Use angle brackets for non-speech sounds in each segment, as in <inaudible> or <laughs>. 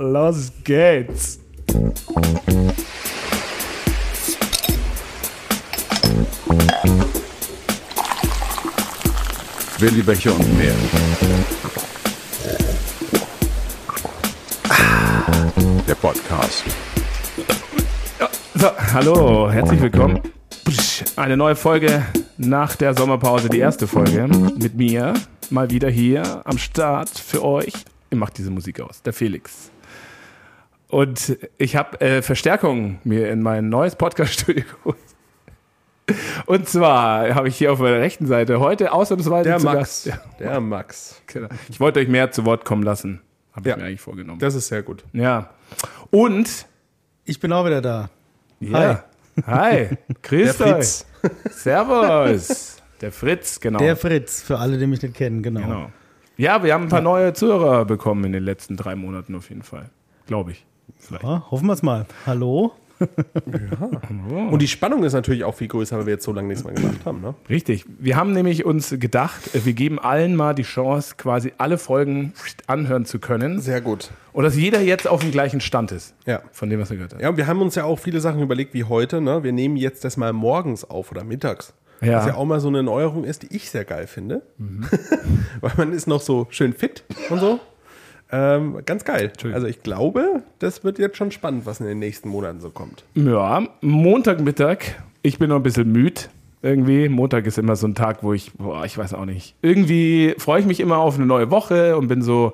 Los geht's. Willi Becher und mehr. Der Podcast. So, hallo, herzlich willkommen. Eine neue Folge nach der Sommerpause, die erste Folge mit mir. Mal wieder hier am Start für euch. Ihr macht diese Musik aus, der Felix. Und ich habe äh, Verstärkung mir in mein neues Podcast-Studio geholt. Und zwar habe ich hier auf meiner rechten Seite heute ausnahmsweise Der zu Max. Gast. Der Max. genau. Ich wollte euch mehr zu Wort kommen lassen. Habe ich Ja. mir eigentlich vorgenommen. Das ist sehr gut. ja. Und Ich bin auch wieder da. ja. Hi. <laughs> Grüß Der Fritz. euch. Servus. Der Fritz, genau. Der Fritz, für alle, die mich nicht kennen, genau. genau. Ja, wir haben ein paar neue Zuhörer bekommen in den letzten drei Monaten auf jeden Fall. Glaube ich. Vielleicht. Ja, hoffen wir es mal. Hallo? <laughs> Und die Spannung ist natürlich auch viel größer, weil wir jetzt so lange nichts mehr gemacht haben. Ne? Richtig. Wir haben nämlich uns gedacht, äh, wir geben allen mal die Chance, quasi alle Folgen anhören zu können. Sehr gut. Und dass jeder jetzt auf dem gleichen Stand ist. Ja. Von dem, was er gehört hat. Ja, und wir haben uns ja auch viele Sachen überlegt, wie heute. Ne? Wir nehmen jetzt das mal morgens auf oder mittags. Ja. Was ja auch mal so eine Neuerung ist, die ich sehr geil finde. <laughs> weil man ist noch so schön fit und so. Ähm, ganz geil. Also ich glaube, das wird jetzt schon spannend, was in den nächsten Monaten so kommt. Ja, Montagmittag. Ich bin noch ein bisschen müde. Irgendwie. Montag ist immer so ein Tag, wo ich, boah, ich weiß auch nicht. Irgendwie freue ich mich immer auf eine neue Woche und bin so,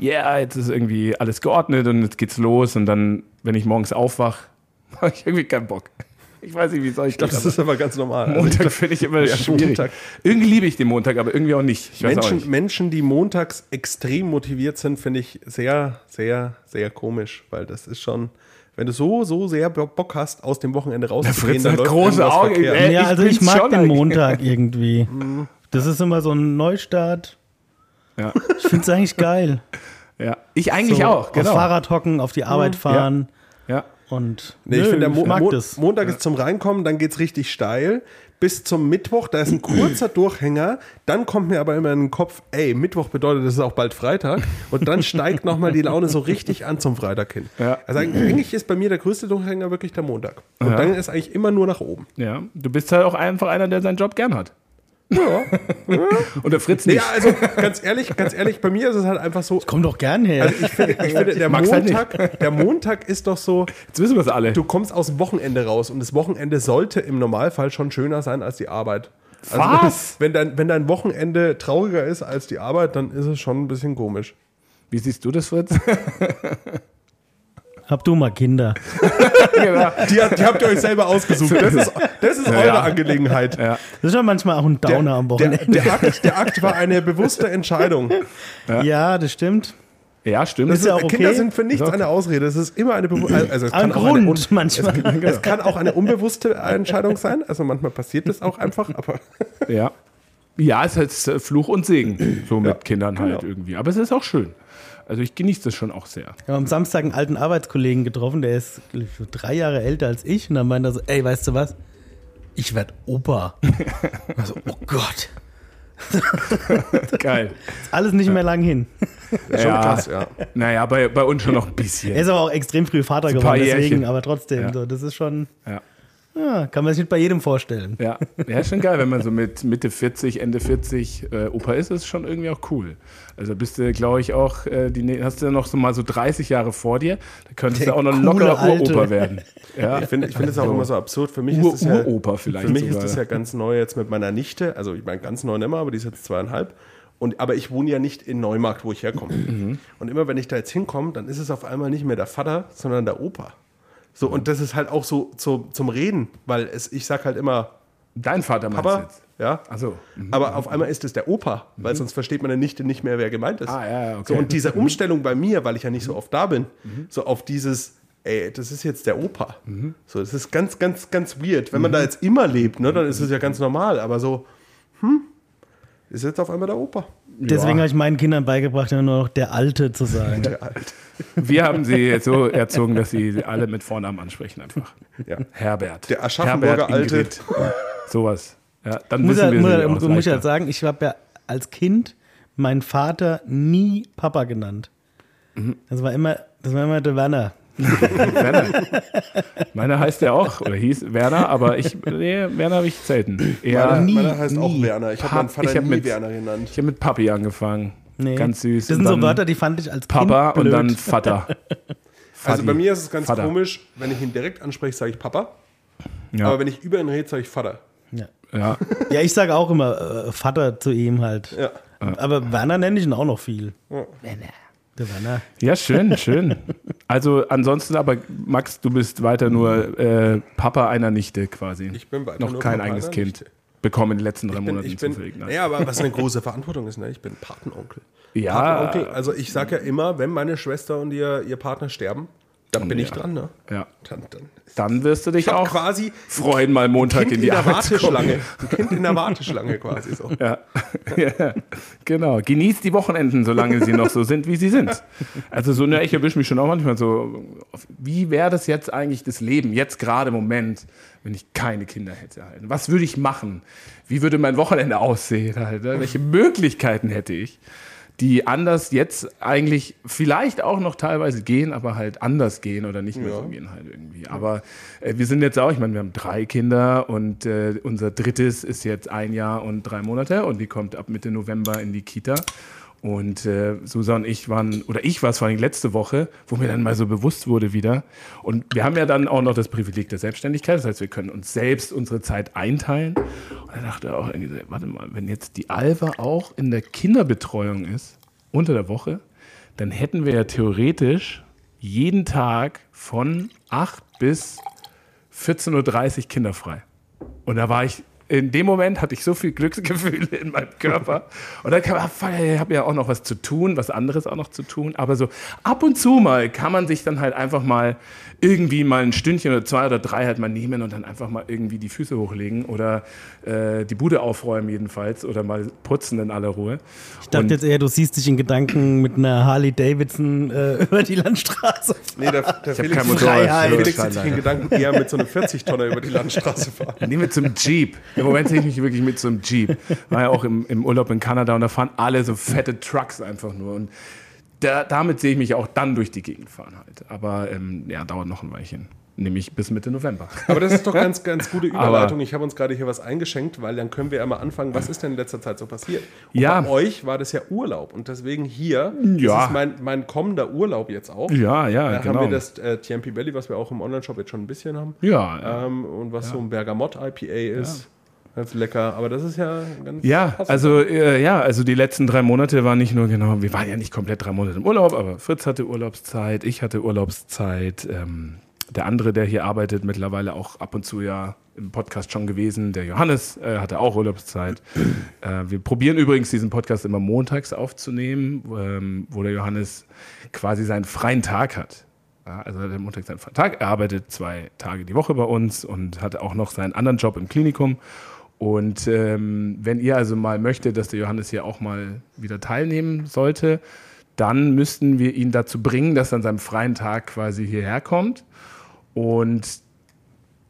yeah, jetzt ist irgendwie alles geordnet und jetzt geht's los. Und dann, wenn ich morgens aufwach, <laughs> habe ich irgendwie keinen Bock. Ich weiß nicht, wie soll ich Ich glaube, das ist aber ganz normal. Also Montag glaub, finde ich immer Ja, schwierig. Montag. Irgendwie liebe ich den Montag, aber irgendwie auch nicht. Ich weiß auch Menschen, nicht. Menschen, die montags extrem motiviert sind, finde ich sehr, sehr, sehr komisch, weil das ist schon, wenn du so, so sehr Bock hast, aus dem Wochenende rauszugehen, Fritz hat große Augen. Äh, ja, also ich mag den. Montag irgendwie. <laughs> Das ist immer so ein Neustart. Ja. Ich finde es eigentlich geil. ja. Ich eigentlich so auch, Auf genau. Fahrrad hocken, auf die Arbeit fahren Ja. Und Nee, ich Nö, finde, der Mo Mo das. Montag ist zum Reinkommen, dann geht es richtig steil. Bis zum Mittwoch, da ist ein kurzer Durchhänger. Dann kommt mir aber immer in den Kopf, ey, Mittwoch bedeutet, es ist auch bald Freitag. Und dann steigt nochmal die Laune so richtig an zum Freitag hin. Ja. Also eigentlich ist bei mir der größte Durchhänger wirklich der Montag. Und Ja. dann ist eigentlich immer nur nach oben. ja. Du bist halt auch einfach einer, der seinen Job gern hat. Ja. <laughs> Und der Fritz nicht. Ja, also ganz ehrlich, ganz ehrlich, bei mir ist es halt einfach so. komm doch gern her. Ich finde, ich finde der, halt. Montag, der Montag ist doch so, Jetzt wissen wir es alle. du kommst aus dem Wochenende raus und das Wochenende sollte im Normalfall schon schöner sein als die Arbeit. Also Was? <laughs> Wenn dein, wenn dein Wochenende trauriger ist als die Arbeit, dann ist es schon ein bisschen komisch. Wie siehst du das, Fritz? <laughs> Hab du mal Kinder. <laughs> genau. Die, die habt ihr euch selber ausgesucht. Das ist, das ist eure Ja. Angelegenheit. Ja. Das ist ja manchmal auch ein Downer am Der, Wochenende. der, Akt, der Akt war eine bewusste Entscheidung. ja. das stimmt. ja, stimmt. Das ist ja auch Kinder okay. sind für nichts eine Ausrede. Es ist immer eine bewusste. <clears throat> Also es Ein kann auch eine manchmal. Es kann auch eine unbewusste Entscheidung sein. Also manchmal passiert das auch einfach, aber ja. Ja, es ist halt Fluch und Segen, so mit Ja, Kindern halt genau. irgendwie. Aber es ist auch schön. Also ich genieße das schon auch sehr. Wir haben am Samstag einen alten Arbeitskollegen getroffen, der ist ich, drei Jahre älter als ich. Und dann meinte er so, ey, weißt du was? Ich werd Opa. Also, oh Gott. <laughs> Geil. Ist alles nicht mehr lang hin. schon Ja. krass, ja. Naja, bei, bei uns schon noch ein <laughs> Er bisschen. ist aber auch extrem früh Vater geworden, deswegen, Jährchen. aber trotzdem, Ja. so, das ist schon, Ja. Ja, kann man sich nicht bei jedem vorstellen. Ja. ja, ist schon geil, wenn man so mit Mitte 40, Ende 40 äh, Opa ist, ist schon irgendwie auch cool. Also bist du, glaube ich, auch, äh, die, hast du ja noch so mal so 30 Jahre vor dir, da könntest Der du auch noch coole locker Alte. Uropa werden. Ja. Ich finde ich finde es auch immer so absurd. Für mich Ur- ist es ja, Uropa vielleicht Für mich sogar. ist das ja ganz neu jetzt mit meiner Nichte. Also ich meine ganz neu nicht mehr, aber die ist jetzt zweieinhalb. Und, aber ich wohne ja nicht in Neumarkt, wo ich herkomme. Mhm. Und immer wenn ich da jetzt hinkomme, dann ist es auf einmal nicht mehr der Vater, sondern der Opa. So, und das ist halt auch so, so zum Reden, weil es, ich sag halt immer Dein Vater meinst Papa, jetzt? ja. Achso. Aber auf einmal ist es der Opa, weil sonst versteht meine Nichte nicht mehr, wer gemeint ist. Mhm. Ah, ja, okay. Mhm. So, und diese Umstellung bei mir, weil ich ja nicht so oft da bin, so auf dieses, ey, das ist jetzt der Opa. Mhm. So, das ist ganz, ganz, ganz weird. Wenn man da jetzt immer lebt, ne, dann ist es ja ganz normal, aber so, hm, ist jetzt auf einmal der Opa. Deswegen habe ich meinen Kindern beigebracht, immer nur noch der Alte zu sagen. <laughs> Der Alte. Wir haben sie jetzt so erzogen, dass sie alle mit Vornamen ansprechen einfach. Ja. Herbert. Der Aschaffenburger Herbert, Alte. Sowas. Ja, dann muss wissen ja, wir muss, sie auch muss ja leichter. sagen, ich habe ja als Kind meinen Vater nie Papa genannt. Das war immer, Das wäre mal der Werner. Werner. Meiner heißt ja auch, oder hieß Werner, aber ich, nee, Werner habe ich selten. Eher, Meiner, nie, meiner heißt auch nie. Werner. Ich habe meinen Vater ich hab nie mit- Werner genannt. ich habe mit Papi angefangen. Nee. Ganz süß. Das Und sind so Wörter, die fand ich als Papa kind und blöd. dann Vater. <laughs> Also bei mir ist es ganz Vater. komisch, wenn ich ihn direkt anspreche, sage ich Papa. Ja, Aber wenn ich über ihn rede, sage ich Vater. Ja. ja. ja, ich sage auch immer äh, Vater zu ihm halt. Ja. Aber Werner nenne ich ihn auch noch viel. Ja. Werner. Werner. ja, schön, schön. Also ansonsten aber, Max, du bist weiter nur äh, Papa einer Nichte quasi. Ich bin weiter Noch nur kein Papa eigenes Kind. Nichte. Bekommen in den letzten drei Ich bin, Monaten ich bin, zufällig. Nein. ja, aber was eine große Verantwortung ist, ne? Ich bin Patenonkel. Ja. Patenonkel, also ich sage ja immer, wenn meine Schwester und ihr, ihr Partner sterben, dann bin ich ja. dran, ne? ja. Dann, dann Dann wirst du dich ich auch quasi freuen, mal Montag kind in in, die der Arbeit. Warteschlange. Ein Kind in der Warteschlange quasi so. Ja. <laughs> ja, genau. Genießt die Wochenenden, solange sie noch so sind, wie sie sind. Also so, ne, ich erwische mich schon auch manchmal so, wie wäre das jetzt eigentlich das Leben, jetzt gerade im Moment, wenn ich keine Kinder hätte halt? Was würde ich machen? Wie würde mein Wochenende aussehen halt? ne? Welche Möglichkeiten hätte ich? Die anders jetzt eigentlich vielleicht auch noch teilweise gehen, aber halt anders gehen oder nicht mehr Ja. so gehen halt irgendwie. Aber äh, wir sind jetzt auch, ich meine, wir haben drei Kinder und äh, unser drittes ist jetzt ein Jahr und drei Monate und die kommt ab Mitte November in die Kita. Und äh, Susa und ich waren, oder ich war es vor allem letzte Woche, wo mir dann mal so bewusst wurde wieder. Und wir haben ja dann auch noch das Privileg der Selbstständigkeit, das heißt, wir können uns selbst unsere Zeit einteilen. Und dann dachte auch irgendwie, warte mal, wenn jetzt die Alva auch in der Kinderbetreuung ist, unter der Woche, dann hätten wir ja theoretisch jeden Tag von 8 bis 14.30 Uhr kinderfrei. Und da war ich, in dem Moment hatte ich so viel Glücksgefühle in meinem Körper. Und dann kam, ah, fuck, ich habe ja auch noch was zu tun, was anderes auch noch zu tun. Aber so ab und zu mal kann man sich dann halt einfach mal irgendwie mal ein Stündchen oder zwei oder drei halt mal nehmen und dann einfach mal irgendwie die Füße hochlegen oder äh, die Bude aufräumen jedenfalls oder mal putzen in aller Ruhe. Ich dachte Und- jetzt eher, du siehst dich in Gedanken mit einer Harley Davidson äh, <laughs> über die Landstraße. Nee, der, der Ich habe Felix. Freiheit. ich Felix sieht sich in. Gedanken eher mit so einem 40-Tonner über die Landstraße fahren. Nee, mit so einem Jeep. Im Moment sehe ich mich wirklich mit so einem Jeep. War ja auch im, im Urlaub in Kanada und da fahren alle so fette Trucks einfach nur. Und da, damit sehe ich mich auch dann durch die Gegend fahren halt. Aber ähm, ja, dauert noch ein Weilchen. Nämlich bis Mitte November. Aber das ist doch ganz, ganz gute <laughs> Überleitung. Ich habe uns gerade hier was eingeschenkt, weil dann können wir ja mal anfangen, was ist denn in letzter Zeit so passiert? Und Ja. bei euch war das ja Urlaub und deswegen hier, Ja. das ist mein, mein kommender Urlaub jetzt auch. Ja, ja, Da genau. haben wir das äh, TMP Belly, was wir auch im Onlineshop jetzt schon ein bisschen haben. ja, ja. Ähm, und was so ein Bergamott-IPA ist. Ganz lecker. Aber das ist ja ganz Ja, passend. also äh, ja, also die letzten drei Monate waren nicht nur genau, wir waren ja nicht komplett drei Monate im Urlaub, aber Fritz hatte Urlaubszeit, ich hatte Urlaubszeit, ähm, der andere, der hier arbeitet, mittlerweile auch ab und zu ja im Podcast schon gewesen, der Johannes äh, hatte auch Urlaubszeit. äh, wir probieren übrigens diesen Podcast immer montags aufzunehmen, ähm, wo der Johannes quasi seinen freien Tag hat. Ja, also der Montag seinen freien Tag. Er arbeitet zwei Tage die Woche bei uns und hat auch noch seinen anderen Job im Klinikum. Und ähm, wenn ihr also mal möchtet, dass der Johannes hier auch mal wieder teilnehmen sollte, dann müssten wir ihn dazu bringen, dass er an seinem freien Tag quasi hierher kommt. Und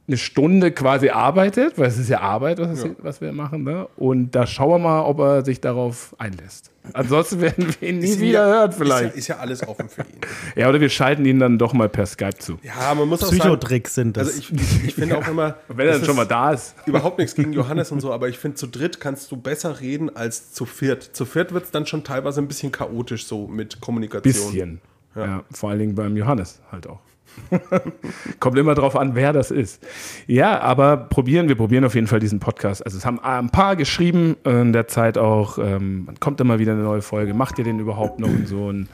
eine Stunde quasi arbeitet, weil es ist ja Arbeit, was, Ja. was wir machen. Ne? Und da schauen wir mal, ob er sich darauf einlässt. Ansonsten <laughs> werden wir ihn nie Ist wieder ja- hören Ist ja, vielleicht. ist ja alles offen für ihn. <laughs> Ja, oder wir schalten ihn dann doch mal per Skype zu. Ja, man muss auch sagen, Psychotricks sind das. also ich, ich, ich finde auch immer, Und <laughs> wenn er dann schon mal da ist. Überhaupt nichts gegen Johannes und so, aber ich finde, zu dritt kannst du besser reden als zu viert. Zu viert wird es dann schon teilweise ein bisschen chaotisch so mit Kommunikation. Bisschen. Ja. vor allen Dingen beim Johannes halt auch. <laughs> Kommt immer drauf an, wer das ist. Ja, aber probieren, wir probieren auf jeden Fall diesen Podcast. Also es haben ein paar geschrieben in der Zeit auch, ähm, kommt immer wieder eine neue Folge, macht ihr den überhaupt noch und so. Und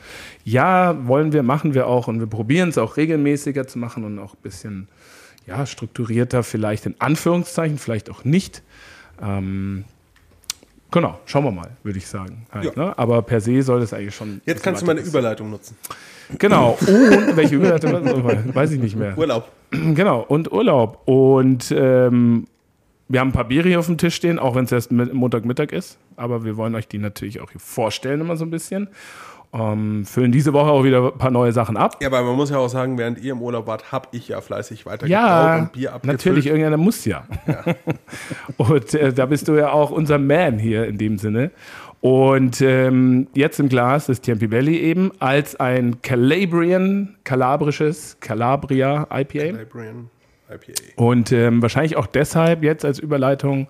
ja, wollen wir, machen wir auch und wir probieren es auch regelmäßiger zu machen und auch ein bisschen ja, strukturierter, vielleicht in Anführungszeichen, vielleicht auch nicht. Ähm, genau, schauen wir mal, würde ich sagen. Halt, Ja. ne? Aber per se soll das eigentlich schon. Jetzt kannst du meine Überleitung nutzen. Genau. Und welche Überleitung? Weiß ich nicht mehr. Urlaub. Genau. Und Urlaub. Und ähm, wir haben ein paar Biere hier auf dem Tisch stehen, auch wenn es erst mit- Montagmittag ist. Aber wir wollen euch die natürlich auch hier vorstellen, immer so ein bisschen. Ähm, füllen diese Woche auch wieder ein paar neue Sachen ab. Ja, aber man muss ja auch sagen, während ihr im Urlaub wart, habe ich ja fleißig weiter Ja, und Bier abgefüllt. natürlich, irgendeiner muss ja. <laughs> und äh, da bist du ja auch unser Man hier in dem Sinne. Und ähm, jetzt im Glas ist Tempe Valley eben als ein Calabrian, kalabrisches Calabria IPA. Librarian IPA. Und ähm, wahrscheinlich auch deshalb jetzt als Überleitung,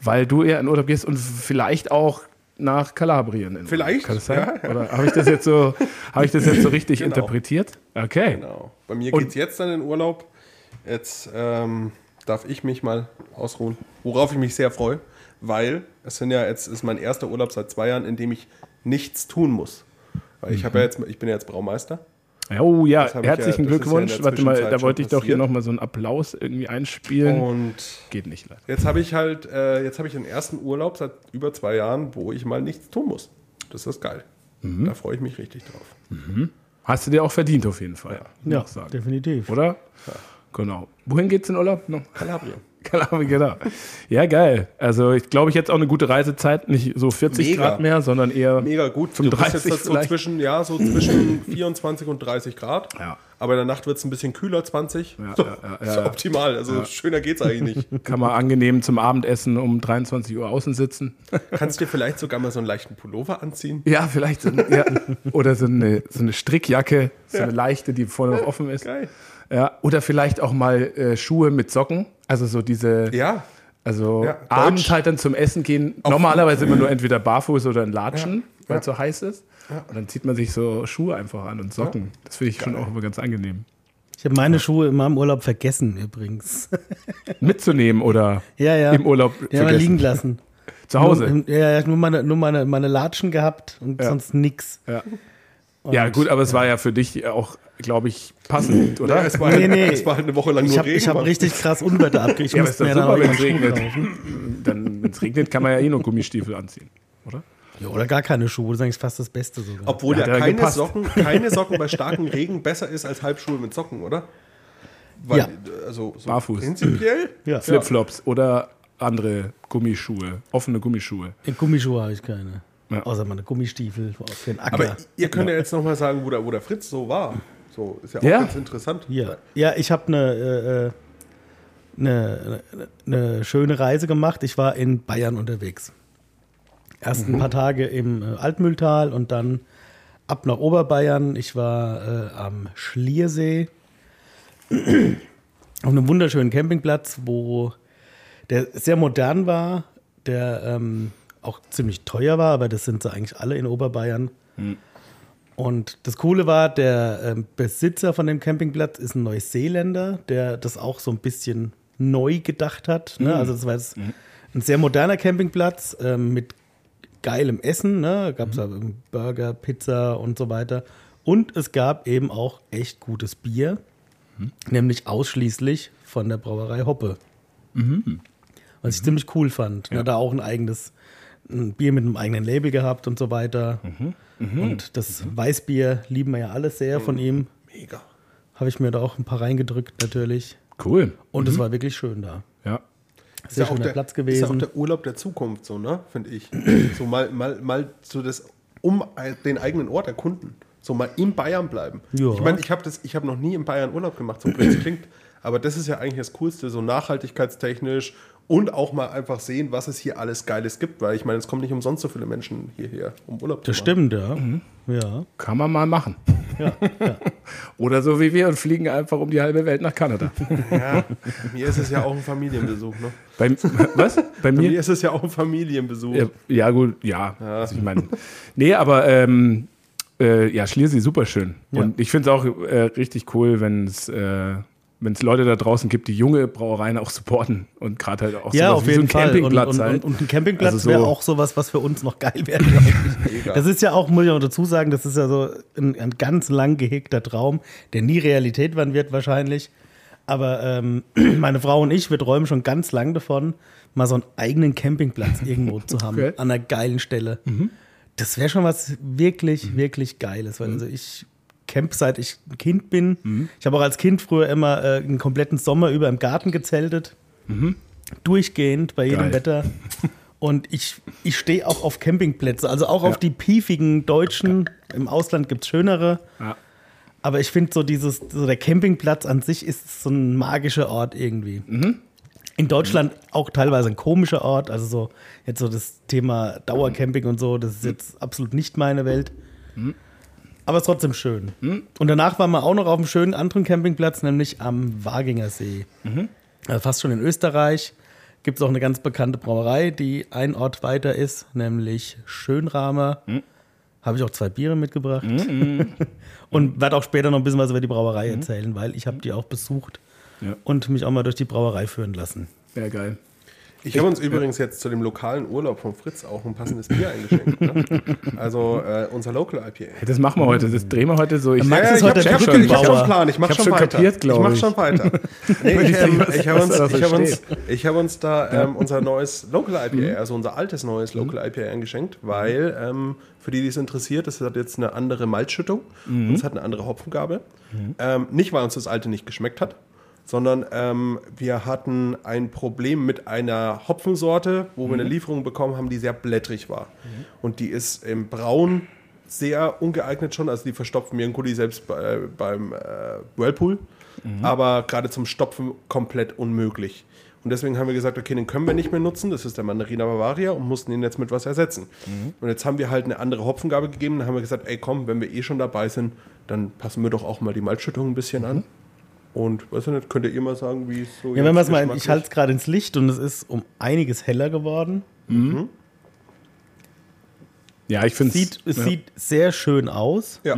weil du eher in Urlaub gehst und vielleicht auch nach Kalabrien. In Vielleicht, Kann das sein? ja, ja. Oder habe ich das jetzt so, <laughs> habe ich das jetzt so richtig Genau. interpretiert? Okay. Genau. Bei mir geht es jetzt dann in Urlaub. Jetzt ähm, darf ich mich mal ausruhen, worauf ich mich sehr freue, weil es sind ja jetzt ist mein erster Urlaub seit zwei Jahren, in dem ich nichts tun muss. Weil ich habe ja jetzt, ich bin ja jetzt Braumeister. Oh ja, ja- herzlichen ja Glückwunsch. der Warte mal, da wollte ich doch hier nochmal so einen Applaus irgendwie einspielen. Und Geht nicht leider. jetzt habe ich halt, äh, jetzt habe ich den ersten Urlaub seit über zwei Jahren, wo ich mal nichts tun muss. Das ist geil. Mhm. Da freue ich mich richtig drauf. Hast du dir auch verdient auf jeden Fall. muss Ja, sagen. definitiv. Oder? Genau. Wohin geht's in Urlaub? Noch? Kalabrien. Kalabrien, <laughs> genau. Ja, geil. Also ich glaube, ich jetzt auch eine gute Reisezeit. Nicht so 40 Mega. Grad mehr, sondern eher Mega gut. 35 du bist jetzt so zwischen, ja, so zwischen 24 und 30 Grad. Ja. Aber in der Nacht wird es ein bisschen kühler, 20. Ja, so, ja, ja, <laughs> ist ja. optimal. Also schöner geht's eigentlich nicht. <laughs> kann man angenehm zum Abendessen um 23 Uhr außen sitzen. Kannst dir vielleicht sogar mal so einen leichten Pullover anziehen. Ja, vielleicht so, ein- ja. oder so eine, so eine Strickjacke, so eine leichte, die vorne noch offen ist. Geil. Ja, oder vielleicht auch mal äh, Schuhe mit Socken. Also so diese, Ja, also Ja, abends halt dann zum Essen gehen. Normalerweise immer nur entweder barfuß oder in Latschen, weil es so heiß ist. Und dann zieht man sich so Schuhe einfach an und Socken. Das finde ich schon auch immer ganz angenehm. Ich habe meine Schuhe in meinem Urlaub vergessen übrigens. <laughs> Mitzunehmen oder ja, ja. im Urlaub Ja, vergessen. liegen lassen. <laughs> Zu Hause. Nur, ja, ja, nur meine, nur meine, meine Latschen gehabt und Ja. sonst nix. Ja. Ja, gut, aber es war ja für dich auch, glaube ich, passend, oder? ja es, war, Nee, nee. es war halt eine Woche lang Ich nur habe Regen. ich hab Mann. richtig krass Unwetter abgekriegt. Ich Ja, aber ist super, irgendwann wenn's Schuhe regnet. kaufen. Dann, wenn es regnet, kann man ja eh nur Gummistiefel anziehen, oder? Ja, oder gar keine Schuhe. Das ist eigentlich fast das Beste sogar. Obwohl Ja, ja, ja keine. Socken, keine Socken bei starkem Regen besser ist als Halbschuhe mit Socken, oder? Weil, Ja. Also so Barfuß. prinzipiell. ja. Flipflops oder andere Gummischuhe, offene Gummischuhe. In Gummischuhe habe ich keine. Ja. Außer meine Gummistiefel für den Acker. Aber ihr könnt ja jetzt noch mal sagen, wo der, wo der Fritz so war. So ist ja auch Ja. ganz interessant. Ja, ja ich habe eine, äh, äh, eine, eine schöne Reise gemacht. Ich war in Bayern unterwegs. Erst ein paar Tage im äh, Altmühltal und dann ab nach Oberbayern. Ich war äh, am Schliersee auf einem wunderschönen Campingplatz, wo der sehr modern war, der ähm, auch ziemlich teuer war, aber das sind sie eigentlich alle in Oberbayern. Und das Coole war, der ähm, Besitzer von dem Campingplatz ist ein Neuseeländer, der das auch so ein bisschen neu gedacht hat. Ne? Also das war jetzt ein sehr moderner Campingplatz ähm, mit geilem Essen. Ne? Gab es Burger, Pizza und so weiter. Und es gab eben auch echt gutes Bier, nämlich ausschließlich von der Brauerei Hoppe. Was ich ziemlich cool fand. Ne? Da auch ein eigenes ein Bier mit einem eigenen Label gehabt und so weiter. Und das Weißbier lieben wir ja alle sehr von ihm. Mega. Habe ich mir da auch ein paar reingedrückt natürlich. Cool. Und es war wirklich schön da. Ja. Ist Sehr ja auch schöner der, Platz Ist ja gewesen. auch der Urlaub der Zukunft, so, ne? Finde ich. <clears throat> so mal, mal, mal so das um den eigenen Ort erkunden. So mal in Bayern bleiben. Ja. Ich meine, ich habe ich habe noch nie in Bayern Urlaub gemacht, so blöd es klingt. Aber das ist ja eigentlich das Coolste, so nachhaltigkeitstechnisch und auch mal einfach sehen, was es hier alles Geiles gibt. Weil ich meine, es kommen nicht umsonst so viele Menschen hierher, um Urlaub Das zu machen. stimmt, ja. Ja. Kann man mal machen. ja, ja. <laughs> Oder so wie wir und fliegen einfach um die halbe Welt nach Kanada. <laughs> Ja, mir ist es ja auch ein Familienbesuch. Ne? Bei, <laughs> was? Bei Bei mir mir? ist es ja auch ein Familienbesuch. Ja, ja, gut, ja. Also ich meine, nee, aber ähm, äh, ja, Schliersee super schön. Und ich finde es auch äh, richtig cool, wenn es äh, wenn es Leute da draußen gibt, die junge Brauereien auch supporten und gerade halt auch Ja, auf jeden so ein Fall. Campingplatz und, und, halt. und, und ein Campingplatz Also so- wäre auch sowas, was für uns noch geil wäre, <laughs> glaube ich. Mega. Das ist ja auch, muss ich auch dazu sagen, das ist ja so ein, ein ganz lang gehegter Traum, der nie Realität werden wird wahrscheinlich. Aber ähm, <clears throat> meine Frau und ich, wir träumen schon ganz lang davon, mal so einen eigenen Campingplatz irgendwo zu haben, <laughs> Okay. an einer geilen Stelle. Das wäre schon was wirklich, wirklich Geiles. Weil also ich camp seit ich ein Kind bin. Ich habe auch als Kind früher immer äh, einen kompletten Sommer über im Garten gezeltet. Durchgehend bei jedem Geil. Wetter. <laughs> Und ich, ich stehe auch auf Campingplätze, also auch auf die piefigen Deutschen. Im Ausland gibt es schönere. Ja. Aber ich finde so dieses, so der Campingplatz an sich ist so ein magischer Ort irgendwie. In Deutschland auch teilweise ein komischer Ort. Also so jetzt so das Thema Dauercamping und so, das ist jetzt absolut nicht meine Welt. Aber es ist trotzdem schön. Und danach waren wir auch noch auf einem schönen anderen Campingplatz, nämlich am Waginger See. Also fast schon in Österreich. Gibt es auch eine ganz bekannte Brauerei, die ein Ort weiter ist, nämlich Schönramer. Habe ich auch zwei Biere mitgebracht. <laughs> und werde auch später noch ein bisschen was über die Brauerei erzählen, weil ich habe die auch besucht Ja. und mich auch mal durch die Brauerei führen lassen. Ja, geil. Ich habe uns übrigens jetzt zu dem lokalen Urlaub von Fritz auch ein passendes Bier eingeschenkt. Ne? Also äh, unser Local IPA. Das machen wir heute. Das drehen wir heute so. Ich, Max Ja, ist ich habe heute hab der wirklich, ich hab schon Brückenbauer. einen Plan. Ich mache Ich schon, schon weiter. kapiert, glaub ich mache ich. schon weiter. <laughs> Nee, ich ich ähm, ich habe uns, ich hab uns, ich hab uns da ähm, unser neues Local IPA, also unser altes neues Local IPA eingeschenkt, weil ähm, für die, die es interessiert, das hat jetzt eine andere Malzschüttung und es hat eine andere Hopfengabe. Ähm, nicht, weil uns das alte nicht geschmeckt hat, sondern ähm, wir hatten ein Problem mit einer Hopfensorte, wo wir eine Lieferung bekommen haben, die sehr blättrig war. Und die ist im Braun sehr ungeeignet schon, also die verstopfen mir einen Kuli selbst bei, beim äh, Whirlpool, aber gerade zum Stopfen komplett unmöglich. Und deswegen haben wir gesagt, okay, den können wir nicht mehr nutzen, das ist der Mandarina Bavaria und mussten ihn jetzt mit was ersetzen. Und jetzt haben wir halt eine andere Hopfengabe gegeben, dann haben wir gesagt, ey komm, wenn wir eh schon dabei sind, dann passen wir doch auch mal die Malzschüttung ein bisschen an. Und weiß ich nicht, könnt ihr ihr mal sagen, wie es so Ja, wenn man es mal, ich halte es gerade ins Licht und es ist um einiges heller geworden. ja, ich finde Sieht, es ja, sieht sehr schön aus. Ja,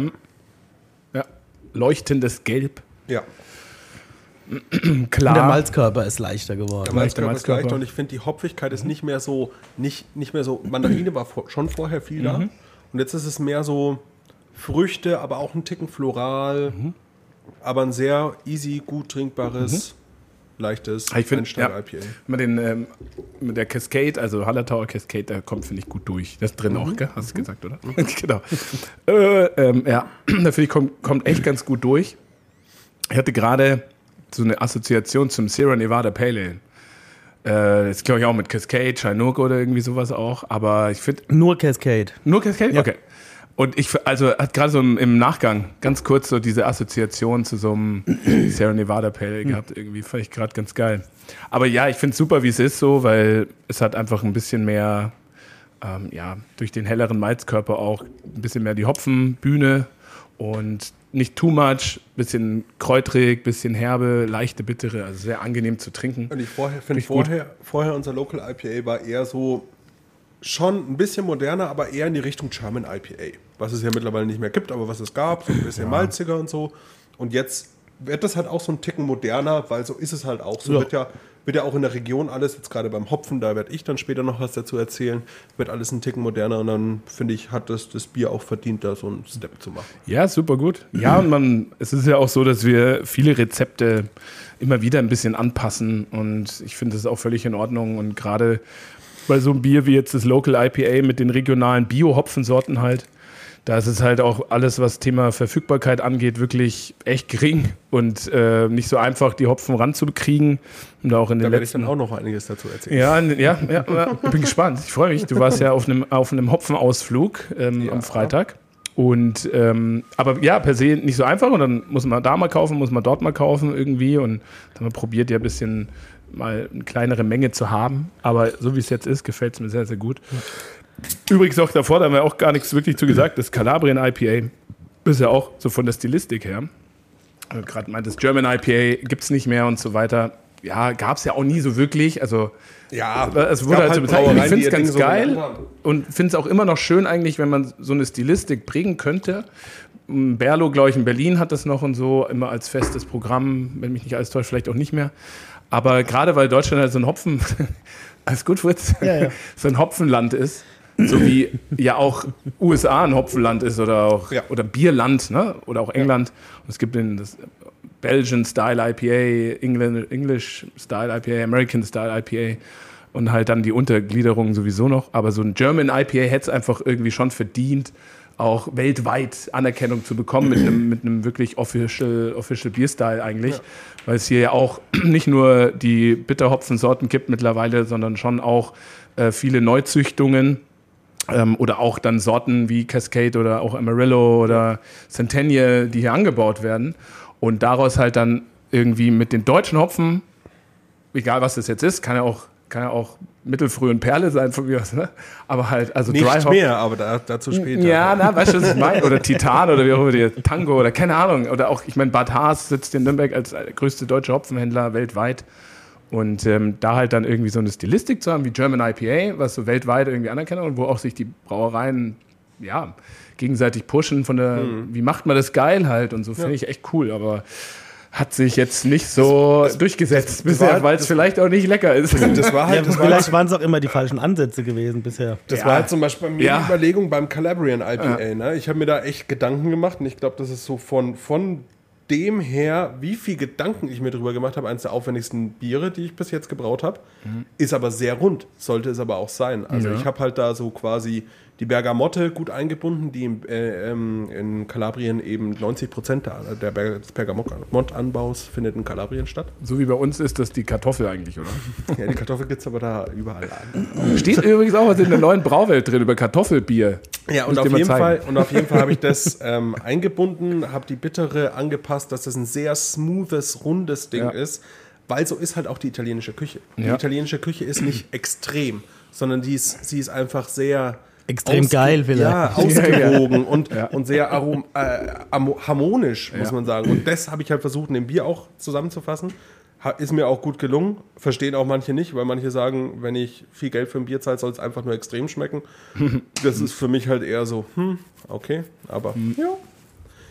ja, leuchtendes Gelb. ja. <clears throat> Klar. Und der Malzkörper ist leichter geworden. Der Leichter Malzkörper ist Malzkörper. leichter und ich finde, die Hopfigkeit ist nicht mehr so, nicht, nicht mehr so, Mandarine war vor, schon vorher viel da Mhm. und jetzt ist es mehr so Früchte, aber auch ein Ticken floral, Mhm. Aber ein sehr easy, gut trinkbares, leichtes Ich finde, ja, Einsteiger-IPA. mit, den, ähm, mit der Cascade, also Hallertauer Cascade, da kommt, finde ich, gut durch. Das ist drin auch, gell? Hast du gesagt, oder? <laughs> genau. Äh, ähm, ja, <clears throat> da finde ich, kommt, kommt echt ganz gut durch. Ich hatte gerade so eine Assoziation zum Sierra Nevada Pale Ale. Äh, das glaube ich auch mit Cascade, Chinook oder irgendwie sowas auch. Aber ich finde, Nur Cascade. nur Cascade? Okay. Und ich, also hat gerade so im, Nachgang ganz kurz so diese Assoziation zu so einem <clears throat> Sierra Nevada Pale Ale gehabt. Irgendwie fand ich gerade ganz geil. Aber ja, ich finde es super, wie es ist so, weil es hat einfach ein bisschen mehr, ähm, ja, durch den helleren Malzkörper auch ein bisschen mehr die Hopfenbühne und nicht too much, bisschen kräutrig, bisschen herbe, leichte, bittere, also sehr angenehm zu trinken. Und ich vorher, finde gut. vorher, vorher unser Local IPA war eher so schon ein bisschen moderner, aber eher in die Richtung German IPA. Was es ja mittlerweile nicht mehr gibt, aber was es gab, so ein bisschen malziger und so. Und jetzt wird das halt auch so ein Ticken moderner, weil so ist es halt auch. So Ja. wird ja wird ja auch in der Region alles, jetzt gerade beim Hopfen, da werde ich dann später noch was dazu erzählen, wird alles ein Ticken moderner und dann finde ich, hat das, das Bier auch verdient, da so einen Step zu machen. Ja, super gut. Ja, und man, es ist ja auch so, dass wir viele Rezepte immer wieder ein bisschen anpassen und ich finde das auch völlig in Ordnung und gerade bei so einem Bier wie jetzt das Local IPA mit den regionalen Bio-Hopfensorten halt, da ist es halt auch alles, was Thema Verfügbarkeit angeht, wirklich echt gering und äh, nicht so einfach, die Hopfen ranzukriegen. Und auch in Da den werde ich letzten dann auch noch einiges dazu erzählen. ja, ja, ja, ja, ich bin gespannt. Ich freue mich. Du warst ja auf einem, auf einem Hopfenausflug ähm, Ja. am Freitag. Und ähm, aber ja, per se nicht so einfach. Und dann muss man da mal kaufen, muss man dort mal kaufen irgendwie. Und dann haben wir probiert, ja ein bisschen mal eine kleinere Menge zu haben. Aber so wie es jetzt ist, gefällt es mir sehr, sehr gut. Übrigens auch davor, da haben wir auch gar nichts wirklich zu gesagt, das Calabrian IPA ist ja auch so von der Stilistik her. Also Gerade meint, das German IPA gibt es nicht mehr und so weiter. Ja, gab es ja auch nie so wirklich. Also Ja, es wurde halt so bezeichnet. Ich finde es Ding ganz so geil haben. und finde es auch immer noch schön eigentlich, wenn man so eine Stilistik prägen könnte. Berlo, glaube ich, in Berlin hat das noch und so, immer als festes Programm, wenn mich nicht alles täuscht, vielleicht auch nicht mehr. Aber gerade weil Deutschland halt so ein Hopfen, <laughs> alles gut, Fritz, Ja, ja. so ein Hopfenland ist, so wie ja auch USA ein Hopfenland ist oder auch Ja. oder Bierland, ne? Oder auch England. Und es gibt den das Belgian Style IPA, England, English Style IPA, American Style IPA und halt dann die Untergliederung sowieso noch. Aber so ein German IPA hätte es einfach irgendwie schon verdient, auch weltweit Anerkennung zu bekommen mit einem, mit einem wirklich official, official Bierstyle eigentlich. Weil es hier ja auch <clears throat> nicht nur die Bitterhopfensorten gibt mittlerweile, sondern schon auch äh, viele Neuzüchtungen ähm, oder auch dann Sorten wie Cascade oder auch Amarillo oder Centennial, die hier angebaut werden und daraus halt dann irgendwie mit den deutschen Hopfen egal was das jetzt ist, kann ja auch, kann ja auch mittelfrüh und Perle sein von mir aus, ne? Aber halt, also Nicht Dry Hop. mehr, aber da, dazu später. Ja, na, weißt du, was ich meine? Oder Titan oder wie auch immer, die Tango oder keine Ahnung. Oder auch, ich meine, Bad Haas sitzt in Nürnberg als äh, größte deutsche Hopfenhändler weltweit. Und ähm, da halt dann irgendwie so eine Stilistik zu haben wie German IPA, was so weltweit irgendwie anerkennt und wo auch sich die Brauereien, ja, gegenseitig pushen von der, wie macht man das geil halt und so, finde ich echt cool. Aber hat sich jetzt nicht so durchgesetzt bisher, war- weil es das- vielleicht auch nicht lecker ist. Das war halt, Ja, das war vielleicht waren es auch immer die falschen Ansätze gewesen bisher. Das Ja. war halt zum Beispiel bei mir Ja. die Überlegung beim Calabrian IPA. Ne? Ich habe mir da echt Gedanken gemacht und ich glaube, das ist so von, von dem her, wie viel Gedanken ich mir drüber gemacht habe, eines der aufwendigsten Biere, die ich bis jetzt gebraut habe, ist aber sehr rund, sollte es aber auch sein. Also Ja. ich habe halt da so quasi die Bergamotte gut eingebunden, die im, äh, ähm, in Kalabrien eben 90 Prozent der, der des Bergamottanbaus findet in Kalabrien statt. So wie bei uns ist das die Kartoffel eigentlich, oder? Ja, die Kartoffel gibt es aber da überall an. Steht übrigens auch was in der neuen Brauwelt drin über Kartoffelbier. Ja, und auf, jeden. Fall, und auf jeden Fall habe ich das ähm, eingebunden, habe die Bittere angepasst, dass das ein sehr smoothes, rundes Ding Ja. ist, weil so ist halt auch die italienische Küche. Die Ja. italienische Küche ist nicht extrem, sondern die ist, sie ist einfach sehr Extrem geil vielleicht. Ja, <laughs> ausgewogen und, und sehr arom, äh, harmonisch, muss man sagen. Und das habe ich halt versucht, in dem Bier auch zusammenzufassen. Ist mir auch gut gelungen. Verstehen auch manche nicht, weil manche sagen, wenn ich viel Geld für ein Bier zahle, soll es einfach nur extrem schmecken. <laughs> Das ist für mich halt eher so, hm, okay, aber ja.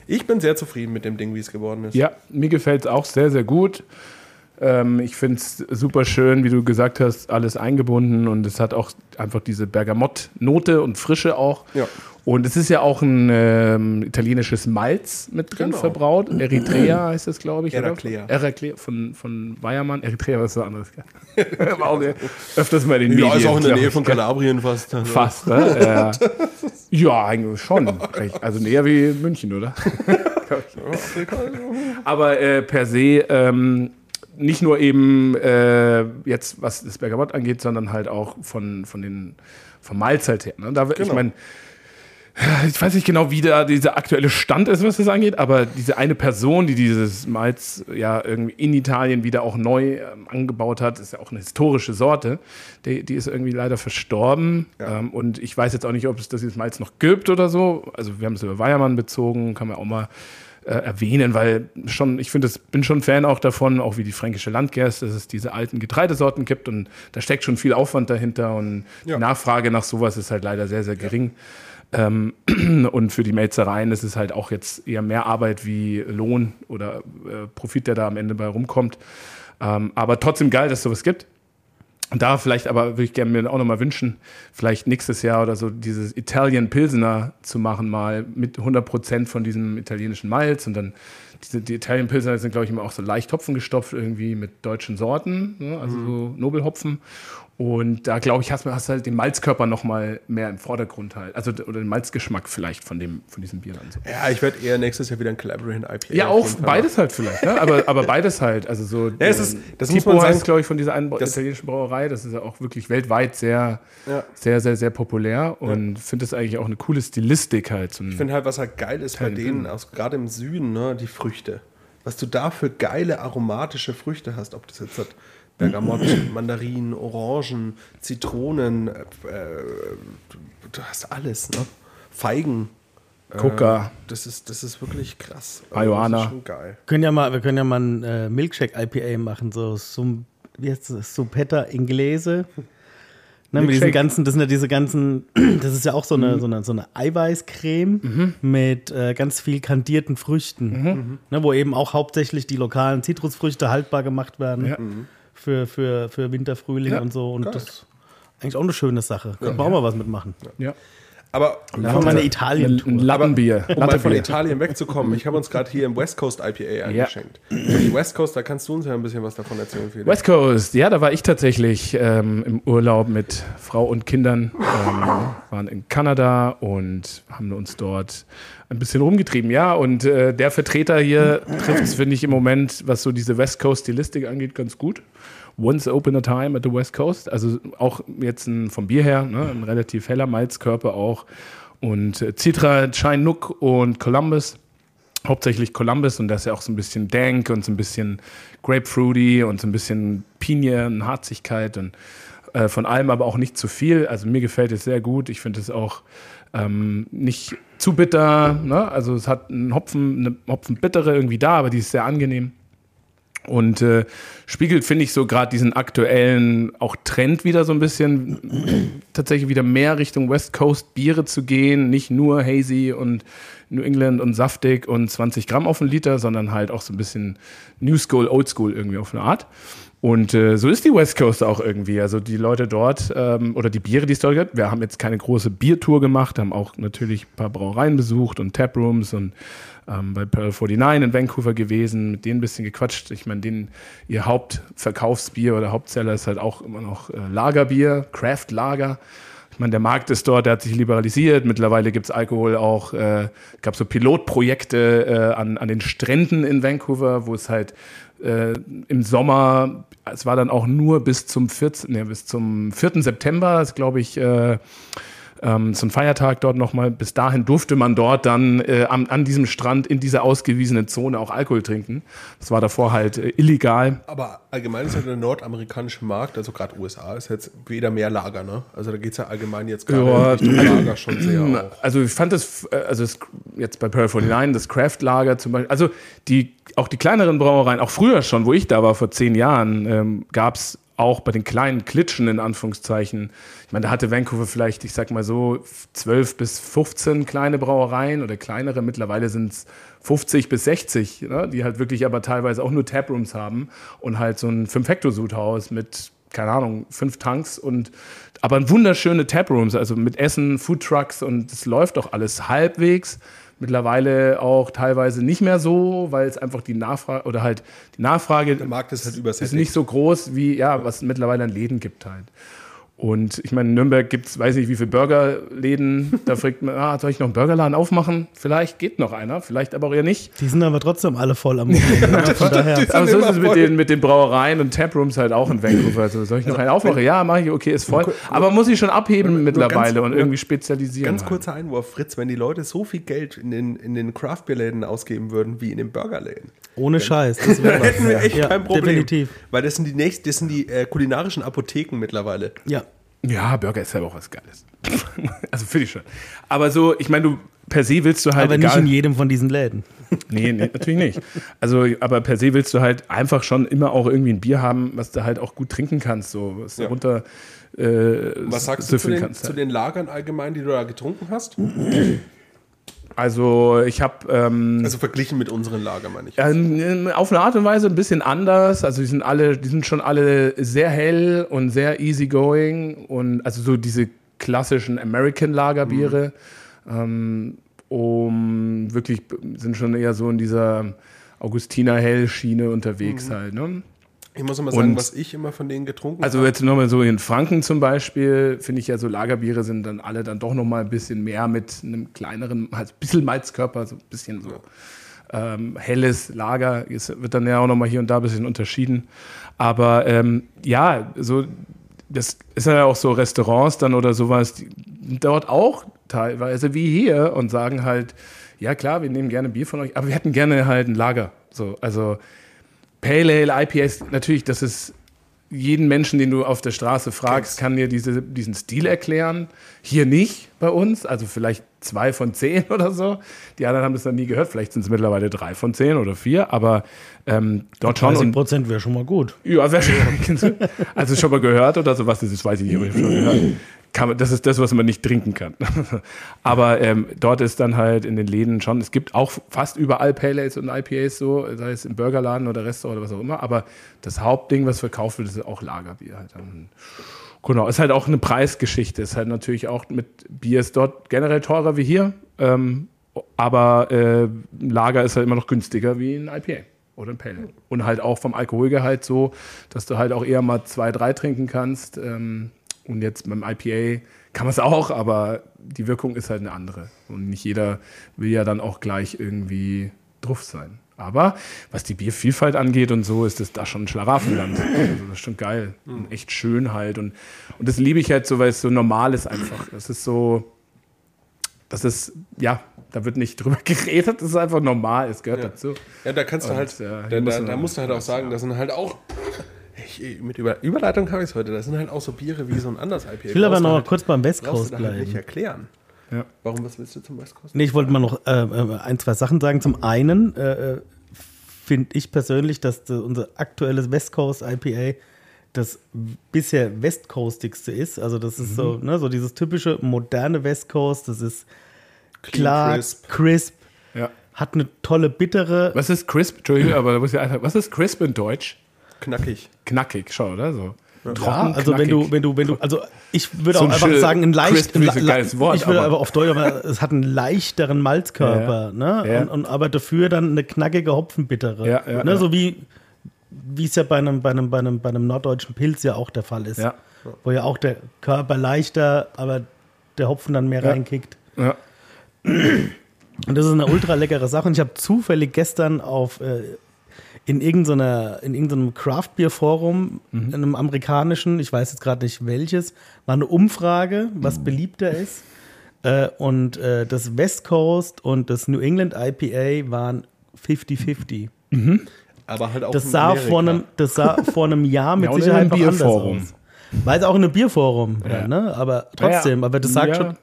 Ich bin sehr zufrieden mit dem Ding, wie es geworden ist. Ja, mir gefällt es auch sehr, sehr gut. Ähm, ich finde es super schön, wie du gesagt hast, alles eingebunden und es hat auch einfach diese Bergamott-Note und Frische auch. Ja. Und es ist ja auch ein ähm, italienisches Malz mit drin Genau. verbraut. Eritrea heißt das, glaube ich. Herakleia. Oder? Herakleia von, von Weiermann. Eritrea, was ist was anderes? <laughs> War auch äh, öfters mal in den Ja, Medien. ist auch in der Nähe von? Kalabrien fast. Also. Fast, ne? <laughs> ja. ja, eigentlich schon. Also näher wie München, oder? <laughs> Aber äh, per se ähm, nicht nur eben äh, jetzt, was das Bergamott angeht, sondern halt auch von, von den, vom Malz halt her. Ne? Da, Ich Genau. meine, ich weiß nicht genau, wie da dieser aktuelle Stand ist, was das angeht, aber diese eine Person, die dieses Malz ja irgendwie in Italien wieder auch neu ähm, angebaut hat, ist ja auch eine historische Sorte. Die, die ist irgendwie leider verstorben. Ähm, und ich weiß jetzt auch nicht, ob es das dieses Malz noch gibt oder so. Also wir haben es über Weiermann bezogen, kann man auch mal äh, erwähnen, weil schon, ich finde, bin schon Fan auch davon, auch wie die fränkische Landgerst, dass es diese alten Getreidesorten gibt und da steckt schon viel Aufwand dahinter und Ja. die Nachfrage nach sowas ist halt leider sehr, sehr gering. Ähm, <clears throat> und für die Melzereien ist es halt auch jetzt eher mehr Arbeit wie Lohn oder äh, Profit, der da am Ende bei rumkommt. Ähm, aber trotzdem geil, dass es sowas gibt. Und da vielleicht aber würde ich gerne mir auch nochmal wünschen, vielleicht nächstes Jahr oder so dieses Italian Pilsener zu machen, mal mit 100% von diesem italienischen Malz. Und dann, diese, die Italian Pilsener sind, glaube ich, immer auch so leicht Hopfen gestopft, irgendwie mit deutschen Sorten, ne? also so Nobelhopfen. Und da, glaube ich, hast du halt den Malzkörper nochmal mehr im Vordergrund halt. Also, oder den Malzgeschmack vielleicht von, dem, von diesem Bier dann so. Ja, ich werde eher nächstes Jahr wieder ein Calabrian IPA. Ja, auch beides halt vielleicht, ne? aber, aber beides halt. Also so, <laughs> Ja, es ist- das Tipo muss man sagen, heißt, glaube ich, von dieser einen italienischen Brauerei. Das ist ja auch wirklich weltweit sehr, Ja. sehr, sehr, sehr populär und finde das eigentlich auch eine coole Stilistik halt. So Ich finde halt, was halt geil ist bei denen, gerade im Süden, ne, die Früchte. Was du da für geile aromatische Früchte hast, ob das jetzt hat Bergamott, <clears throat> Mandarinen, Orangen, Zitronen, äh, äh, du, hast alles, ne? Feigen. Äh, Coca. Das ist, das ist wirklich krass. Marihuana. Das ist schon geil. Können ja mal, wir können ja mal ein äh, Milkshake-IPA machen, so Sum, wie heißt das? Supetta Inglese. Ne, mit diesen ganzen, das sind ja diese ganzen, <clears throat> das ist ja auch so eine, so eine, so eine Eiweißcreme mit äh, ganz viel kandierten Früchten, ne, wo eben auch hauptsächlich die lokalen Zitrusfrüchte haltbar gemacht werden Ja. Für, für, für Winter, Frühling Ja, und so. Und geil. das ist eigentlich auch eine schöne Sache. Können wir auch mal was mitmachen. ja. Aber wir eine Italien-Tour. Ein Lappenbier. um mal von. Italien wegzukommen, ich habe uns gerade hier im West Coast IPA eingeschenkt. Die West Coast, da kannst du uns ja ein bisschen was davon erzählen, Felix. West Coast, ja, da war ich tatsächlich ähm, im Urlaub mit Frau und Kindern, ähm, waren in Kanada und haben uns dort ein bisschen rumgetrieben, ja. Und äh, der Vertreter hier trifft es, finde ich, im Moment, was so diese West Coast Stilistik angeht, ganz gut. Once Open a Time at the West Coast, also auch jetzt ein, vom Bier her, ne, ein relativ heller Malzkörper auch. Und äh, Citra, Chinook und Columbus hauptsächlich Columbus und das ist ja auch so ein bisschen dank und so ein bisschen grapefruity und so ein bisschen Pinie und Harzigkeit und äh, von allem aber auch nicht zu viel. Also mir gefällt es sehr gut. Ich finde es auch ähm, nicht zu bitter. Ne? Also es hat einen Hopfen, eine Hopfenbittere irgendwie da, aber die ist sehr angenehm. Und äh, spiegelt, finde ich, so gerade diesen aktuellen auch Trend wieder so ein bisschen, tatsächlich wieder mehr Richtung West Coast Biere zu gehen, nicht nur hazy und New England und saftig und 20 Gramm auf den Liter, sondern halt auch so ein bisschen New School, Old School irgendwie auf eine Art. Und äh, so ist die West Coast auch irgendwie. Also die Leute dort ähm, oder die Biere, die es dort gibt. Wir haben jetzt keine große Biertour gemacht, haben auch natürlich ein paar Brauereien besucht und Taprooms und ähm, bei Pearl 49 in Vancouver gewesen, mit denen ein bisschen gequatscht. Ich meine, denen ihr Hauptverkaufsbier oder Hauptseller ist halt auch immer noch äh, Lagerbier, Craft Lager. Ich meine, der Markt ist dort, der hat sich liberalisiert. Mittlerweile gibt es Alkohol auch, äh, gab so Pilotprojekte äh, an, an den Stränden in Vancouver, wo es halt äh, im Sommer, es war dann auch nur bis zum 14, nee, bis zum 4. September, das glaube ich, äh, ähm, zum Feiertag dort nochmal. Bis dahin durfte man dort dann äh, an, an, diesem Strand in dieser ausgewiesenen Zone auch Alkohol trinken. Das war davor halt äh, illegal. Aber allgemein ist ja der nordamerikanische Markt, also gerade USA, ist jetzt wieder mehr Lager, ne? Also da geht es ja allgemein jetzt gerade ja, Richtung Lager schon sehr auch. Also ich fand das, äh, also das, jetzt bei Pearl 49, das Craft-Lager zum Beispiel, also die, auch die kleineren Brauereien, auch früher schon, wo ich da war, vor zehn Jahren, ähm, gab es auch bei den kleinen Klitschen in Anführungszeichen, ich meine, da hatte Vancouver vielleicht, ich sag mal so, 12 bis 15 kleine Brauereien oder kleinere. Mittlerweile sind es 50 bis 60, ne, die halt wirklich aber teilweise auch nur Taprooms haben und halt so ein Fünf-Hektosud-Haus mit, keine Ahnung, fünf Tanks und aber wunderschöne Taprooms, also mit Essen, Foodtrucks und es läuft doch alles halbwegs. Mittlerweile auch teilweise nicht mehr so, weil es einfach die Nachfrage oder halt die Nachfrage Der Markt ist, halt ist nicht so groß wie ja, was mittlerweile an Läden gibt halt. Und ich meine, in Nürnberg gibt es, weiß nicht, wie viele Burgerläden. Da fragt man, ah, soll ich noch einen Burgerladen aufmachen? Vielleicht geht noch einer, vielleicht aber auch eher nicht. Die sind aber trotzdem alle voll am Wochenende. Daher. Aber so ist es mit den, mit den Brauereien und Taprooms halt auch in Vancouver. Also soll ich noch einen aufmachen? Ja, mache ich, okay, ist voll. Aber muss ich schon abheben mittlerweile und irgendwie spezialisieren. Ganz kurzer Einwurf, Fritz, wenn die Leute so viel Geld in den, in den Craft-Bier-Läden ausgeben würden wie in den Burgerläden. Ohne Scheiß. Das dann <laughs> hätten wir echt Ja, kein Problem. definitiv. Weil das sind die nächsten, das sind die äh, kulinarischen Apotheken mittlerweile. Ja. Ja, Burger ist ja auch was Geiles. <laughs> also finde ich schon. Aber so, ich meine, du per se willst du halt Aber nicht in jedem von diesen Läden. <laughs> Nee, nee, natürlich nicht. Also, aber per se willst du halt einfach schon immer auch irgendwie ein Bier haben, was du halt auch gut trinken kannst, so was Ja. du runter äh, Was sagst du zu den, kannst, zu halt. den Lagern allgemein, die du da getrunken hast? <laughs> Also ich habe ähm, Also verglichen mit unseren Lagern, meine ich. ähm, auf eine Art und Weise ein bisschen anders. Also die sind alle, die sind schon alle sehr hell und sehr easygoing und also so diese klassischen American Lagerbiere. Ähm, um wirklich sind schon eher so in dieser Augustiner Hell-Schiene unterwegs halt. Ne? Ich muss immer sagen, Und- was ich immer von denen getrunken Also habe. jetzt nochmal so in Franken zum Beispiel, finde ich ja so Lagerbiere sind dann alle dann doch nochmal ein bisschen mehr mit einem kleineren, halt ein bisschen Malzkörper, so ein bisschen so ähm, helles Lager. Es wird dann ja auch nochmal hier und da ein bisschen unterschieden. Aber ähm, ja, so das ist ja auch so Restaurants dann oder sowas, die dort auch teilweise wie hier und sagen halt, ja klar, wir nehmen gerne Bier von euch, aber wir hätten gerne halt ein Lager. So, also Pale Ale, IPAs, natürlich, das ist jeden Menschen, den du auf der Straße fragst, kann dir diese, diesen Stil erklären. Hier nicht bei uns, also vielleicht zwei von zehn <laughs> oder so. Die anderen haben das noch nie gehört, vielleicht sind es mittlerweile drei von zehn oder vier, aber ähm, dort schon. 30 Und, Prozent wäre schon mal gut. ja, sehr schön. <laughs> Also schon mal gehört oder sowas, das weiß ich nicht, aber ich habe schon gehört. Man, das ist das, was man nicht trinken kann. <laughs> Aber ähm, dort ist dann halt in den Läden schon, es gibt auch fast überall Pale Ales und IPAs so, sei es im Burgerladen oder Restaurant oder was auch immer, aber das Hauptding, was verkauft wird, ist auch Lagerbier halt. Genau, ist halt auch eine Preisgeschichte. Ist halt natürlich auch mit Bier ist dort generell teurer wie hier, ähm, aber äh, Lager ist halt immer noch günstiger wie ein IPA oder ein Pale Ale. Und halt auch vom Alkoholgehalt so, dass du halt auch eher mal zwei, drei trinken kannst. Ähm, und jetzt beim IPA kann man es auch, aber die Wirkung ist halt eine andere. Und nicht jeder will ja dann auch gleich irgendwie drauf sein. Aber was die Biervielfalt angeht und so, ist das da schon ein Schlaraffenland. Also das ist schon geil. Und echt schön halt. Und, und das liebe ich halt so, weil es so normal ist einfach. Das ist so, das ist, ja, da wird nicht drüber <laughs> geredet, das ist einfach normal, es gehört Ja. dazu. Ja, da kannst du Und, halt, ja, da, muss da, man- da musst du halt auch sagen, das sind halt auch, ich, mit Über, Überleitung habe ich es heute, das sind halt auch so Biere wie so ein anderes IPA. Ich will aber noch halt, kurz beim West Coast du da halt nicht bleiben. erklären. Ja. Warum, was willst du zum West Coast? Nee, ich wollte mal noch äh, äh, ein, zwei Sachen sagen. Zum einen äh, äh, finde ich persönlich, dass das, unser aktuelles West Coast IPA das bisher West Coastigste ist. Also das ist so, Mhm. ne, so dieses typische moderne West Coast. Das ist Clean, klar, crisp. crisp, Ja. hat eine tolle bittere. Was ist crisp? Entschuldigung, aber da muss ich einfach, was ist crisp in Deutsch? Knackig. Knackig, schon, oder? So. Ja, Trocken, also wenn knackig. du, wenn du, wenn du, also ich würde So auch ein einfach schön- sagen, ein leicht, ist ein geiles Wort, ich würde aber- aber auf Deutsch, aber es hat einen leichteren Malzkörper, ne? Ja. Und, und aber dafür dann eine knackige Hopfenbittere, Ja, ja, ne? ja. So wie wie es ja bei einem, bei einem, bei einem, bei einem norddeutschen Pilz ja auch der Fall ist, Ja. wo ja auch der Körper leichter, aber der Hopfen dann mehr Ja. reinkickt. Ja. Und das ist eine ultra leckere Sache. Und ich habe zufällig gestern auf äh, in irgendeiner in irgendeinem Craft Beer Forum, Mhm. in einem amerikanischen, ich weiß jetzt gerade nicht welches, war eine Umfrage, was beliebter ist. Äh, und äh, das West Coast und das New England IPA waren 50-50. Aber halt auch Das in sah, vor einem, das sah <laughs> vor einem Jahr mit Ja, Sicherheit noch anders Bierforum. aus. War jetzt auch in einem Bierforum, ja. ne? aber trotzdem, Ja, aber das sagt ja. schon,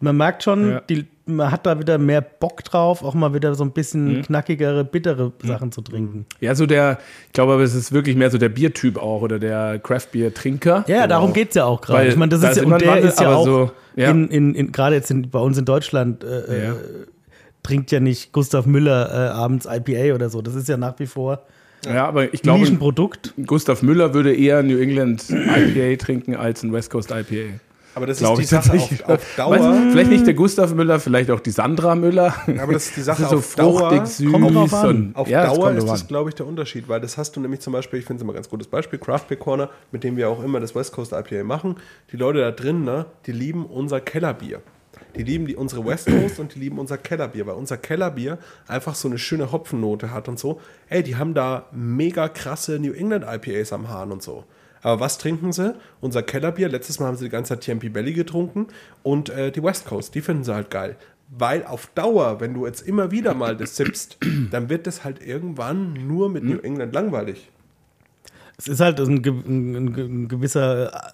man merkt schon, Ja. die, man hat da wieder mehr Bock drauf, auch mal wieder so ein bisschen Mhm. knackigere, bittere Sachen zu trinken. Ja, so der, ich glaube aber, es ist wirklich mehr so der Biertyp auch oder der Craft-Bier-Trinker. Ja, darum geht es ja auch gerade. Ich meine, das da ist ja, und der Wandel, ist ja auch so, ja. in, in, in, gerade jetzt in, bei uns in Deutschland äh, Ja. äh, trinkt ja nicht Gustav Müller äh, abends IPA oder so. Das ist ja nach wie vor Ja, aber ich ein glaube. Gustav Müller würde eher New England IPA trinken als ein West Coast IPA. Aber das ist die Sache auf, auf Dauer. Weißt vielleicht nicht der Gustav Müller, vielleicht auch die Sandra Müller. aber das ist die Sache ist so auf Dauer. fruchtig, süß. kommt drauf an. Auf ja, Dauer ist das, glaube ich, der Unterschied, weil das hast du nämlich zum Beispiel, ich finde es immer ein ganz gutes Beispiel, Craft Beer Corner, mit dem wir auch immer das West Coast IPA machen. Die Leute da drin, ne, die lieben unser Kellerbier. Die lieben die, unsere West Coast und die lieben unser Kellerbier, weil unser Kellerbier einfach so eine schöne Hopfennote hat und so. Ey, die haben da mega krasse New England IPAs am Hahn und so. Aber was trinken sie? Unser Kellerbier. Letztes Mal haben sie die ganze Zeit TMP Belly getrunken und äh, die West Coast. Die finden sie halt geil. Weil auf Dauer, wenn du jetzt immer wieder mal das sippst, <clears throat> dann wird das halt irgendwann nur mit New England langweilig. Es ist halt ein, ein, ein, gewisser,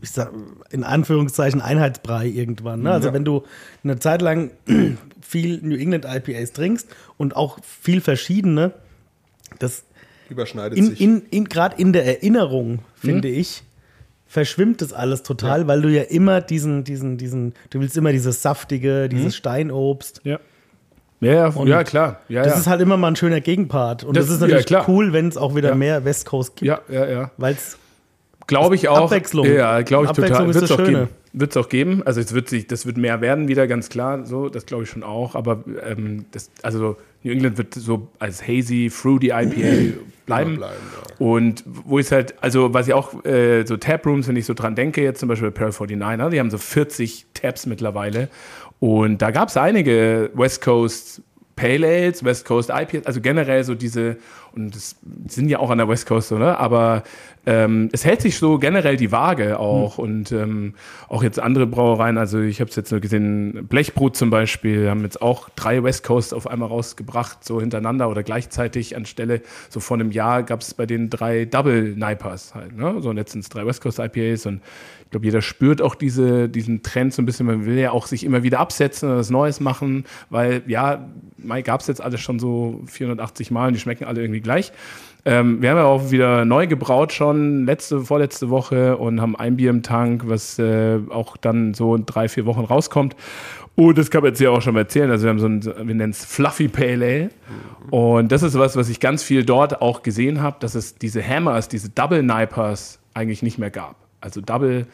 ich sag, in Anführungszeichen Einheitsbrei irgendwann. Ne? Also Ja. wenn du eine Zeit lang <clears throat> viel New England IPAs trinkst und auch viel verschiedene, das Überschneidet in, sich. in, in, gerade in der Erinnerung, finde ich, verschwimmt das alles total, weil du ja immer diesen, diesen, diesen, du willst immer dieses saftige, dieses Steinobst. Ja. Ja, ja, Und ja, klar. Ja, Das ja. ist halt immer mal ein schöner Gegenpart. Und Das- das, ist ja, natürlich klar. cool, wenn es auch wieder Ja. mehr West Coast gibt. ja, ja, ja. Weil es Glaube ich auch. Abwechslung. Ja, glaube ich Abwechslung total. Wird es das auch Schöne. geben. Wird es auch geben. Also es wird sich, das wird mehr werden wieder, ganz klar. So, das glaube ich schon auch. Aber ähm, das, also New England wird so als hazy, fruity IPA bleiben. bleiben, Und wo ich halt, also was ich auch, äh, so Taprooms, wenn ich so dran denke, jetzt zum Beispiel Pearl 49er, die haben so 40 Tabs mittlerweile. Und da gab es einige West Coast Pale Ales, West Coast IPAs, also generell so diese, und das sind ja auch an der West Coast, oder? Aber ähm, es hält sich so generell die Waage auch und ähm, auch jetzt andere Brauereien, also ich habe es jetzt nur gesehen, Blechbrot zum Beispiel, haben jetzt auch drei West Coast auf einmal rausgebracht, so hintereinander oder gleichzeitig anstelle, so vor einem Jahr gab es bei den drei Double Nipers halt, ne? So es drei West Coast IPAs und ich glaube, jeder spürt auch diese, diesen Trend so ein bisschen, man will ja auch sich immer wieder absetzen und was Neues machen, weil ja, gab es jetzt alles schon so 480 Mal und die schmecken alle irgendwie gleich. Ähm, wir haben ja auch wieder neu gebraut schon letzte, vorletzte Woche und haben ein Bier im Tank, was äh, auch dann so in drei, vier Wochen rauskommt. Und das kann man jetzt hier auch schon mal erzählen. Also wir haben so ein, wir nennen es Fluffy Pale Ale. Und das ist was, was ich ganz viel dort auch gesehen habe, dass es diese Hammers, diese Double Nipers eigentlich nicht mehr gab. Also Double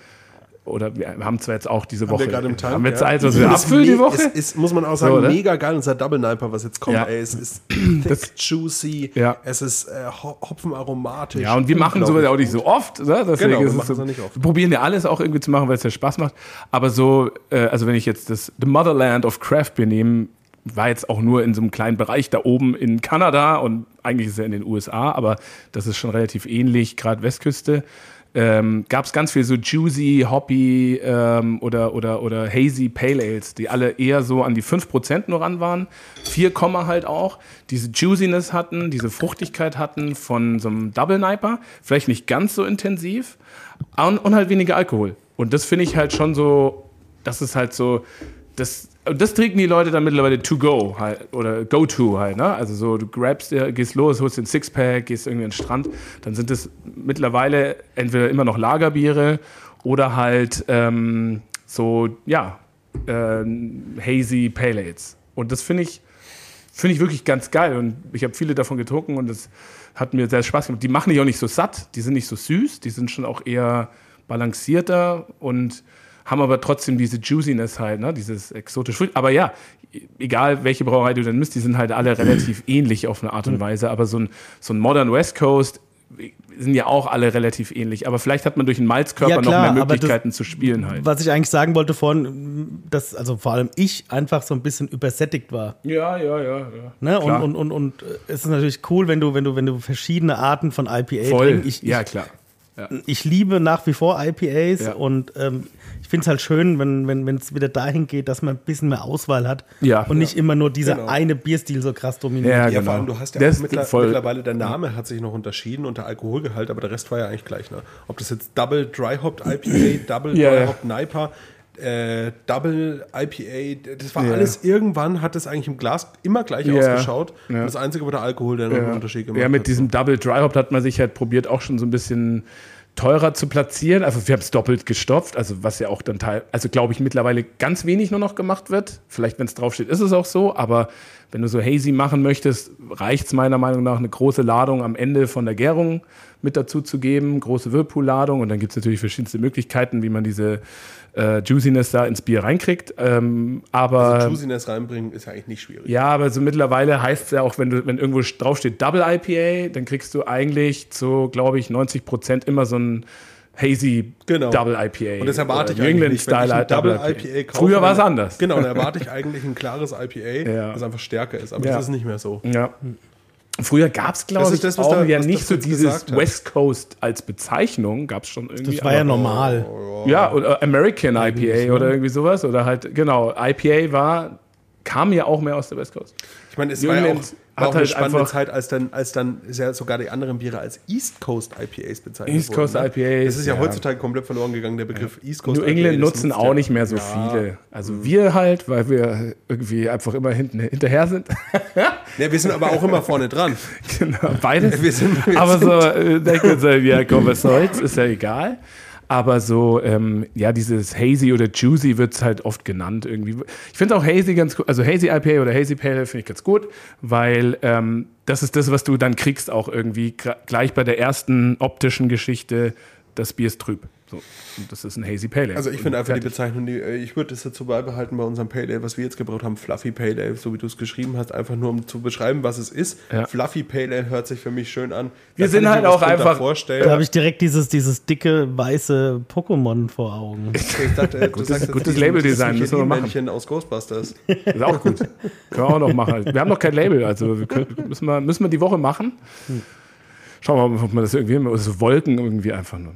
oder wir haben zwar jetzt auch diese Woche. wir gerade im Tank. Haben wir ja. Zeit, was wir ist abfüllen die Woche? Es ist, muss man auch sagen, So, mega geil. Unser Double Niper, was jetzt kommt, Ja. ey, es ist <clears throat> thick, Das- juicy, Ja. es ist äh, ho- hopfenaromatisch. Ja, und wir machen sowas ja auch nicht so oft. Ne? Deswegen Genau, wir ist es machen so, nicht oft. Wir probieren ja alles auch irgendwie zu machen, weil es ja Spaß macht. Aber so, äh, also wenn ich jetzt das The Motherland of Craft Beer nehme, war jetzt auch nur in so einem kleinen Bereich da oben in Kanada und eigentlich ist er in den USA, aber das ist schon relativ ähnlich, gerade Westküste. Ähm, gab es ganz viel so Juicy, Hoppy ähm, oder, oder, oder Hazy Pale Ales, die alle eher so an die 5% nur ran waren. 4, halt auch, diese Juiciness hatten, diese Fruchtigkeit hatten von so einem Double Niper, vielleicht nicht ganz so intensiv und, und halt weniger Alkohol. Und das finde ich halt schon so, das ist halt so, das, das trinken die Leute dann mittlerweile to go halt oder go to halt, ne? Also so du grabst dir, gehst los, holst den Sixpack, gehst irgendwie an den Strand, dann sind es mittlerweile entweder immer noch Lagerbiere oder halt ähm, so ja äh, hazy Pale. Und das finde ich finde ich wirklich ganz geil und ich habe viele davon getrunken und das hat mir sehr Spaß gemacht. Die machen dich auch nicht so satt, die sind nicht so süß, die sind schon auch eher balancierter und haben aber trotzdem diese Juiciness halt, ne? dieses exotische. Aber ja, egal welche Brauerei du dann misst, die sind halt alle relativ <clears throat> ähnlich auf eine Art und Weise. Aber so ein, so ein Modern West Coast sind ja auch alle relativ ähnlich. Aber vielleicht hat man durch einen Malzkörper Ja, klar, noch mehr Möglichkeiten das- zu spielen halt. Was ich eigentlich sagen wollte vorhin, dass also vor allem ich einfach so ein bisschen übersättigt war. Ja, ja, ja. ja. Ne? Und, und, und, und äh, es ist natürlich cool, wenn du, wenn du, wenn du verschiedene Arten von IPA Voll. Ich, ja, klar. Ja. ich liebe nach wie vor IPAs Ja. und ähm, ich finde es halt schön, wenn es wenn, es wieder dahin geht, dass man ein bisschen mehr Auswahl hat Ja. und nicht immer nur dieser Genau. eine Bierstil so krass dominiert. Ja, Ja, genau. vor allem, du hast ja mittler voll- mittlerweile, der Name hat sich noch unterschieden und der Alkoholgehalt, aber der Rest war ja eigentlich gleich. Ne? Ob das jetzt Double Dry Hopped IPA, Double Dry. Hopped Niper, äh, Double IPA, das war Ja. alles, irgendwann hat das eigentlich im Glas immer gleich Ja. ausgeschaut. Ja. Das Einzige war der Alkohol, der noch einen Unterschied gemacht Ja, hat. mit diesem Double Dry Hop hat man sich halt probiert, auch schon so ein bisschen teurer zu platzieren. Also wir haben es doppelt gestopft, also was ja auch dann teil, also glaube ich mittlerweile ganz wenig nur noch gemacht wird. Vielleicht, wenn es draufsteht, ist es auch so, aber wenn du so hazy machen möchtest, reicht es meiner Meinung nach, eine große Ladung am Ende von der Gärung mit dazu zu geben, große Whirlpool-Ladung und dann gibt es natürlich verschiedenste Möglichkeiten, wie man diese äh, Juiciness da ins Bier reinkriegt. Ähm, aber Also Juiciness reinbringen ist ja eigentlich nicht schwierig. ja, aber so mittlerweile heißt es ja auch, wenn, du, wenn irgendwo draufsteht Double IPA, dann kriegst du eigentlich zu, glaube ich, 90 Prozent immer so ein hazy Genau. Double IPA. Und das erwarte ich New eigentlich England nicht. Wenn ich ein Double IPA kaufe, Früher war es anders. Genau, dann <laughs> erwarte ich eigentlich ein klares IPA, Ja. das einfach stärker ist. Aber Ja. das ist nicht mehr so. Ja. Früher gab es, glaube ich, das, was auch der- ja was nicht so dieses. West Coast als Bezeichnung, gab es schon irgendwie. Das war ja aber- normal. Ja, oder American IPA oder irgendwie sowas. Oder halt, genau, IPA war, kam ja auch mehr aus der West Coast. Ich meine, es New war ja auch, war hat auch eine halt spannende Zeit, als dann, als dann ja sogar die anderen Biere als East Coast IPAs bezeichnet East Coast wurden. IPAs, Das ist ja, ja. heutzutage komplett verloren gegangen, der Begriff East Coast New England IPA, das nutzen auch ja- nicht mehr so Ja. Mhm. viele. Also wir halt, weil wir irgendwie einfach immer hinten, hinterher sind. Ja, wir sind aber auch immer vorne dran. <laughs> genau, beides. Wir sind- wir aber so, äh, denken wir so, ja komm, was soll's, ist ja egal. Aber so, ähm, ja, dieses Hazy oder Juicy wird es halt oft genannt irgendwie. Ich finde auch Hazy ganz gut, also Hazy IPA oder Hazy Pale Ale finde ich ganz gut, weil ähm, das ist das, was du dann kriegst auch irgendwie gleich bei der ersten optischen Geschichte, das Bier ist trüb. So, und das ist ein Hazy Pale Ale. Also ich finde einfach die fertig. Bezeichnung, die, äh, ich würde es dazu beibehalten bei unserem Pale Ale, was wir jetzt gebraut haben, Fluffy Pale Ale, so wie du es geschrieben hast, einfach nur um zu beschreiben, was es ist. Ja. Fluffy Pale Ale hört sich für mich schön an. Wir Da sind halt auch einfach- vorstellen. Da habe ich direkt dieses, dieses dicke, weiße Pokémon vor Augen. Ich dachte, <laughs> du Gutes- sagst Labeldesign, müssen wir machen. Michelin-Männchen aus Ghostbusters. Ist auch gut. Können wir auch noch machen. Wir haben noch kein Label, also wir können, müssen, wir, müssen wir die Woche machen. Schauen wir mal, ob man das irgendwie, oder so Wolken irgendwie einfach nur.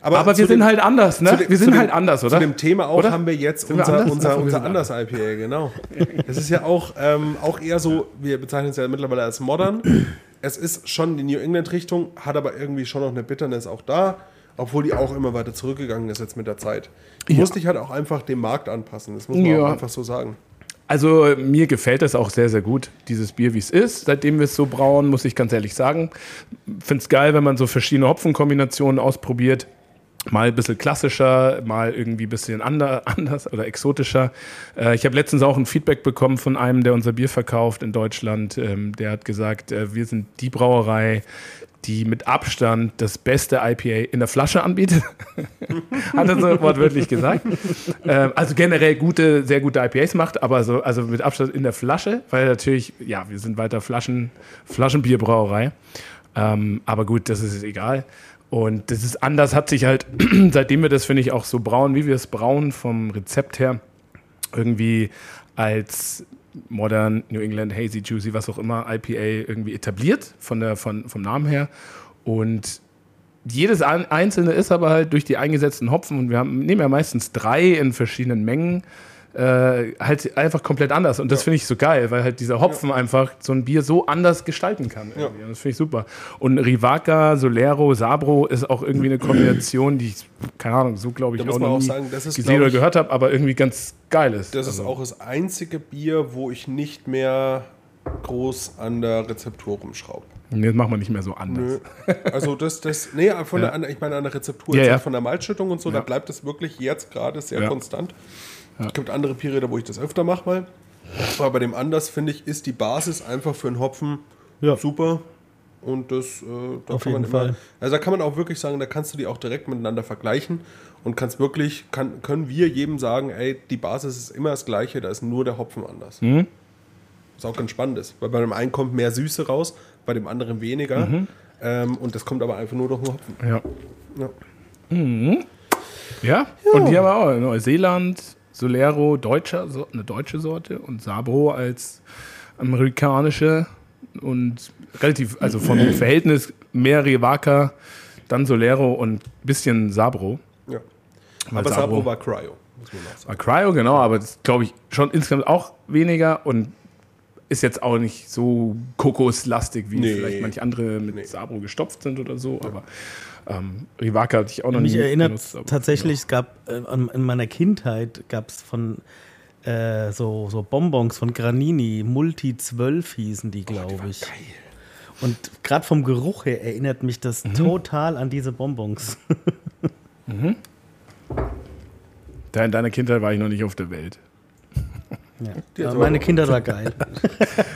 Aber, zu wir sind dem- halt anders, ne? dem- wir sind dem- halt anders, oder? Zu dem Thema auch Oder? haben wir jetzt Sind wir unser, anders? unser, unser sind anders IPA, genau. Es ist ja auch, ähm, auch eher so, wir bezeichnen es ja mittlerweile als modern. Es ist schon die New England-Richtung, hat aber irgendwie schon noch eine Bitterness auch da, obwohl die auch immer weiter zurückgegangen ist jetzt mit der Zeit. Ja. musst dich halt auch einfach dem Markt anpassen, das muss man Ja. auch einfach so sagen. Also mir gefällt das auch sehr, sehr gut, dieses Bier, wie es ist. Seitdem wir es so brauen, muss ich ganz ehrlich sagen. Finde es geil, wenn man so verschiedene Hopfenkombinationen ausprobiert. Mal ein bisschen klassischer, mal irgendwie ein bisschen ander, <laughs> anders oder exotischer. Äh, ich habe letztens auch ein Feedback bekommen von einem, der unser Bier verkauft in Deutschland. Ähm, der hat gesagt, äh, wir sind die Brauerei, die mit Abstand das beste IPA in der Flasche anbietet. <laughs> hat er so wortwörtlich gesagt. Ähm, also generell gute, sehr gute IPAs macht, aber so, also mit Abstand in der Flasche, weil natürlich, ja, wir sind weiter Flaschen, Flaschenbierbrauerei. Ähm, aber gut, das ist egal. Und das ist anders, hat sich halt, <clears throat> seitdem wir das, finde ich, auch so brauen, wie wir es brauen, vom Rezept her, irgendwie als Modern, New England, Hazy, Juicy, was auch immer, IPA irgendwie etabliert, von der, von, vom Namen her. Und jedes ein- einzelne ist aber halt durch die eingesetzten Hopfen und wir haben, nehmen ja meistens drei in verschiedenen Mengen. Äh, halt einfach komplett anders. Und das finde ich so geil, weil halt dieser Hopfen einfach so ein Bier so anders gestalten kann. Und das finde ich super. Und Rivaca, Solero, Sabro ist auch irgendwie eine Kombination, die ich, keine Ahnung, so glaube ich Da auch noch auch nie sagen, das ist, gesehen oder gehört habe, aber irgendwie ganz geil ist. Das ist Also, auch das einzige Bier, wo ich nicht mehr groß an der Rezeptur rumschraube. Nee, das macht man nicht mehr so anders. Nö. Also das, das, nee, von Ja. der, ich meine an der Rezeptur, Ja, jetzt ja. auch von der Malzschüttung und so, Ja. da bleibt es wirklich jetzt gerade sehr Ja. Es gibt andere Periode, wo ich das öfter mache mal. Aber bei dem anders, finde ich, ist die Basis einfach für einen Hopfen Ja. super. Und das, äh, da Auf kann man jeden Fall. also da kann man auch wirklich sagen, da kannst du die auch direkt miteinander vergleichen und kannst wirklich, kann, können wir jedem sagen, ey, die Basis ist immer das gleiche, da ist nur der Hopfen anders. Mhm. Was auch ganz spannend ist, weil bei dem einen kommt mehr Süße raus, bei dem anderen weniger. Mhm. Ähm, und das kommt aber einfach nur durch den Hopfen. Ja. Ja. Ja, und die haben wir auch Neuseeland, Solero, deutscher, eine deutsche Sorte und Sabro als amerikanische und relativ, also vom Verhältnis mehr Rivaca, dann Solero und bisschen Sabro. ja. Aber Sabro- Sabro war Cryo, muss man auch sagen. War Cryo, genau, aber das glaube ich schon insgesamt auch weniger und ist jetzt auch nicht so kokoslastig, wie Nee. vielleicht manche andere mit Nee. Sabro gestopft sind oder so, aber ähm, Rivaca hatte ich auch noch Mich nie erinnert benutzt, tatsächlich, es gab äh, in meiner Kindheit gab es von äh, so, so Bonbons von Granini, Multi 12 hießen die, glaube ich. Und gerade vom Geruch her erinnert mich das Mhm. total an diese Bonbons. Da in deiner Kindheit war ich noch nicht auf der Welt. Ja. Ja, meine Kindheit <laughs> war geil.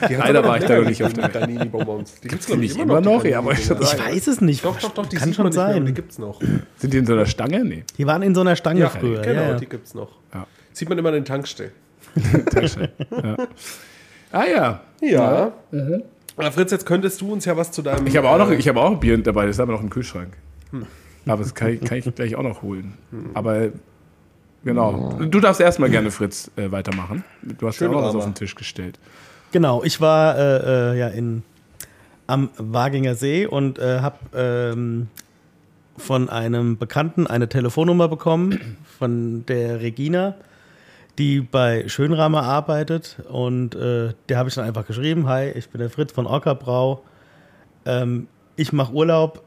Leider war ich da noch nicht auf der Welt. Granini-Bonbons. Die gibt's, die nicht immer noch? Ja, aber ich- ich Ich weiß es nicht. Doch, doch, doch, die Kann sieht schon sein. Die gibt's noch. Sind die in so einer Stange? Nee. Die waren in so einer Stange Ja, früher. genau, ja, ja. die gibt's noch. Ja. Sieht man immer in den Tankstellen. <laughs> Ja. Ah ja. Ja. Aber Fritz, jetzt könntest du uns ja was zu deinem. Ich habe auch noch, äh, ich habe auch ein Bier dabei, das ist aber noch im Kühlschrank. Aber das kann ich, kann ich gleich auch noch holen. Aber genau. Du darfst erstmal gerne, Fritz, äh, weitermachen. Du hast ja auch was auf den Tisch gestellt. Genau, ich war äh, äh, ja in, am Waginger See und äh, habe ähm, von einem Bekannten eine Telefonnummer bekommen, <clears throat> von der Regina, die bei Schönramer arbeitet. Und äh, der habe ich dann einfach geschrieben: Hi, ich bin der Fritz von Orca Brau. Ähm, ich mache Urlaub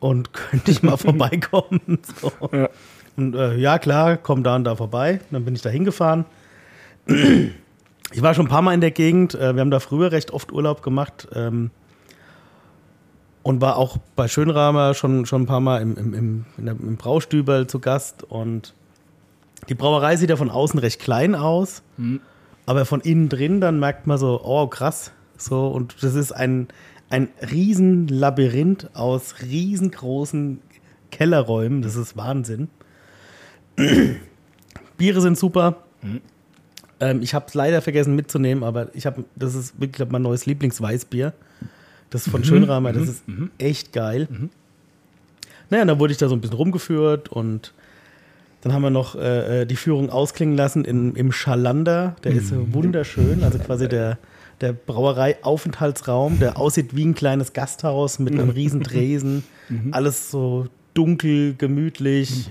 und <laughs> könnte ich mal <laughs> vorbeikommen. <laughs> So. Ja. Und äh, ja, klar, komm da und da vorbei. Dann bin ich da hingefahren. Ich war schon ein paar Mal in der Gegend. äh, Wir haben da früher recht oft Urlaub gemacht. ähm, Und war auch bei Schönramer schon, schon ein paar Mal im, im, im, im Braustüberl zu Gast. Und die Brauerei sieht ja von außen recht klein aus. Aber von innen drin, dann merkt man so, oh krass. So, und das ist ein, ein riesen Labyrinth aus riesengroßen Kellerräumen. Das ist Wahnsinn. <clears throat> Biere sind super. Ähm, ich habe es leider vergessen mitzunehmen, aber ich habe, das ist wirklich glaub, mein neues Lieblingsweißbier. Das ist von Schönramer, das ist echt geil. Naja, dann wurde ich da so ein bisschen rumgeführt und dann haben wir noch äh, äh, die Führung ausklingen lassen in, im Schalander. Der ist so wunderschön, also quasi der, der Brauerei-Aufenthaltsraum, der aussieht wie ein kleines Gasthaus mit einem riesen <laughs> Tresen. Alles so dunkel, gemütlich.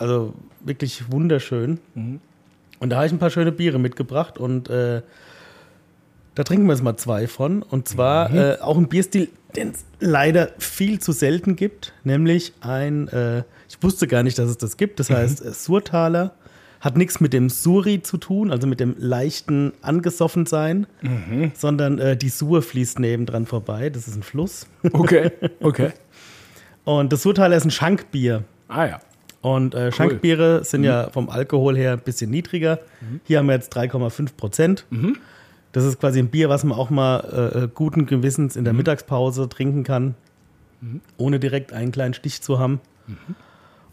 Also wirklich wunderschön. Und da habe ich ein paar schöne Biere mitgebracht und äh, da trinken wir jetzt mal zwei von. Und zwar äh, auch ein Bierstil, den es leider viel zu selten gibt, nämlich ein, äh, ich wusste gar nicht, dass es das gibt, das heißt äh, Surtaler. Hat nichts mit dem Suri zu tun, also mit dem leichten Angesoffensein, sondern äh, die Sur fließt nebendran vorbei. Das ist ein Fluss. Okay, <laughs> okay. Und das Surtaler ist ein Schankbier. Ah ja. Und äh, Schankbiere sind ja vom Alkohol her ein bisschen niedriger. Hier haben wir jetzt 3,5 Prozent. Das ist quasi ein Bier, was man auch mal äh, guten Gewissens in der Mittagspause trinken kann, ohne direkt einen kleinen Stich zu haben.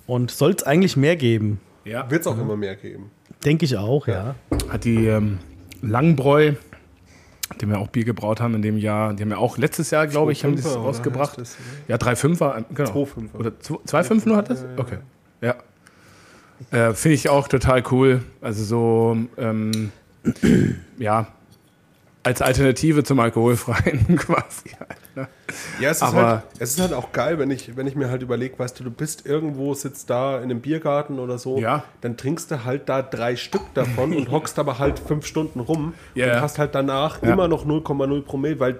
Und soll es eigentlich mehr geben? ja. Wird es auch immer mehr geben. Denke ich auch, ja. Hat die ähm, Langbräu, die wir auch Bier gebraut haben in dem Jahr, die haben ja auch letztes Jahr, glaube ich, haben die das 2,5er, oder rausgebracht. das, Ja, 3,5er, genau. 2,5er. Oder 2,5 nur hat das? Okay. Ja. Äh, Finde ich auch total cool. Also so, ähm, ja, als Alternative zum alkoholfreien <laughs> quasi. Halt, ne? Ja, es ist, Aber- halt, es ist halt auch geil, wenn ich, wenn ich mir halt überlege, weißt du, du bist irgendwo, sitzt da in einem Biergarten oder so, Ja. dann trinkst du halt da drei Stück davon und <laughs> hockst aber halt fünf Stunden rum Ja, und hast halt danach Ja. immer noch 0,0 Promille, weil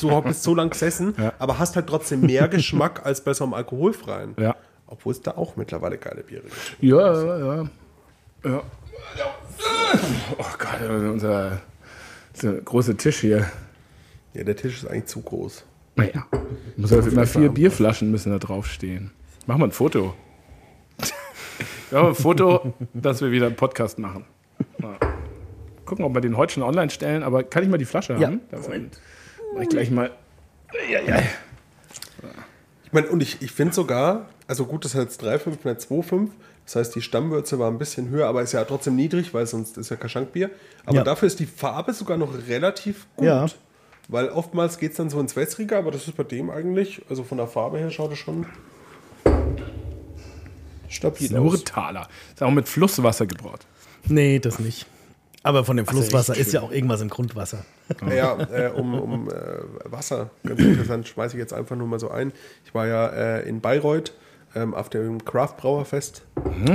du bist so lang gesessen, Ja. aber hast halt trotzdem mehr Geschmack als bei so einem alkoholfreien. Ja. Obwohl es da auch mittlerweile geile Biere gibt. Ja, ja, ja. ja. Oh Gott, unser, großer Tisch hier. Ja, der Tisch ist eigentlich zu groß. Naja. Muss also immer vier Bierflaschen müssen da draufstehen. Machen wir ein Foto. <laughs> Ja, ein Foto, dass wir wieder einen Podcast machen. Ja. Gucken, ob wir den heute schon online stellen, aber kann ich mal die Flasche haben? Ja. Davon mach ich gleich mal. Ja, ja. Ich meine, und ich, ich finde sogar, also gut, das ist jetzt 3,5, nicht 2,5. Das heißt, die Stammwürze war ein bisschen höher, aber ist ja trotzdem niedrig, weil sonst ist ja kein Schankbier. Aber Ja. dafür ist die Farbe sogar noch relativ gut. Ja. Weil oftmals geht es dann so ins Wässrige, aber das ist bei dem eigentlich, also von der Farbe her schaut es schon stabil aus. Nurtaler. Ist auch mit Flusswasser gebraut. Nee, das nicht. Aber von dem Flusswasser echt ist ja auch irgendwas im Grundwasser. <laughs> Ja, äh, um, um äh, Wasser, ganz interessant, schmeiße ich jetzt einfach nur mal so ein. Ich war ja äh, in Bayreuth ähm, auf dem Craft Brauerfest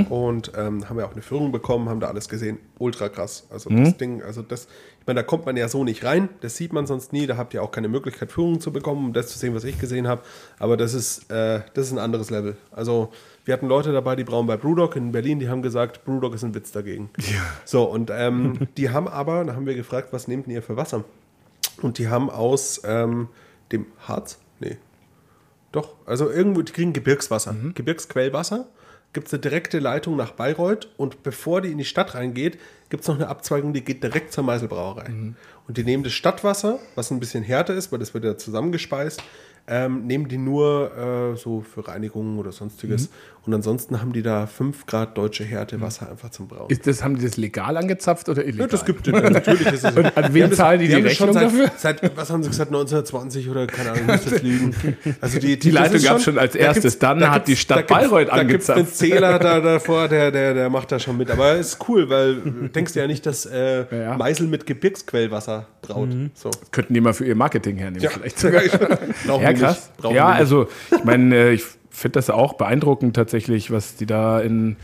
und ähm, haben ja auch eine Führung bekommen, haben da alles gesehen. Ultra krass. Also das Ding, also das, ich meine, da kommt man ja so nicht rein, das sieht man sonst nie, da habt ihr auch keine Möglichkeit, Führungen zu bekommen, um das zu sehen, was ich gesehen habe. Aber das ist, äh, das ist ein anderes Level. Also wir hatten Leute dabei, die brauen bei Brewdog in Berlin, die haben gesagt, Brewdog ist ein Witz dagegen. So, und ähm, <laughs> die haben aber, da haben wir gefragt, was nehmt ihr für Wasser? Und die haben aus ähm, dem Harz, doch, also irgendwo, die kriegen Gebirgswasser, Gebirgsquellwasser, gibt es eine direkte Leitung nach Bayreuth und bevor die in die Stadt reingeht, gibt es noch eine Abzweigung, die geht direkt zur Meiselbrauerei. Und die nehmen das Stadtwasser, was ein bisschen härter ist, weil das wird ja zusammengespeist, ähm, nehmen die nur äh, so für Reinigung oder sonstiges. Und ansonsten haben die da 5 Grad deutsche Härte Wasser einfach zum Brauen. Ist das, haben die das legal angezapft oder illegal? Ja, das gibt es natürlich. Ist es, Und an wen Die das- zahlen die die das schon Rechnung seit, dafür? Seit, was haben sie gesagt, 1920 oder keine Ahnung, muss jetzt lügen. Also die, Die das Leitung ist gab's schon als erstes, dann da hat die Stadt Bayreuth Da gibt es einen angezapft. Zähler da davor, der, der, der macht da schon mit. Aber ist cool, weil <laughs> du denkst ja nicht, dass äh, Ja. Meißel mit Gebirgsquellwasser braut. So. Könnten die mal für ihr Marketing hernehmen, Ja, vielleicht sogar. <laughs> Ja, krass. Ja, also ich meine, äh, ich finde das auch beeindruckend tatsächlich, was die da in,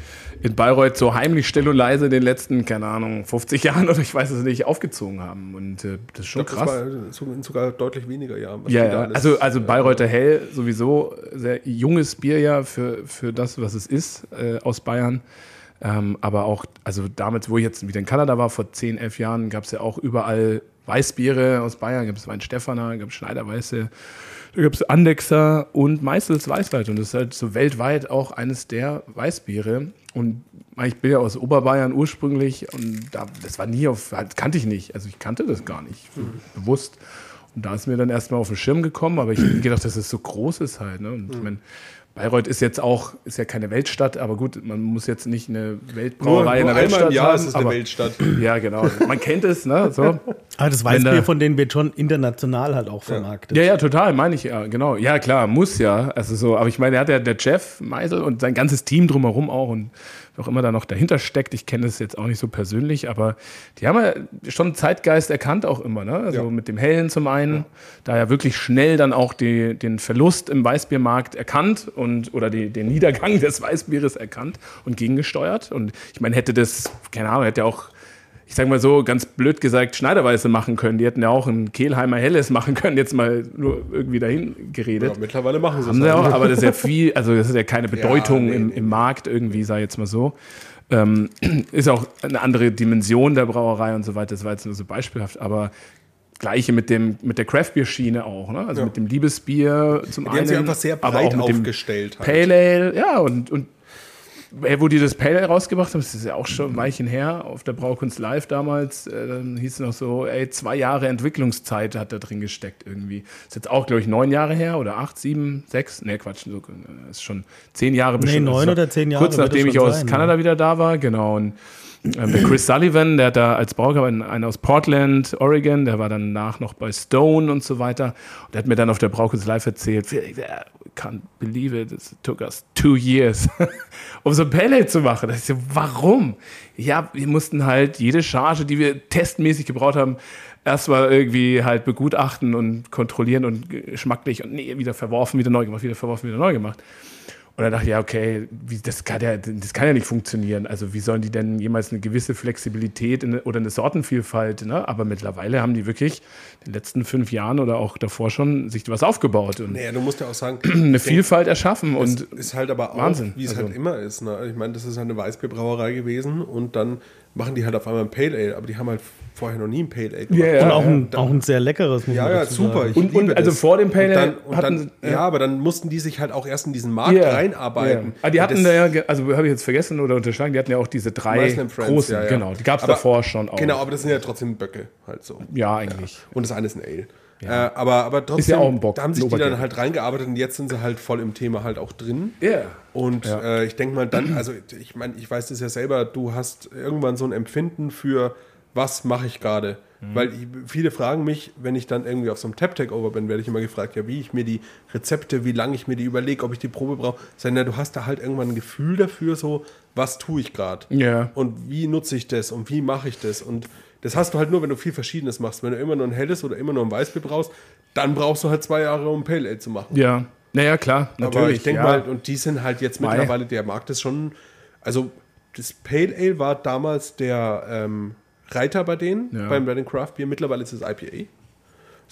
in Bayreuth so heimlich still und leise in den letzten, keine Ahnung, 50 <laughs> Jahren oder ich weiß es nicht, aufgezogen haben. Und äh, das ist schon glaub, krass. Das war so- sogar deutlich weniger Jahren. Ja, ja. Also, also äh, Bayreuther Hell sowieso sehr junges Bier ja für, für das, was es ist äh, aus Bayern. Ähm, aber auch, also damals, wo ich jetzt wieder in Kanada war, vor 10, 11 Jahren, gab es ja auch überall Weißbiere aus Bayern. Gab es Weinstefaner, gab es Schneiderweiße, da gab es Andexer und Meißels Weißweit. Und das ist halt so weltweit auch eines der Weißbiere. Und ich bin ja aus Oberbayern ursprünglich und da, das war nie auf, halt, kannte ich nicht. Also ich kannte das gar nicht bewusst. Und da ist mir dann erstmal auf den Schirm gekommen, aber ich habe gedacht, dass es so groß ist halt. Ne? Und ich meine, Bayreuth ist jetzt auch, ist ja keine Weltstadt, aber gut, man muss jetzt nicht eine nur, Weltbrauerei nur in der Weltstadt Jahr haben. ist es eine Weltstadt. Ja, genau. Man kennt es, ne? So. <laughs> Aber das Wenn da- Weißbier von denen wird schon international halt auch vermarktet. Ja, ja, total, meine ich ja, genau. Ja, klar, muss ja. Also so, aber ich meine, er hat ja der Jeff Meisel und sein ganzes Team drumherum auch und wer auch immer da noch dahinter steckt. Ich kenne das jetzt auch nicht so persönlich, aber die haben ja schon Zeitgeist erkannt auch immer, ne? Also Ja. mit dem Hellen zum einen, da ja wirklich schnell dann auch die, den Verlust im Weißbiermarkt erkannt und oder die, den Niedergang <laughs> des Weißbieres erkannt und gegengesteuert. Und ich meine, hätte das, keine Ahnung, hätte ja auch ich sag mal so, ganz blöd gesagt, Schneiderweiße machen können. Die hätten ja auch ein Kehlheimer Helles machen können, jetzt mal nur irgendwie dahin geredet. Ja, mittlerweile machen sie Haben es. sie halt. auch, aber das ist ja viel, also das ist ja keine <laughs> Bedeutung nee, im, nee, im Markt irgendwie, sei jetzt mal so. Ähm, <clears throat> ist auch eine andere Dimension der Brauerei und so weiter, das war jetzt nur so beispielhaft, aber Gleiche mit, dem, mit der Craftbeer-Schiene auch, ne? Also Ja. mit dem Liebesbier zum Die einen. haben sie einfach sehr aber breit auch mit dem aufgestellt. Halt. Pale Ale, ja, und, und wo die das Pale Ale rausgebracht haben, das ist ja auch schon ein Weilchen her, auf der Braukunst Live damals, äh, dann hieß es noch so, ey, zwei Jahre Entwicklungszeit hat da drin gesteckt irgendwie. Ist jetzt auch, glaube ich, neun Jahre her oder acht, sieben, sechs, nee, Quatsch, so, äh, ist schon zehn Jahre bestimmt. neun Also oder zehn Jahre Kurz nachdem ich aus sein, Kanada wieder da war, genau. Und der Chris Sullivan, der hat da als Brauger, einer aus Portland, Oregon, der war danach noch bei Stone und so weiter. Und der hat mir dann auf der Braukunst Live erzählt, can't believe it, it took us two years, <laughs> um so ein Pale Ale zu machen. Ich so, warum? Ja, wir mussten halt jede Charge, die wir testmäßig gebraut haben, erstmal irgendwie halt begutachten und kontrollieren und geschmacklich und nee, wieder verworfen, wieder neu gemacht, wieder verworfen, wieder neu gemacht. Und dann dachte ich, ja, okay, wie, das, kann ja, das kann ja nicht funktionieren. Also wie sollen die denn jemals eine gewisse Flexibilität in, oder eine Sortenvielfalt? Ne? Aber mittlerweile haben die wirklich in den letzten fünf Jahren oder auch davor schon sich was aufgebaut und Naja, du musst ja auch sagen, <clears throat> eine Vielfalt erschaffen. Es Und ist halt aber auch, Wahnsinn. wie es Also- halt immer ist. Ne? Ich meine, das ist halt eine Weißbierbrauerei gewesen und dann machen die halt auf einmal ein Pale Ale, aber die haben halt vorher noch nie ein Pale Ale gemacht. Ja, ja. Und auch, ein, auch ein sehr leckeres, muss Ja, ja, super. Und- und also vor dem Pale Und dann, Ale und hatten- dann, ja. ja. aber dann mussten die sich halt auch erst in diesen Markt Ja, reinarbeiten. Ja. Ah, die hatten da ja, also habe ich jetzt vergessen oder unterschlagen, die hatten ja auch diese drei Friends, großen, ja, ja. genau. Die gab es davor schon auch. Genau, aber das sind ja trotzdem Böcke halt so. Ja, eigentlich. Und das eine ist ein Ale. Äh, aber, aber trotzdem, ja auch ein Bock, da haben sich die dann halt reingearbeitet und jetzt sind sie halt voll im Thema halt auch drin. Ja. Und Ja. äh, ich denke mal dann, also ich meine, ich weiß das ja selber, du hast irgendwann so ein Empfinden für, was mache ich gerade? Mhm. Weil viele fragen mich, wenn ich dann irgendwie auf so einem Tap-Takeover bin, werde ich immer gefragt, ja, wie ich mir die Rezepte, wie lange ich mir die überlege, ob ich die Probe brauche. Sagen, ja, du hast da halt irgendwann ein Gefühl dafür, so, was tue ich gerade? Ja. Und wie nutze ich das und wie mache ich das? Und das hast du halt nur, wenn du viel Verschiedenes machst. Wenn du immer nur ein helles oder immer nur ein Weißbier brauchst, dann brauchst du halt zwei Jahre, um Pale Ale zu machen. Ja. Naja, klar, natürlich. Aber ich denke ja. mal, und die sind halt jetzt mittlerweile, der Markt ist schon, also das Pale Ale war damals der ähm, Reiter bei denen, Ja. beim Reading Craft Beer. Mittlerweile ist es IPA.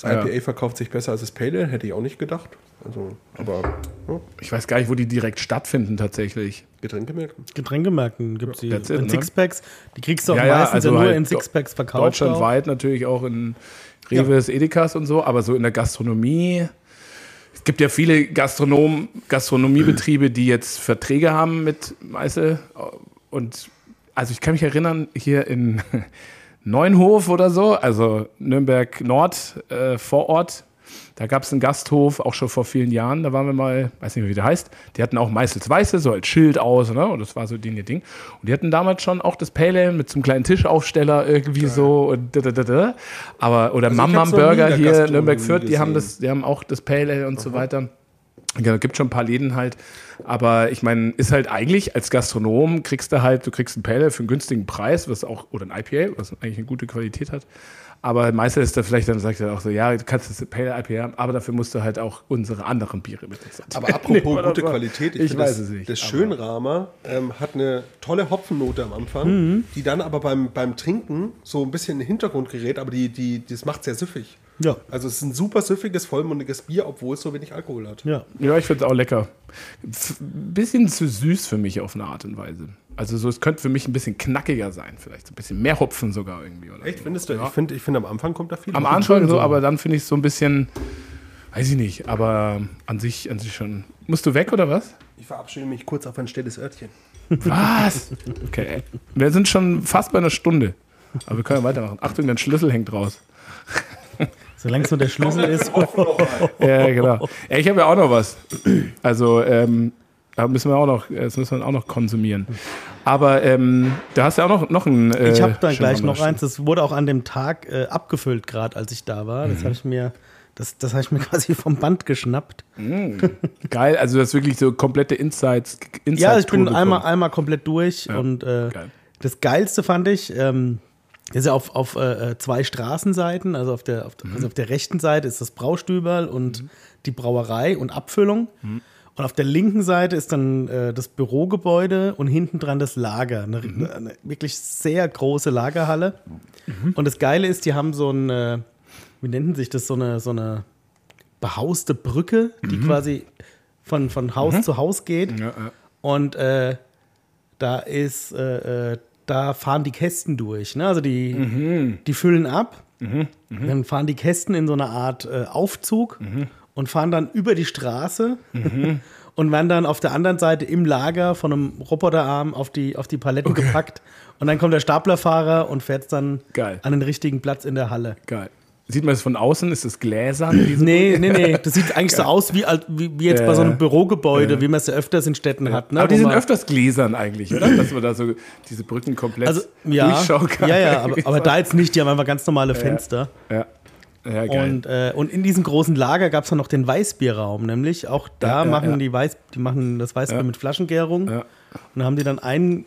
Das Ja. IPA verkauft sich besser als das Pale Ale, hätte ich auch nicht gedacht. Also, aber ja, Ich weiß gar nicht, wo die direkt stattfinden tatsächlich. Getränkemärkten. Getränkemärkten gibt es die it, in ne? Sixpacks. Die kriegst du auch Ja, ja, meistens also ja nur halt in Sixpacks verkauft. Deutschlandweit natürlich auch in Reves, Edekas und so, aber so in der Gastronomie. Es gibt ja viele Gastronom, Gastronomiebetriebe, die jetzt Verträge haben mit Meißel. Und also ich kann mich erinnern, hier in <laughs> Neunhof oder so, also Nürnberg Nord äh, vor Ort, da gab es einen Gasthof, auch schon vor vielen Jahren, da waren wir mal, weiß nicht mehr, wie der heißt, die hatten auch Meißels Weiße, so als Schild aus, ne? Und das war so denen ihr Ding. Und die hatten damals schon auch das Pale Ale mit so einem kleinen Tischaufsteller irgendwie so und da, da, da, da. Aber, oder Also ich Mama hab's noch nie in Burger hier, Nürnberg Fürth, die haben das, die haben auch das Pale Ale und so weiter. Ja, gibt schon ein paar Läden halt. Aber ich meine, ist halt eigentlich als Gastronom kriegst du halt, du kriegst ein Pale Ale für einen günstigen Preis, was auch, oder ein IPA, was eigentlich eine gute Qualität hat. Aber Meister ist da vielleicht dann, sagt er auch so, ja, du kannst das Pale Ale IPA haben, aber dafür musst du halt auch unsere anderen Biere mit dazu Aber <laughs> apropos oder gute. Qualität, Ich finde weiß das, es nicht, Das Schönrahmer ähm, hat eine tolle Hopfennote am Anfang, Mhm. die dann aber beim, beim Trinken so ein bisschen in den Hintergrund gerät, aber die, die, das macht sehr süffig. Ja. Also es ist ein super süffiges, vollmundiges Bier, obwohl es so wenig Alkohol hat. Ja. Ja, ich finde es auch lecker. Ein bisschen zu süß für mich auf eine Art und Weise. Also so, es könnte für mich ein bisschen knackiger sein, vielleicht. So ein bisschen mehr Hopfen sogar irgendwie. Oder Echt, so. findest du? Ja. Ich finde, ich find, am Anfang kommt da viel. Am Anfang so, aber dann finde ich es so ein bisschen, weiß ich nicht, aber an sich, an sich schon. Musst du weg oder was? Ich verabschiede mich kurz auf ein stilles Örtchen. Was? Okay. Wir sind schon fast bei einer Stunde. Aber wir können ja weitermachen. Achtung, dein Schlüssel hängt raus. Solange es nur der Schlüssel ist. <laughs> Ja, genau. Ja, ich habe ja auch noch was. Also, ähm, da müssen wir auch noch, das müssen wir auch noch konsumieren. Aber ähm, da hast du auch noch, noch ein. Äh, Ich habe dann gleich noch eins. Das wurde auch an dem Tag äh, abgefüllt, gerade als ich da war. Mhm. Das habe ich mir, das, das habe ich mir <laughs> quasi vom Band geschnappt. Geil, also das ist wirklich so komplette Insights. Insight Ja, ich bin einmal, einmal komplett durch Ja, und äh, geil. das Geilste fand ich, ähm, ist ja auf, auf äh, äh, zwei Straßenseiten, also auf der, auf, Mhm. also auf der rechten Seite ist das Braustüberl und die Brauerei und Abfüllung. Mhm. Und auf der linken Seite ist dann äh, das Bürogebäude und hinten dran das Lager. Eine, Mhm. eine wirklich sehr große Lagerhalle. Und das Geile ist, die haben so eine, wie nennt sich das, so eine, so eine behauste Brücke, die Mhm. quasi von, von Haus zu Haus geht. Ja, ja. Und äh, da ist, äh, äh, da fahren die Kästen durch. Ne? Also die, Mhm. die füllen ab, dann fahren die Kästen in so eine Art äh, Aufzug Mhm. und fahren dann über die Straße <laughs> und werden dann auf der anderen Seite im Lager von einem Roboterarm auf die, auf die Paletten gepackt. Und dann kommt der Staplerfahrer und fährt dann Geil. an den richtigen Platz in der Halle. Geil. Sieht man es von außen? Ist es gläsern? <laughs> Nee, nee, nee. <laughs> Das sieht eigentlich so aus wie, wie, wie jetzt bei so einem Bürogebäude, wie man es ja öfters in Städten hat. Ne? Aber die sind öfters gläsern eigentlich, oder? Dass man da so diese Brücken komplett Also, ja, durchschauen kann. ja, ja, aber, <laughs> aber da jetzt nicht, die haben einfach ganz normale Fenster. Ja, ja geil. Und, äh, und in diesem großen Lager gab es dann noch den Weißbierraum, nämlich auch da machen die Weiß, die machen das Weißbier mit Flaschengärung. Und da haben die dann einen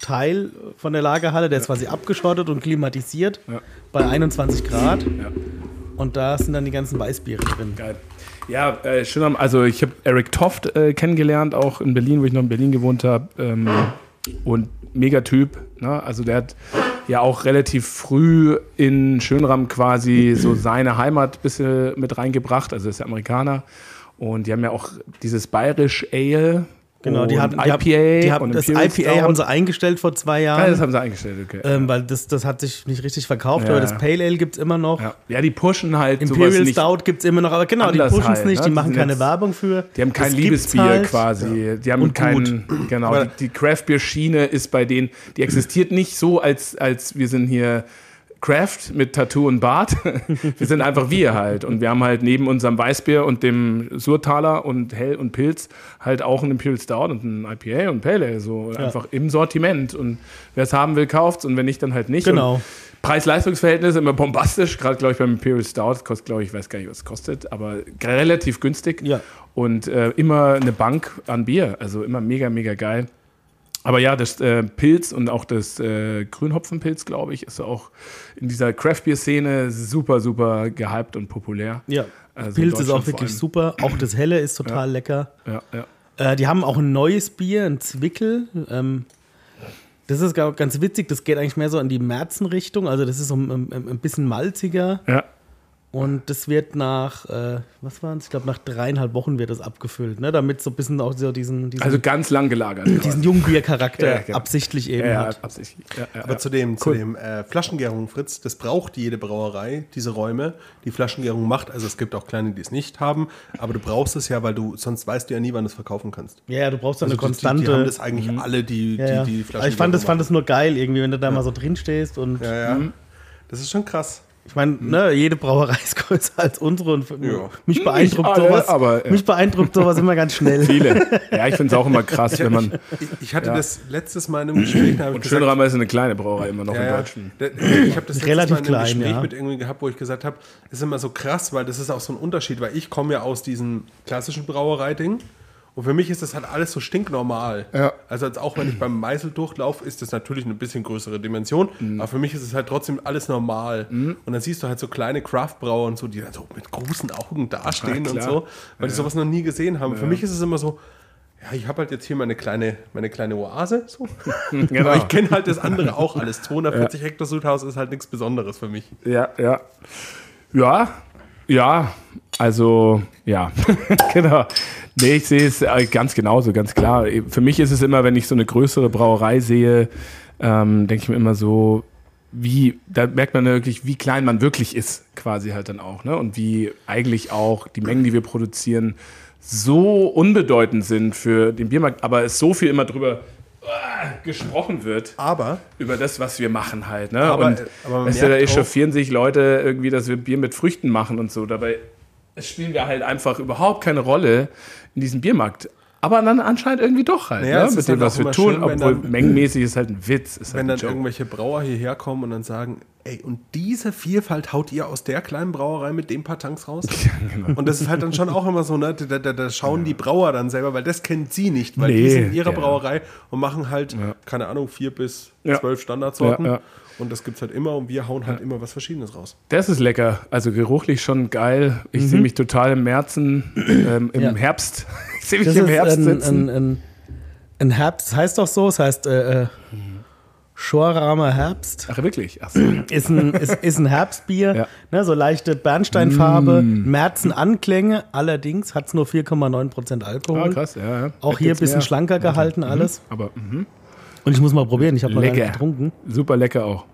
Teil von der Lagerhalle, der ist quasi abgeschottet und klimatisiert bei 21 Grad. Und da sind dann die ganzen Weißbiere drin. Geil. Ja, äh, schön. Also ich habe Eric Toft äh, kennengelernt, auch in Berlin, wo ich noch in Berlin gewohnt habe. Ähm, und mega Typ. Ne? Also der hat ja auch relativ früh in Schönram quasi so seine Heimat ein bisschen mit reingebracht. Also ist ja Amerikaner. Und die haben ja auch dieses bayerisch Ale. Genau, die haben- IPA die haben, das IPA haben sie eingestellt vor zwei Ja, Jahren, das haben sie eingestellt, okay. ähm, weil das, das hat sich nicht richtig verkauft, Ja, aber das ja. Pale Ale gibt es immer noch. ja. ja, die pushen halt Imperial. Stout gibt es immer noch, aber genau, die pushen es halt, nicht, ne? die machen keine jetzt- Werbung für. Die haben kein Das Liebesbier halt. quasi. Die haben Und kein, genau, Aber- die, die Craft-Bier-Schiene ist bei denen, die existiert nicht so, als, als wir sind hier Craft mit Tattoo und Bart. <laughs> wir sind einfach wir halt. Und wir haben halt neben unserem Weißbier und dem Surtaler und Hell und Pilz halt auch ein Imperial Stout und ein IPA und Pale Ale, so einfach im Sortiment. Und wer es haben will, kauft's und wenn nicht, dann halt nicht. Genau. Preis-Leistungs-Verhältnis immer bombastisch, gerade glaube ich beim Imperial Stout, kostet glaube ich, ich weiß gar nicht, was es kostet, aber relativ günstig. Ja. Und äh, immer eine Bank an Bier, also immer mega, mega geil. Aber ja, das äh, Pilz und auch das äh, Grünhopfenpilz, glaube ich, ist auch in dieser Craft-Bier-Szene super, super gehypt und populär. Ja. Also Pilz ist auch wirklich super. Auch das Helle ist total lecker. Ja, ja. Äh, die haben auch ein neues Bier, ein Zwickel. Ähm, das ist ga- ganz witzig, das geht eigentlich mehr so in die Märzenrichtung. Also das ist so ein, ein, ein bisschen malziger. ja. Und das wird nach, äh, was waren es? Ich glaube, nach dreieinhalb Wochen wird das abgefüllt, ne? damit so ein bisschen auch so diesen, diesen, Also ganz lang gelagert. diesen Jungbiercharakter <laughs> Ja, genau. absichtlich eben ja, ja, hat. absichtlich. Ja, ja, Aber ja. zu dem, zu dem äh, Flaschengärung, Fritz, das braucht jede Brauerei, diese Räume, die Flaschengärung macht. Also es gibt auch kleine, die es nicht haben, aber du brauchst es ja, weil du, sonst weißt du ja nie, wann du es verkaufen kannst. Ja, ja, du brauchst dann Also eine die, die, konstante. die haben das eigentlich alle, die, ja, ja. die, die Aber ich fand das, Flaschengärung fand das nur geil irgendwie, wenn du da mal so drin stehst und. Ja, ja. Das ist schon krass. Ich meine, ne, jede Brauerei ist <laughs> größer als unsere und Ja. mich beeindruckt alle, sowas. aber, ja. Mich beeindruckt sowas immer ganz schnell. Viele. Ja, ich finde es auch immer krass, wenn man. Ich, ich hatte Ja. das letztes Mal in einem Gespräch, da Und gesagt, Schönrammer ist eine kleine Brauerei immer noch. Deutschland. Da- Ich habe das letztes Relativ Mal in einem klein, Gespräch ja. mit irgendwie gehabt, wo ich gesagt habe, ist immer so krass, weil das ist auch so ein Unterschied, weil ich komme ja aus diesem klassischen Brauereiding und für mich ist das halt alles so stinknormal. Ja. Also als auch wenn ich beim Meißel durchlaufe, ist das natürlich eine bisschen größere Dimension, Mhm. aber für mich ist es halt trotzdem alles normal. Und dann siehst du halt so kleine Craft-Brauer und so, die dann so mit großen Augen dastehen Ja, und so, weil die sowas noch nie gesehen haben. Für mich ist es immer so, ja, ich habe halt jetzt hier meine kleine, meine kleine Oase. So. <laughs> Genau. Aber ich kenne halt das andere auch alles. <laughs> 240 Hektar Südhaus ist halt nichts Besonderes für mich. Ja, ja. Ja, ja, also, ja, <laughs> genau. Nee, ich sehe es äh, ganz genauso, ganz klar. Für mich ist es immer, wenn ich so eine größere Brauerei sehe, ähm, denke ich mir immer so, wie, da merkt man wirklich, wie klein man wirklich ist, quasi halt dann auch, ne? Und wie eigentlich auch die Mengen, die wir produzieren, so unbedeutend sind für den Biermarkt, aber es so viel immer drüber äh, gesprochen wird Aber über das, was wir machen halt. Ne? Aber- und aber man weißt du, da echauffieren sich Leute irgendwie, dass wir Bier mit Früchten machen und so. Dabei spielen wir halt einfach überhaupt keine Rolle in diesem Biermarkt. Aber dann anscheinend irgendwie doch halt, Naja, ne? mit dem, halt was wir tun, schön, obwohl dann- mengenmäßig ist halt ein Witz. Ist halt wenn ein dann irgendwelche Brauer hierher kommen und dann sagen, ey, und diese Vielfalt haut ihr aus der kleinen Brauerei mit dem paar Tanks raus? <laughs> genau. Und das ist halt dann schon auch immer so, ne? Da, da, da schauen die Brauer dann selber, weil das kennt sie nicht, weil die Nee, sind in ihrer ja. Brauerei und machen halt, keine Ahnung, vier bis Ja. zwölf Standardsorten. Ja, ja. Und das gibt's halt immer und wir hauen halt immer was Verschiedenes raus. Das ist lecker. Also geruchlich schon geil. Ich sehe mich total im Märzen, ähm, im Mhm. Ja. Herbst. <laughs> Ich sehe mich Das im Herbst ein, sitzen. ein, ein, ein Herbst, das heißt doch so, es heißt äh, äh, Schorramer Herbst. Ach, wirklich? Ach so. Ist ein, ist, ist ein Herbstbier, Ja. ne, so leichte Bernsteinfarbe, Märzen-Anklänge, allerdings hat es nur 4,9% Alkohol. Ah, krass, ja. ja. Auch Da hier ein bisschen mehr. schlanker gehalten alles. Aber mhm. Und ich muss mal probieren, ich habe noch gar Lecker. nicht getrunken. Super lecker auch.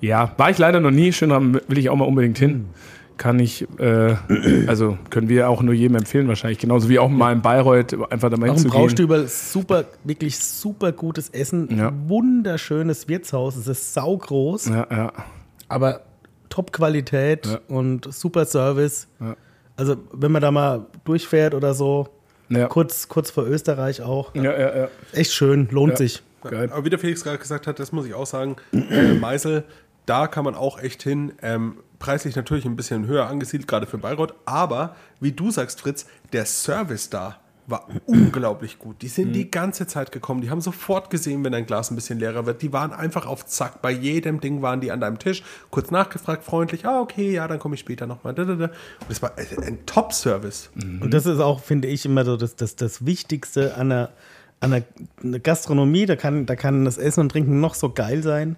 Ja, war ich leider noch nie. Schön will ich auch mal unbedingt hin. Kann ich, äh, also können wir auch nur jedem empfehlen wahrscheinlich. Genauso wie auch mal in Bayreuth einfach da mal Auch hinzugehen. Braustüber, super, wirklich super gutes Essen. Ja. Wunderschönes Wirtshaus. Es ist saugroß, Ja, ja. aber Top-Qualität Ja. und super Service. Ja. Also, wenn man da mal durchfährt oder so, Ja, kurz, kurz vor Österreich auch. ja, ja. ja. Echt schön, lohnt Ja. sich. Geil. Aber wie der Felix gerade gesagt hat, das muss ich auch sagen, äh, Meißel, da kann man auch echt hin. Ähm, preislich natürlich ein bisschen höher angesiedelt, gerade für Bayreuth. Aber wie du sagst, Fritz, der Service da, war unglaublich gut. Die sind die ganze Zeit gekommen. Die haben sofort gesehen, wenn dein Glas ein bisschen leerer wird. Die waren einfach auf Zack. Bei jedem Ding waren die an deinem Tisch. Kurz nachgefragt, freundlich. Ah, okay, ja, dann komme ich später nochmal. Und das war ein Top-Service. Und das ist auch, finde ich, immer so das, das, das Wichtigste an einer, an einer einer Gastronomie. Da kann, da kann das Essen und Trinken noch so geil sein.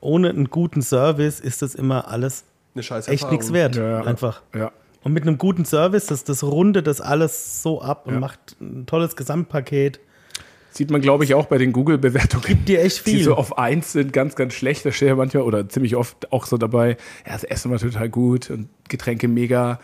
Ohne einen guten Service ist das immer alles echt nichts wert. Ja, ja. Einfach. Ja. Und mit einem guten Service, das, das rundet das alles so ab und Ja. macht ein tolles Gesamtpaket. Sieht man, glaube ich, auch bei den Google-Bewertungen. Gibt dir echt <laughs> Die viel. so auf eins sind, ganz, ganz schlecht. Da steht ja manchmal oder ziemlich oft auch so dabei, ja, das Essen war total gut und Getränke mega.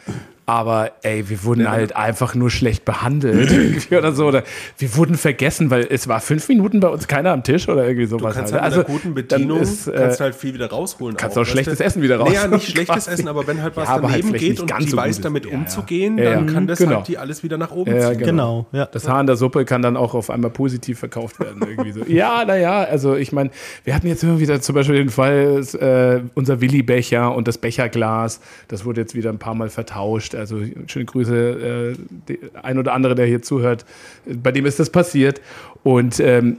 Aber ey, wir wurden halt einfach nur schlecht behandelt <clears throat> irgendwie oder so. Oder wir wurden vergessen, weil es war fünf Minuten bei uns keiner am Tisch oder irgendwie Du sowas. kannst halt. halt mit einer guten Bedienung ist, äh, kannst du halt viel wieder rausholen. kannst auch weißt schlechtes du? Essen wieder Naja, rausholen, nicht schlechtes quasi. <laughs> Essen, aber wenn halt was Ja, aber halt daneben vielleicht geht und ganz die so weiß damit. Ja, ja. umzugehen, Ja, dann ja. kann das Genau. halt die alles wieder nach oben Ja, ziehen. Genau, ja. Das Haar in der Suppe kann dann auch auf einmal positiv verkauft werden. Irgendwie so. <laughs> Ja, naja, also ich meine, wir hatten jetzt immer wieder zum Beispiel den Fall, äh, unser Willi-Becher und das Becherglas, das wurde jetzt wieder ein paar Mal vertauscht. Also schöne Grüße, äh, ein oder andere, der hier zuhört, bei dem ist das passiert. Und ähm,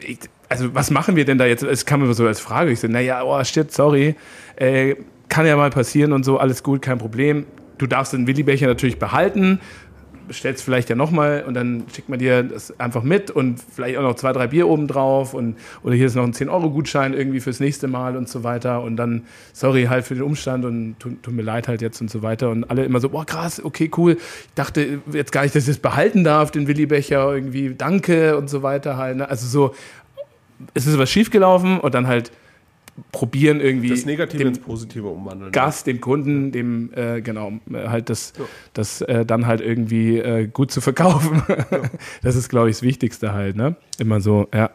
ich, also was machen wir denn da jetzt? Es kam immer so als Frage. Ich so, naja, oh shit, sorry, äh, kann ja mal passieren und so, alles gut, kein Problem. Du darfst den Willi-Becher natürlich behalten, bestellst vielleicht ja nochmal und dann schickt man dir das einfach mit und vielleicht auch noch zwei, drei Bier oben drauf und oder hier ist noch ein 10-Euro-Gutschein irgendwie fürs nächste Mal und so weiter. Und dann, sorry halt für den Umstand und tut, tut mir leid halt jetzt und so weiter. Und alle immer so, boah krass, okay, cool, ich dachte jetzt gar nicht, dass ich das behalten darf, den Willi-Becher irgendwie, danke und so weiter halt, ne? also so, es ist was schiefgelaufen und dann halt probieren irgendwie Das Negative dem ins Positive umwandeln. Gast, dem Kunden, dem äh, genau äh, halt das, das äh, dann halt irgendwie äh, gut zu verkaufen. <laughs> Das ist, glaube ich, das Wichtigste halt, ne? Immer so, ja.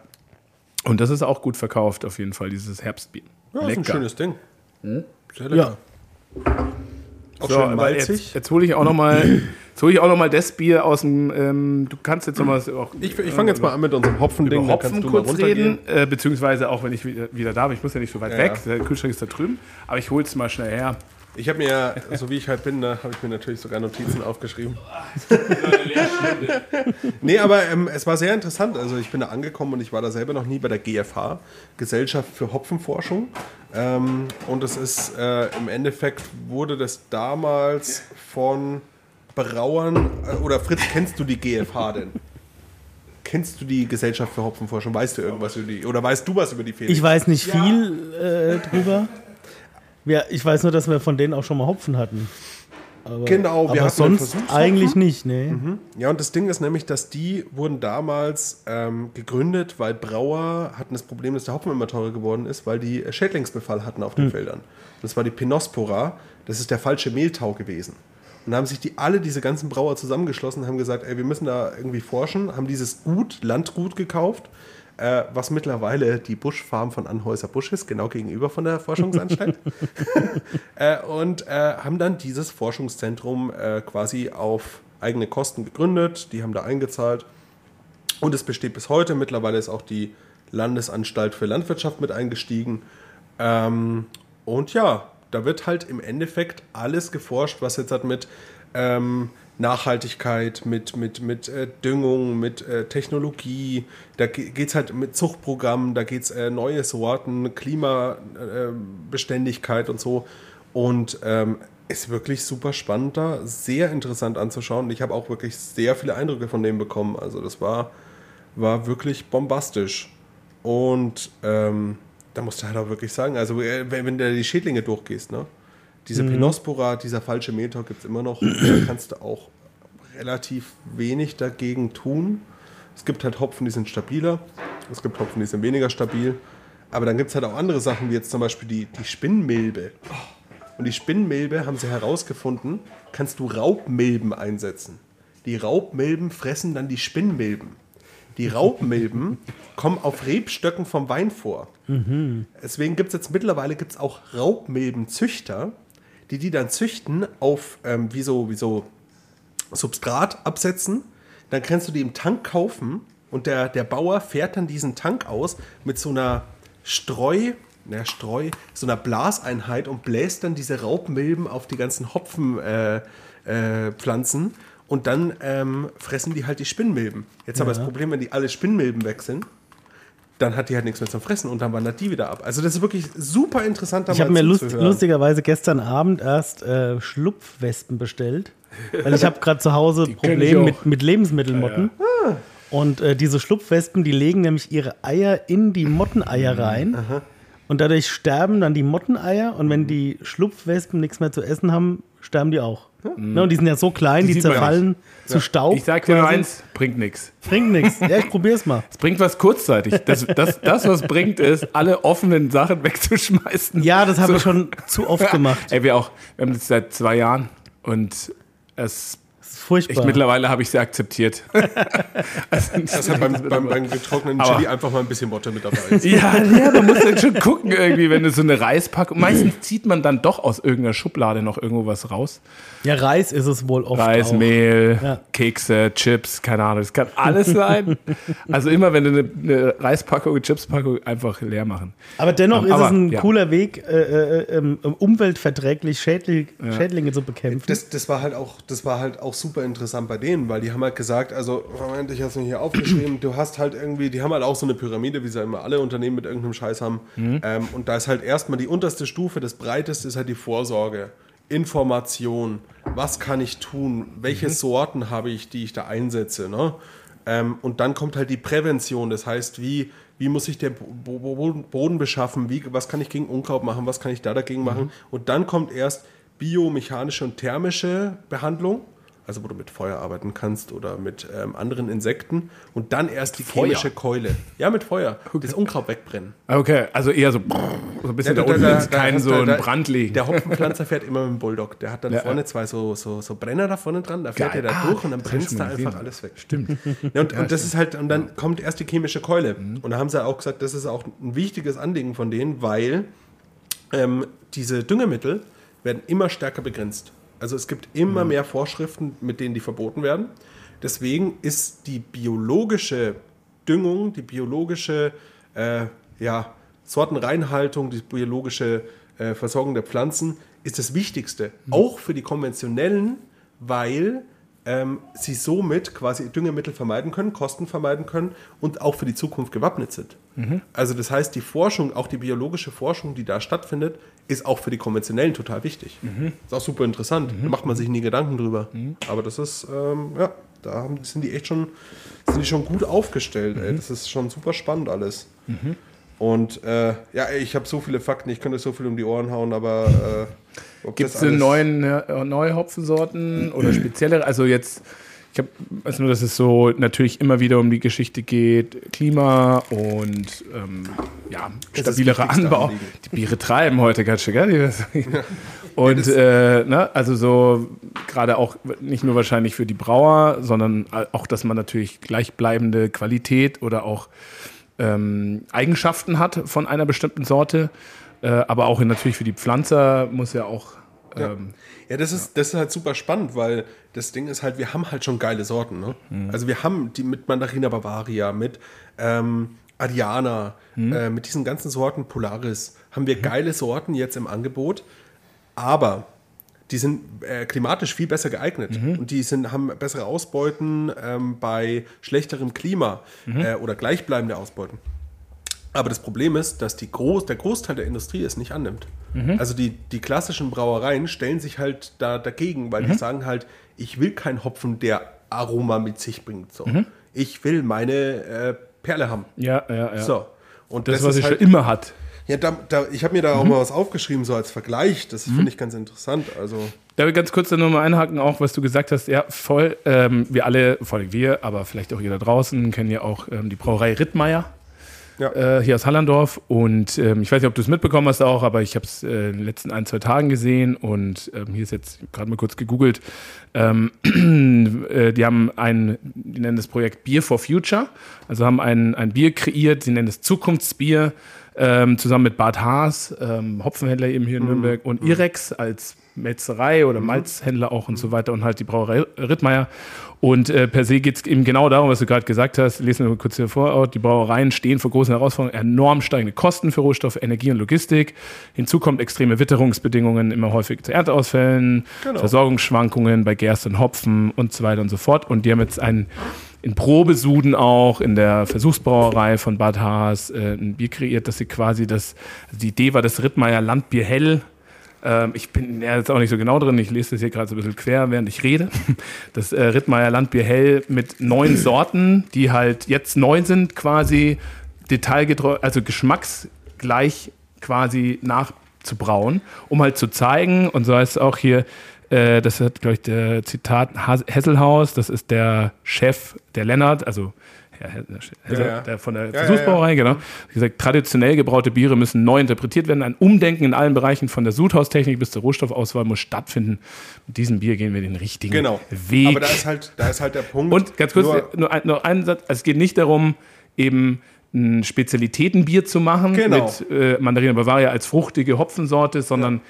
Und das ist auch gut verkauft auf jeden Fall dieses Herbstbier. Ja, ist ein schönes Ding. Hm? Sehr lecker. Auch So, schön malzig. jetzt, jetzt hole ich auch noch mal, <clears throat> jetzt hole ich auch noch mal das Bier aus dem. Ähm, du kannst jetzt noch mal auch. Ich, ich fange jetzt mal an mit unserem Hopfending. über dann kannst Hopfen du mal kurz reden, äh, beziehungsweise auch wenn ich wieder, wieder da bin. Ich muss ja nicht so weit Ja, weg. Der Kühlschrank ist da drüben. Aber ich hole es mal schnell her. Ich habe mir, so wie ich halt bin, da habe ich mir natürlich sogar Notizen aufgeschrieben. <laughs> nee, aber ähm, es war sehr interessant. Also ich bin da angekommen und ich war da selber noch nie bei der GFH, Gesellschaft für Hopfenforschung. Ähm, und es ist äh, im Endeffekt wurde das damals von Brauern, äh, oder Fritz, kennst du die GFH denn? Kennst du die Gesellschaft für Hopfenforschung? Weißt du irgendwas über die? Oder weißt du was über die Felix? Ich weiß nicht viel äh, drüber. Ja, ich weiß nur, dass wir von denen auch schon mal Hopfen hatten. Aber, Genau, wir aber hatten sonst eigentlich nicht, nee. Ja, und das Ding ist nämlich, dass die wurden damals ähm, gegründet, weil Brauer hatten das Problem, dass der Hopfen immer teurer geworden ist, weil die Schädlingsbefall hatten auf den Feldern. Und das war die Pinospora, das ist der falsche Mehltau gewesen. Und da haben sich die alle, diese ganzen Brauer zusammengeschlossen, haben gesagt, ey, wir müssen da irgendwie forschen, haben dieses Gut, Landgut gekauft, äh, was mittlerweile die Buschfarm von Anhäuser Busch ist, genau gegenüber von der Forschungsanstalt. <laughs> <laughs> äh, und äh, haben dann dieses Forschungszentrum äh, quasi auf eigene Kosten gegründet. Die haben da eingezahlt. Und es besteht bis heute. Mittlerweile ist auch die Landesanstalt für Landwirtschaft mit eingestiegen. Ähm, und ja, da wird halt im Endeffekt alles geforscht, was jetzt hat mit ähm, Nachhaltigkeit, mit, mit, mit äh, Düngung, mit äh, Technologie, da geht es halt mit Zuchtprogrammen, da geht es äh, neue Sorten, Klimabeständigkeit und so. Und ähm, ist wirklich super spannend da, sehr interessant anzuschauen. Ich habe auch wirklich sehr viele Eindrücke von dem bekommen. Also das war, war wirklich bombastisch. Und ähm, da musst du halt auch wirklich sagen, also äh, wenn, wenn du die Schädlinge durchgehst, ne? Diese Pinospora, dieser falsche Mehltau gibt es immer noch. <clears throat> Da kannst du auch relativ wenig dagegen tun. Es gibt halt Hopfen, die sind stabiler. Es gibt Hopfen, die sind weniger stabil. Aber dann gibt es halt auch andere Sachen, wie jetzt zum Beispiel die, die Spinnmilbe. Und die Spinnmilbe haben sie herausgefunden, kannst du Raubmilben einsetzen. Die Raubmilben fressen dann die Spinnmilben. Die Raubmilben <laughs> kommen auf Rebstöcken vom Wein vor. Deswegen gibt es jetzt mittlerweile gibt's auch Raubmilbenzüchter, die die dann züchten auf ähm, wie, so, wie so Substrat absetzen. Dann kannst du die im Tank kaufen und der, der Bauer fährt dann diesen Tank aus mit so einer Streu, na Streu, so einer Blaseinheit und bläst dann diese Raubmilben auf die ganzen Hopfenpflanzen. Äh, äh, Pflanzen. Und dann ähm, fressen die halt die Spinnmilben. Jetzt aber das Problem, wenn die alle Spinnmilben sind, dann hat die halt nichts mehr zum Fressen und dann wandert die wieder ab. Also das ist wirklich super interessant, Ich habe mir lust, lustigerweise gestern Abend erst äh, Schlupfwespen bestellt. Weil ich habe gerade zu Hause Probleme mit, mit Lebensmittelmotten. Und äh, diese Schlupfwespen, die legen nämlich ihre Eier in die Motteneier Mhm. rein. Und dadurch sterben dann die Motteneier. Und wenn die Schlupfwespen nichts mehr zu essen haben, sterben die auch. Ne, und die sind ja so klein, Die die, zerfallen zu Staub. Ich sag dir nur eins, bringt nichts. Bringt nichts. Ja, ich probier's mal. Es bringt was kurzzeitig. Das, das, das, was bringt, ist, alle offenen Sachen wegzuschmeißen. Ja, das habe ich schon zu oft gemacht. Ey, wir auch. Wir haben das seit zwei Jahren und es Das ist furchtbar. Ich, mittlerweile habe ich sie akzeptiert. also, <laughs> Das hat beim, beim, beim getrockneten Aber- Chili einfach mal ein bisschen Motte mit dabei. Ist. <laughs> ja, ja, man muss dann schon gucken irgendwie, wenn du so eine Reispackung. Meistens zieht man dann doch aus irgendeiner Schublade noch irgendwo was raus. Ja, Reis ist es wohl oft Reis, auch. Mehl, Ja. Kekse, Chips, keine Ahnung. Das kann alles sein. <laughs> Also immer, wenn du eine, eine Reispackung, eine Chipspackung einfach leer machen. Aber dennoch ist Aber, es ein ja. cooler Weg, äh, äh, ähm, umweltverträglich Schädling, Schädlinge zu bekämpfen. Das, das, war halt auch, das war halt auch super interessant bei denen, weil die haben halt gesagt, also, Moment, ich habe es mir hier aufgeschrieben, du hast halt irgendwie, die haben halt auch so eine Pyramide, wie sie immer alle Unternehmen mit irgendeinem Scheiß haben. Ähm, und da ist halt erstmal die unterste Stufe, das breiteste ist halt die Vorsorge. Information, was kann ich tun, welche Sorten habe ich, die ich da einsetze. Ne? Ähm, und dann kommt halt die Prävention, das heißt, wie, wie muss ich den Bo Bo Boden beschaffen, wie, was kann ich gegen Unkraut machen, was kann ich da dagegen machen. Und dann kommt erst biomechanische und thermische Behandlung, also wo du mit Feuer arbeiten kannst oder mit ähm, anderen Insekten und dann erst die Feuer? chemische Keule. Ja, mit Feuer. Das Unkraut wegbrennen. Okay, also eher so, so ein bisschen da, unten ist kein hast so ein da- Brand liegen. Der Hopfenpflanzer fährt immer mit dem Bulldog. Der hat dann Ja, vorne ja. zwei so, so, so Brenner da vorne dran, da fährt Geil. er da Ah, durch und dann brennt da einfach alles weg. Stimmt. <laughs> Ja, und, und das ist halt, und dann kommt erst die chemische Keule. Und da haben sie auch gesagt, das ist auch ein wichtiges Anliegen von denen, weil ähm, diese Düngemittel werden immer stärker begrenzt. Also es gibt immer mehr Vorschriften, mit denen die verboten werden. Deswegen ist die biologische Düngung, die biologische äh, ja, Sortenreinhaltung, die biologische äh, Versorgung der Pflanzen ist das Wichtigste. Auch für die konventionellen, weil ähm, sie somit quasi Düngemittel vermeiden können, Kosten vermeiden können und auch für die Zukunft gewappnet sind. Also das heißt, die Forschung, auch die biologische Forschung, die da stattfindet, ist auch für die konventionellen total wichtig. Ist auch super interessant. Da macht man sich nie Gedanken drüber. Aber das ist, ähm, ja, da haben, sind die echt schon, sind die schon gut aufgestellt. Ey. Das ist schon super spannend alles. Und äh, ja, ich habe so viele Fakten, ich könnte so viel um die Ohren hauen, aber äh, Gibt es neuen, äh, neue Hopfensorten oder <clears throat> spezielle? Also jetzt, ich habe, weiß nur, dass es so natürlich immer wieder um die Geschichte geht, Klima und ähm, ja, wichtigste Anbau. Anliegen. Die Biere treiben heute ganz schön, gell? <laughs> Und äh, ne, also so gerade auch nicht nur wahrscheinlich für die Brauer, sondern auch, dass man natürlich gleichbleibende Qualität oder auch ähm, Eigenschaften hat von einer bestimmten Sorte. Äh, aber auch natürlich für die Pflanzer muss ja auch Ja. ähm, Ja, das ist, das ist halt super spannend, weil das Ding ist halt, wir haben halt schon geile Sorten. Ne? Mhm. Also wir haben die mit Mandarina Bavaria, mit ähm, Adiana, Mhm. äh, mit diesen ganzen Sorten Polaris, haben wir geile Sorten jetzt im Angebot, aber die sind äh, klimatisch viel besser geeignet Mhm. und die sind, haben bessere Ausbeuten ähm, bei schlechterem Klima Mhm. äh, oder gleichbleibende Ausbeuten. Aber das Problem ist, dass die Groß, der Großteil der Industrie es nicht annimmt. Also die, die klassischen Brauereien stellen sich halt da dagegen, weil die sagen halt, ich will keinen Hopfen, der Aroma mit sich bringt. So. Ich will meine äh, Perle haben. ja, ja, ja. So. Und das, das, was ich halt, schon immer hat. ja, da, da, ich habe mir da auch mal was aufgeschrieben, so als Vergleich. Das finde ich ganz interessant. Also, Da will ich ganz kurz da nur mal einhaken, auch was du gesagt hast. Ja, voll. Ähm, wir alle, vor allem wir, aber vielleicht auch ihr da draußen, kennen ja auch ähm, die Brauerei Rittmeier. Ja. Äh, hier aus Hallandorf. Und ähm, ich weiß nicht, ob du es mitbekommen hast auch, aber ich habe es äh, in den letzten ein, zwei Tagen gesehen. Und ähm, hier ist jetzt gerade mal kurz gegoogelt. Ähm, <clears throat> äh, die haben ein, die nennen das Projekt Beer for Future. Also haben ein, ein Bier kreiert, sie nennen es Zukunftsbier, ähm, zusammen mit Bart Haas, ähm, Hopfenhändler eben hier in Nürnberg, und Irex als Metzerei oder Malzhändler auch und so weiter und halt die Brauerei Rittmeier. Und äh, per se geht es eben genau darum, was du gerade gesagt hast. Lesen wir mal kurz hier vor. Die Brauereien stehen vor großen Herausforderungen, enorm steigende Kosten für Rohstoff, Energie und Logistik. Hinzu kommt extreme Witterungsbedingungen, immer häufig zu Ernteausfällen, Genau. Versorgungsschwankungen bei Gerste und Hopfen und so weiter und so fort. Und die haben jetzt einen in Probesuden auch in der Versuchsbrauerei von Bad Haas äh, ein Bier kreiert, dass sie quasi das, also die Idee war das Rittmeier Landbier Hell. Ähm, ich bin ja jetzt auch nicht so genau drin, ich lese das hier gerade so ein bisschen quer, während ich rede. <laughs> Das äh, Rittmeier Landbier Hell mit neun <clears throat> Sorten, die halt jetzt neu sind, quasi detailgetreu, also geschmacksgleich quasi nachzubrauen, um halt zu zeigen, und so heißt es auch hier, äh, das hat, glaube ich, der Zitat Has Hesselhaus, das ist der Chef, der Lennart, also Ja, ja. der von der Versuchsbrauerei, genau. Gesagt, traditionell gebraute Biere müssen neu interpretiert werden. Ein Umdenken in allen Bereichen von der Sudhaustechnik bis zur Rohstoffauswahl muss stattfinden. Mit diesem Bier gehen wir den richtigen Genau. Weg. Aber da ist halt, da ist halt der Punkt. Und ganz kurz, nur- nur, ein, nur einen Satz. Also es geht nicht darum, eben ein Spezialitätenbier zu machen Genau. mit äh, Mandarina Bavaria als fruchtige Hopfensorte, sondern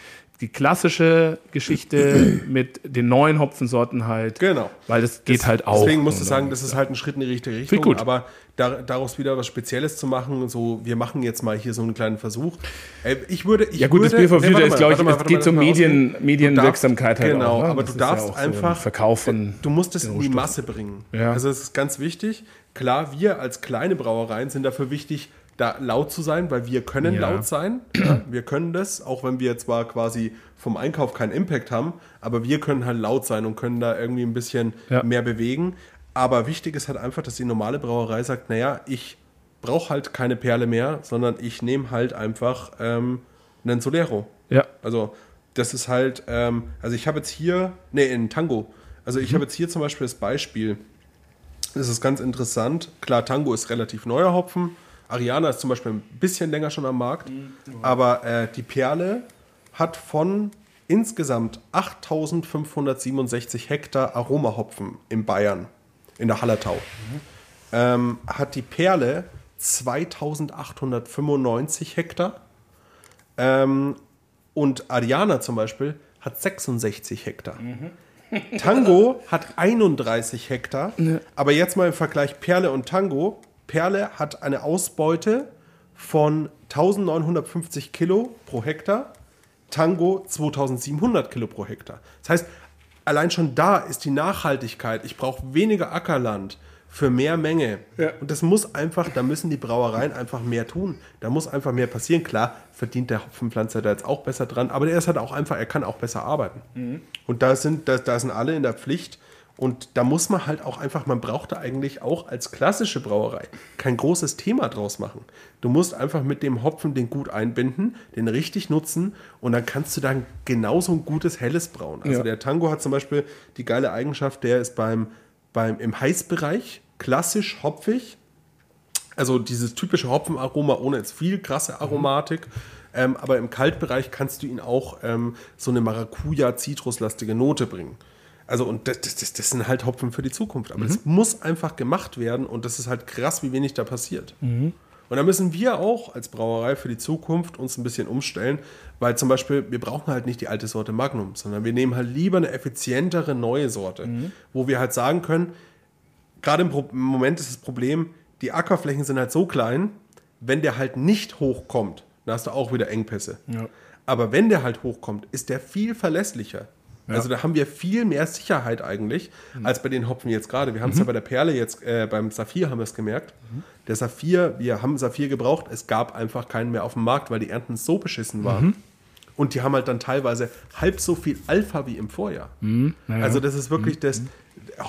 die klassische Geschichte <clears throat> mit den neuen Hopfensorten halt. Genau. Weil das geht halt auch. Deswegen musst du sagen, das ist halt ein Schritt in die richtige Richtung. gut. Aber da, daraus wieder was Spezielles zu machen, so, wir machen jetzt mal hier so einen kleinen Versuch. Äh, Ich würde. Ich Ja gut, das würde, Bier for nee, ist, glaube ich, mal, es geht mal Medien. Medienwirksamkeit halt Genau, auch. ne? aber Das du ist ja darfst auch so einfach. Verkauf von Du musst es in die Rohstoffen. Masse bringen. Ja. Also es ist ganz wichtig. Klar, wir als kleine Brauereien sind dafür wichtig, da laut zu sein, weil wir können Ja. laut sein. <clears throat> Ja, wir können das, auch wenn wir zwar quasi vom Einkauf keinen Impact haben, aber wir können halt laut sein und können da irgendwie ein bisschen Ja. mehr bewegen. Aber wichtig ist halt einfach, dass die normale Brauerei sagt, naja, ich brauche halt keine Perle mehr, sondern ich nehme halt einfach ähm, einen Solero. Ja. Also das ist halt, ähm, also ich habe jetzt hier, nee, in Tango. Also ich habe jetzt hier zum Beispiel das Beispiel, das ist ganz interessant. Klar, Tango ist relativ neuer Hopfen. Ariana ist zum Beispiel ein bisschen länger schon am Markt. Aber äh, die Perle hat von insgesamt 8567 Hektar Aromahopfen in Bayern, in der Hallertau, ähm, hat die Perle 2895 Hektar. Ähm, und Ariana zum Beispiel hat 66 Hektar. Tango <laughs> hat 31 Hektar. Aber jetzt mal im Vergleich Perle und Tango. Perle hat eine Ausbeute von 1950 Kilo pro Hektar. Tango 2700 Kilo pro Hektar. Das heißt, allein schon da ist die Nachhaltigkeit. Ich brauche weniger Ackerland für mehr Menge. Ja. Und das muss einfach, da müssen die Brauereien einfach mehr tun. Da muss einfach mehr passieren. Klar, verdient der Hopfenpflanzer da jetzt auch besser dran, aber der ist halt auch einfach, er kann auch besser arbeiten. Und da sind, da, da sind alle in der Pflicht. Und da muss man halt auch einfach, man braucht da eigentlich auch als klassische Brauerei kein großes Thema draus machen. Du musst einfach mit dem Hopfen den gut einbinden, den richtig nutzen und dann kannst du dann genauso ein gutes Helles brauen. Also Ja. der Tango hat zum Beispiel die geile Eigenschaft, der ist beim, beim im Heißbereich klassisch hopfig, also dieses typische Hopfenaroma ohne jetzt viel krasse Aromatik. Ähm, aber im Kaltbereich kannst du ihn auch ähm, so eine Maracuja-zitruslastige Note bringen. Also, und das, das, das, sind halt Hopfen für die Zukunft. Aber das muss einfach gemacht werden und das ist halt krass, wie wenig da passiert. Und da müssen wir auch als Brauerei für die Zukunft uns ein bisschen umstellen, weil zum Beispiel, wir brauchen halt nicht die alte Sorte Magnum, sondern wir nehmen halt lieber eine effizientere neue Sorte, wo wir halt sagen können, gerade im, im Moment ist das Problem, die Ackerflächen sind halt so klein, wenn der halt nicht hochkommt, dann hast du auch wieder Engpässe. Aber wenn der halt hochkommt, ist der viel verlässlicher. Also da haben wir viel mehr Sicherheit eigentlich, als bei den Hopfen jetzt gerade. Wir haben es ja bei der Perle jetzt, äh, beim Saphir haben wir es gemerkt. Der Saphir, wir haben Saphir gebraucht, es gab einfach keinen mehr auf dem Markt, weil die Ernten so beschissen waren. Und die haben halt dann teilweise halb so viel Alpha wie im Vorjahr. Also das ist wirklich das,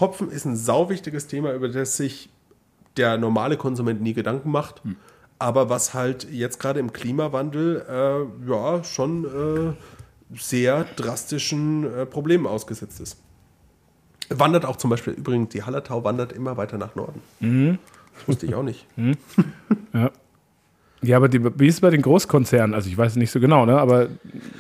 Hopfen ist ein sauwichtiges Thema, über das sich der normale Konsument nie Gedanken macht. Aber was halt jetzt gerade im Klimawandel äh, ja schon äh, sehr drastischen äh, Problemen ausgesetzt ist. Wandert auch zum Beispiel übrigens, die Hallertau wandert immer weiter nach Norden. Das wusste ich auch nicht. <laughs> Ja, aber die, wie ist es bei den Großkonzernen? Also ich weiß es nicht so genau, ne? aber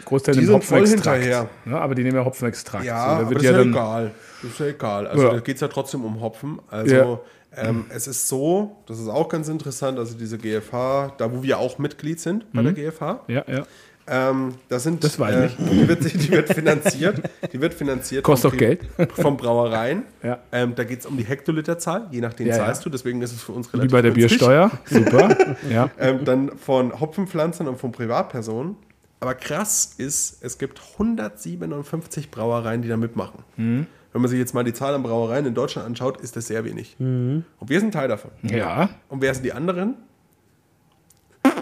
Großteil Die sind voll Hopfenextrakt. hinterher. Ne? Aber die nehmen ja Hopfenextrakt. Ja, So, aber das ja ist ja egal. Das ist ja egal. Also Ja. da geht es ja trotzdem um Hopfen. Also Ja. ähm, es ist so, das ist auch ganz interessant, also diese GFH, da wo wir auch Mitglied sind bei der GFH, Ja, ja. Ähm, das sind, Das weiß äh, ich. Die wird, die wird finanziert. Die wird finanziert. Kostet doch Geld. Vom Brauereien. Ja. Ähm, da geht es um die Hektoliterzahl, je nachdem Ja, zahlst ja. du. Deswegen ist es für uns Wie relativ bei der günstig. Biersteuer. <laughs> Super. Ja. Ähm, dann von Hopfenpflanzern und von Privatpersonen. Aber krass ist, es gibt 157 Brauereien, die da mitmachen. Mhm. Wenn man sich jetzt mal die Zahl an Brauereien in Deutschland anschaut, ist das sehr wenig. Und wir sind Teil davon. ja. Und wer sind die anderen?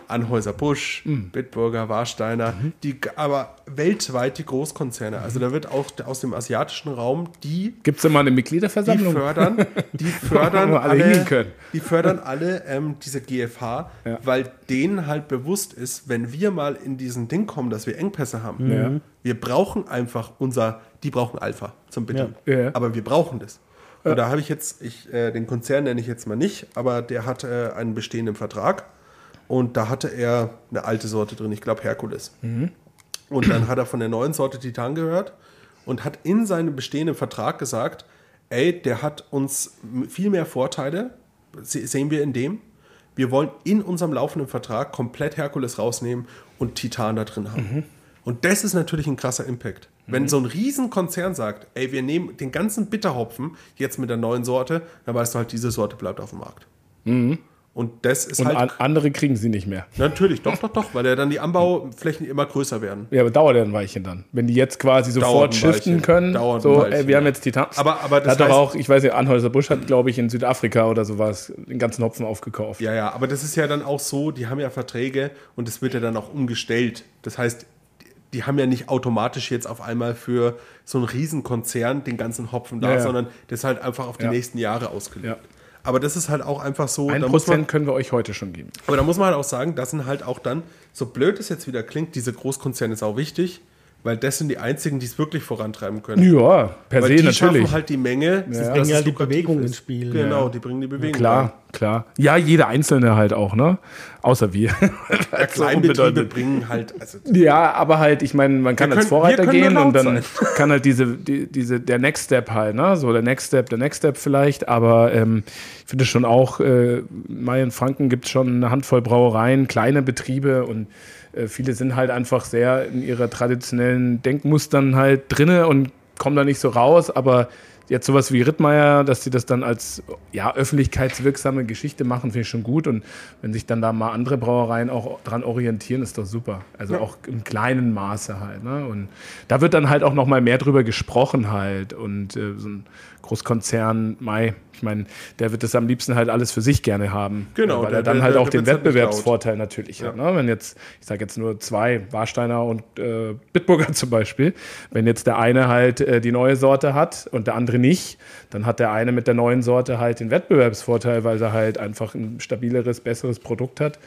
Anhäuser Busch, Mhm. Bitburger, Warsteiner, die g- aber weltweit die Großkonzerne. Also da wird auch aus dem asiatischen Raum die Gibt es mal eine die Mitgliederversammlung? fördern, die <laughs> fördern alle alle, die fördern alle ähm, diese GFH, Ja. weil denen halt bewusst ist, wenn wir mal in diesen Ding kommen, dass wir Engpässe haben, Ja. wir brauchen einfach unser, die brauchen Alpha zum Bittern, Ja. Ja. aber wir brauchen das. Und da habe ich jetzt, ich, äh, den Konzern nenne ich jetzt mal nicht, aber der hat äh, einen bestehenden Vertrag und da hatte er eine alte Sorte drin, ich glaube Herkules. Und dann hat er von der neuen Sorte Titan gehört und hat in seinem bestehenden Vertrag gesagt, ey, der hat uns viel mehr Vorteile, se- sehen wir in dem. Wir wollen in unserem laufenden Vertrag komplett Herkules rausnehmen und Titan da drin haben. Und das ist natürlich ein krasser Impact. Wenn so ein Riesenkonzern sagt, ey, wir nehmen den ganzen Bitterhopfen jetzt mit der neuen Sorte, dann weißt du halt, diese Sorte bleibt auf dem Markt. Und das ist Und halt an, andere kriegen sie nicht mehr. natürlich, doch, doch, doch, weil ja dann die Anbauflächen immer größer werden. Ja, aber dauert ja ein Weilchen dann. Wenn die jetzt quasi sofort shiften können, Dauert so, Weilchen, ey, wir haben ja. jetzt Titan. Aber- aber das hat doch heißt- auch, ich weiß nicht, Anhäuser Busch hat, glaube ich, in Südafrika oder sowas den ganzen Hopfen aufgekauft. Ja, ja, aber das ist ja dann auch so, die haben ja Verträge und es wird ja dann auch umgestellt. Das heißt, die, die haben ja nicht automatisch jetzt auf einmal für so einen Riesenkonzern den ganzen Hopfen da, Ja, ja. sondern das ist halt einfach auf die Ja. nächsten Jahre ausgelegt. Ja. Aber das ist halt auch einfach so, Ein da muss man, Prozent können wir euch heute schon geben. aber da muss man halt auch sagen, das sind halt auch dann, so blöd es jetzt wieder klingt, diese Großkonzerne ist auch wichtig, weil das sind die einzigen, die es wirklich vorantreiben können. Ja, per Weil se die natürlich. schaffen halt die Menge, Die dass bringen es halt die Bewegung ist. ins Spiel. Genau, die bringen die Bewegung. Klar, klar. Ja, jeder Einzelne halt auch, ne? Außer wir. <laughs> Ja, Kleinbetriebe bringen halt, also Ja, aber halt, ich meine, man kann Wir als können- Vorreiter können gehen und dann <laughs> kann halt diese, die, diese, der Next Step halt, ne? So der Next Step, der Next Step vielleicht, aber ähm, ich finde schon auch, äh, in Franken gibt es schon eine Handvoll Brauereien, kleine Betriebe und äh, viele sind halt einfach sehr in ihrer traditionellen Denkmustern halt drinne und kommen da nicht so raus, aber jetzt sowas wie Rittmeier, dass sie das dann als ja, öffentlichkeitswirksame Geschichte machen, finde ich schon gut. Und wenn sich dann da mal andere Brauereien auch dran orientieren, ist doch super. Also auch im kleinen Maße halt. Ne? Und da wird dann halt auch noch mal mehr drüber gesprochen halt. Und äh, so ein Großkonzern, Mai, ich meine, der wird das am liebsten halt alles für sich gerne haben. Genau, Weil der- er dann der- halt der auch den Wettbewerbsvorteil natürlich hat. Ne? Wenn jetzt, ich sage jetzt nur zwei, Warsteiner und äh, Bitburger <laughs> zum Beispiel, wenn jetzt der eine halt äh, die neue Sorte hat und der andere nicht, dann hat der eine mit der neuen Sorte halt den Wettbewerbsvorteil, weil er halt einfach ein stabileres, besseres Produkt hat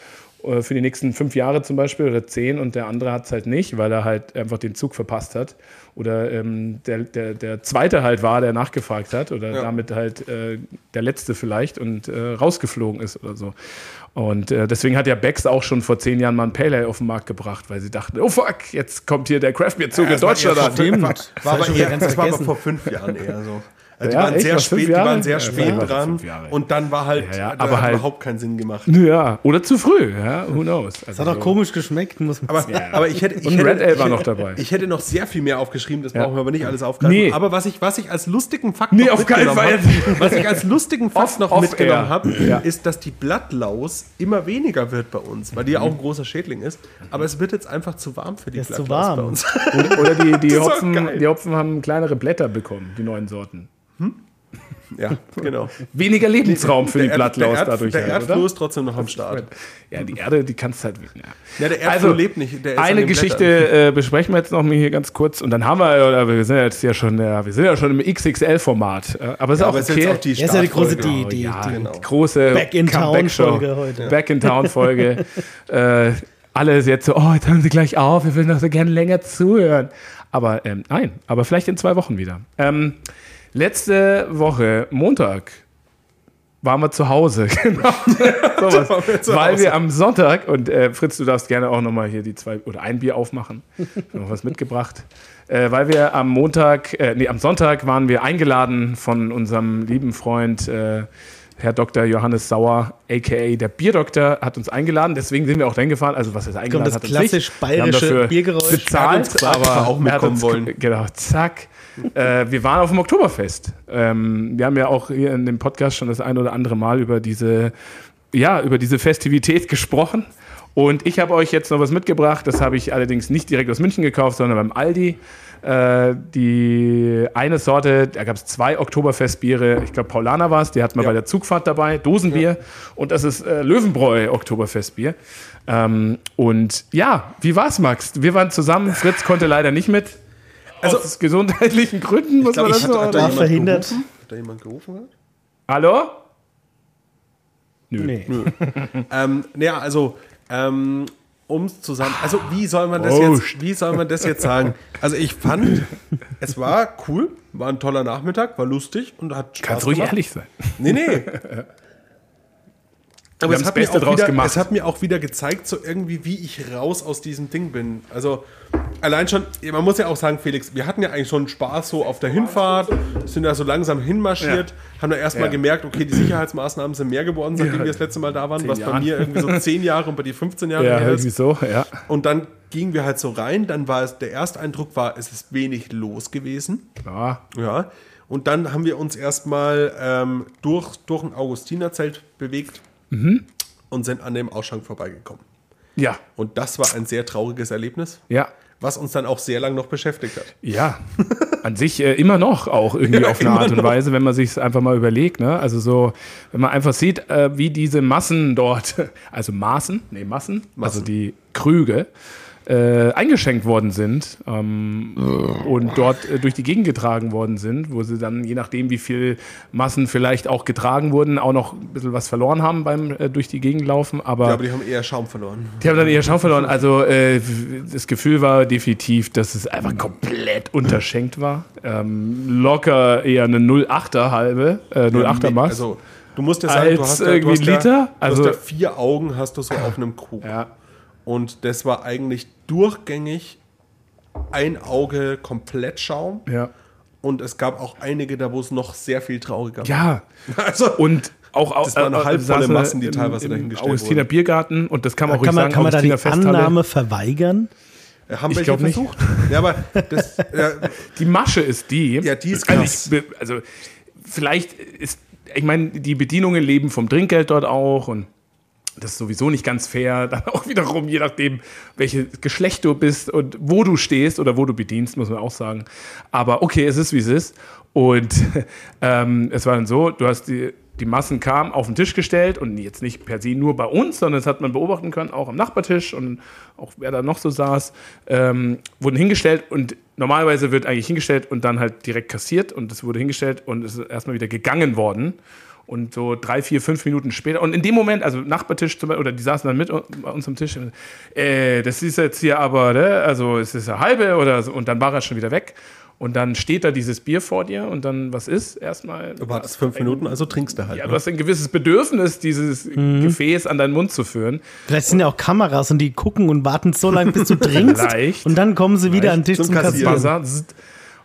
für die nächsten fünf Jahre zum Beispiel oder zehn und der andere hat es halt nicht, weil er halt einfach den Zug verpasst hat. Oder ähm, der, der, der zweite halt war, der nachgefragt hat oder Ja. damit halt äh, der letzte vielleicht und äh, rausgeflogen ist oder so. Und äh, deswegen hat ja Becks auch schon vor zehn Jahren mal ein Pale Ale auf den Markt gebracht, weil sie dachten, oh fuck, jetzt kommt hier der Craft Beer Zug in Deutschland an. War, Das war aber eher, das war vor fünf Jahren eher so. Also Ja, die waren echt? sehr spät, die waren sehr Ja, spät war dran und dann war halt, Ja, ja, aber hat halt- überhaupt keinen Sinn gemacht. Ja, oder zu früh, ja, who knows. Das hat auch komisch geschmeckt, muss man Aber, sagen. aber ich hätte, ich Und hätte, Red Ale war noch dabei. Ich hätte noch sehr viel mehr aufgeschrieben, das Ja. brauchen wir aber nicht alles aufgreifen. Nee. Aber was ich, was ich als lustigen Fakt Nee, noch mitgenommen Fall. habe, was ich als lustigen <laughs> Fakt noch mitgenommen habe, Ja. ist, dass die Blattlaus immer weniger wird bei uns, weil die ja auch ein großer Schädling ist. Aber es wird jetzt einfach zu warm für die ist zu Blattlaus warm. bei uns. Oder <laughs> Hopfen, die Hopfen haben kleinere Blätter bekommen, die neuen Sorten. Ja, genau. Weniger Lebensraum für die Der Erd- Blattlaus Erd- dadurch. Der halt, Erdfloh oder? ist trotzdem noch am Start. Ja, die Erde, die kannst halt. Ja. Ja, der Erdfloh lebt nicht. Ist Eine Geschichte äh, besprechen wir jetzt noch mal hier ganz kurz und dann haben wir, oder wir sind ja jetzt ja schon, ja, wir sind ja schon im XXL-Format. äh, Aber es ist Ja, auch ist okay. jetzt auch die Ja, ist ja die große die, die, ja, die genau. die große Back in Town. Folge heute. Back in Town Folge. <laughs> äh, alle jetzt so, oh, jetzt hören sie gleich auf, wir würden doch so gerne länger zuhören. Aber ähm, nein, aber vielleicht in zwei Wochen wieder. Ähm, letzte Woche, Montag, waren wir zu Hause. <laughs> Genau. <laughs> Waren wir zu Weil Hause. wir am Sonntag, und äh, Fritz, du darfst gerne auch nochmal hier die zwei oder ein Bier aufmachen. <laughs> Ich habe noch was mitgebracht. Äh, weil wir am Montag, äh, nee, am Sonntag waren wir eingeladen von unserem lieben Freund äh, Herr Dr. Johannes Sauer, a.k.a. der Bierdoktor, hat uns eingeladen. Deswegen sind wir auch dahin gefahren. Also was ist eingeladen das hat uns klassisch nicht. Wir haben bayerische dafür Biergeräusch. Er bezahlt, wir aber auch mitkommen uns, wollen. Genau, zack. äh, wir waren auf dem Oktoberfest. Ähm, wir haben ja auch hier in dem Podcast schon das ein oder andere Mal über diese, ja, über diese Festivität gesprochen. Und ich habe euch jetzt noch was mitgebracht. Das habe ich allerdings nicht direkt aus München gekauft, sondern beim Aldi. Äh, die eine Sorte, da gab es zwei Oktoberfestbiere. Ich glaube, Paulaner war es, die hatten wir Ja. bei der Zugfahrt dabei, Dosenbier. Und das ist äh, Löwenbräu Oktoberfestbier. Ähm, und ja, wie war's, Max? Wir waren zusammen. Fritz konnte leider nicht mit. Also- aus gesundheitlichen Gründen muss glaub, man das hatte- hatte War jemand verhindert. Gerufen? Hat da jemand gerufen? Hat? Hallo? Nee. <laughs> Ähm, naja, also, ähm, um es zusammen. Also, wie soll man das Oh, jetzt, wie soll man das jetzt sagen? Also, ich fand, es war cool, war ein toller Nachmittag, war lustig und hat Spaß Kannst ruhig gemacht. ehrlich sein. Nee, nee. Aber es hat, das Beste mir auch draus wieder, gemacht. es hat mir auch wieder gezeigt, so irgendwie, wie ich raus aus diesem Ding bin. Also, allein schon, man muss ja auch sagen, Felix, wir hatten ja eigentlich schon Spaß so auf der Hinfahrt, sind da so langsam hinmarschiert, haben da erstmal Ja. gemerkt, okay, die Sicherheitsmaßnahmen sind mehr geworden, seitdem Ja. wir das letzte Mal da waren, Zehn was bei Jahren. mir irgendwie so <laughs> 10 Jahre und bei dir 15 Jahre Ja, her irgendwie ist. so, ja. Und dann gingen wir halt so rein, dann war es, der erste Eindruck war, es ist wenig los gewesen. ja. Ja, und dann haben wir uns erstmal ähm, durch, durch ein Augustinerzelt bewegt Mhm. und sind an dem Ausschank vorbeigekommen. Ja, Und das war ein sehr trauriges Erlebnis, ja. was uns dann auch sehr lang noch beschäftigt hat. Ja, an sich äh, immer noch auch irgendwie <laughs> Ja, auf eine Art und noch. Weise, wenn man sich es einfach mal überlegt. Ne? Also so, wenn man einfach sieht, äh, wie diese Massen dort, <laughs> also Maßen, nee, Massen, also Massen. die Krüge, äh, eingeschenkt worden sind ähm, und dort äh, durch die Gegend getragen worden sind, wo sie dann, je nachdem, wie viel Massen vielleicht auch getragen wurden, auch noch ein bisschen was verloren haben beim äh, durch die Gegend laufen. Aber Ja, aber die haben eher Schaum verloren. die haben dann ihr Schaum verloren. Also äh, das Gefühl war definitiv, dass es einfach komplett unterschenkt war. Ähm, locker eher eine 08er halbe, äh, 08er Maß. Also, du musst ja sagen, du hast ja, du hast ja, Liter? Du hast ja vier Augen hast du so auf einem Krug. ja. Und das war eigentlich durchgängig ein Auge komplett Schaum. Ja. Und es gab auch einige da, wo es noch sehr viel trauriger war. ja. <laughs> Also, Und auch Das waren halbvolle saßen Massen, die im- teilweise im dahingestellt Augustiner wurden. Biergarten und das kann man auch Kann ruhig man, sagen, kann man da die Festhalle. Annahme verweigern? äh, haben Ich welche glaub nicht. versucht. Ja, aber das, <laughs> ja, Die Masche ist die. Ja, die ist also, krass. ich, be- also vielleicht ist, ich meine, die Bedienungen leben vom Trinkgeld dort auch und das ist sowieso nicht ganz fair. <laughs> Dann auch wiederum, je nachdem, welches Geschlecht du bist und wo du stehst oder wo du bedienst, muss man auch sagen. Aber okay, es ist wie es ist. Und <laughs> ähm, es war dann so, du hast die, die Massen kamen auf den Tisch gestellt und jetzt nicht per se nur bei uns, sondern das hat man beobachten können, auch am Nachbartisch und auch wer da noch so saß, ähm, wurden hingestellt und normalerweise wird eigentlich hingestellt und dann halt direkt kassiert und es wurde hingestellt und es ist erstmal wieder gegangen worden. Und so drei, vier, fünf Minuten später, und in dem Moment, also Nachbartisch zum Beispiel, oder die saßen dann mit bei uns am Tisch, äh, das ist jetzt hier aber, ne, also es ist eine halbe oder so, und dann war er schon wieder weg. Und dann steht da dieses Bier vor dir und dann, was ist? Erstmal. du wartest fünf Minuten, also trinkst du halt. Ja, ne? du hast ein gewisses Bedürfnis, dieses Gefäß an deinen Mund zu führen. Vielleicht sind ja auch Kameras und die gucken und warten so lange, bis du trinkst. <laughs> Vielleicht. Und dann kommen sie wieder an den Tisch Zum zum Kassieren. Kassieren.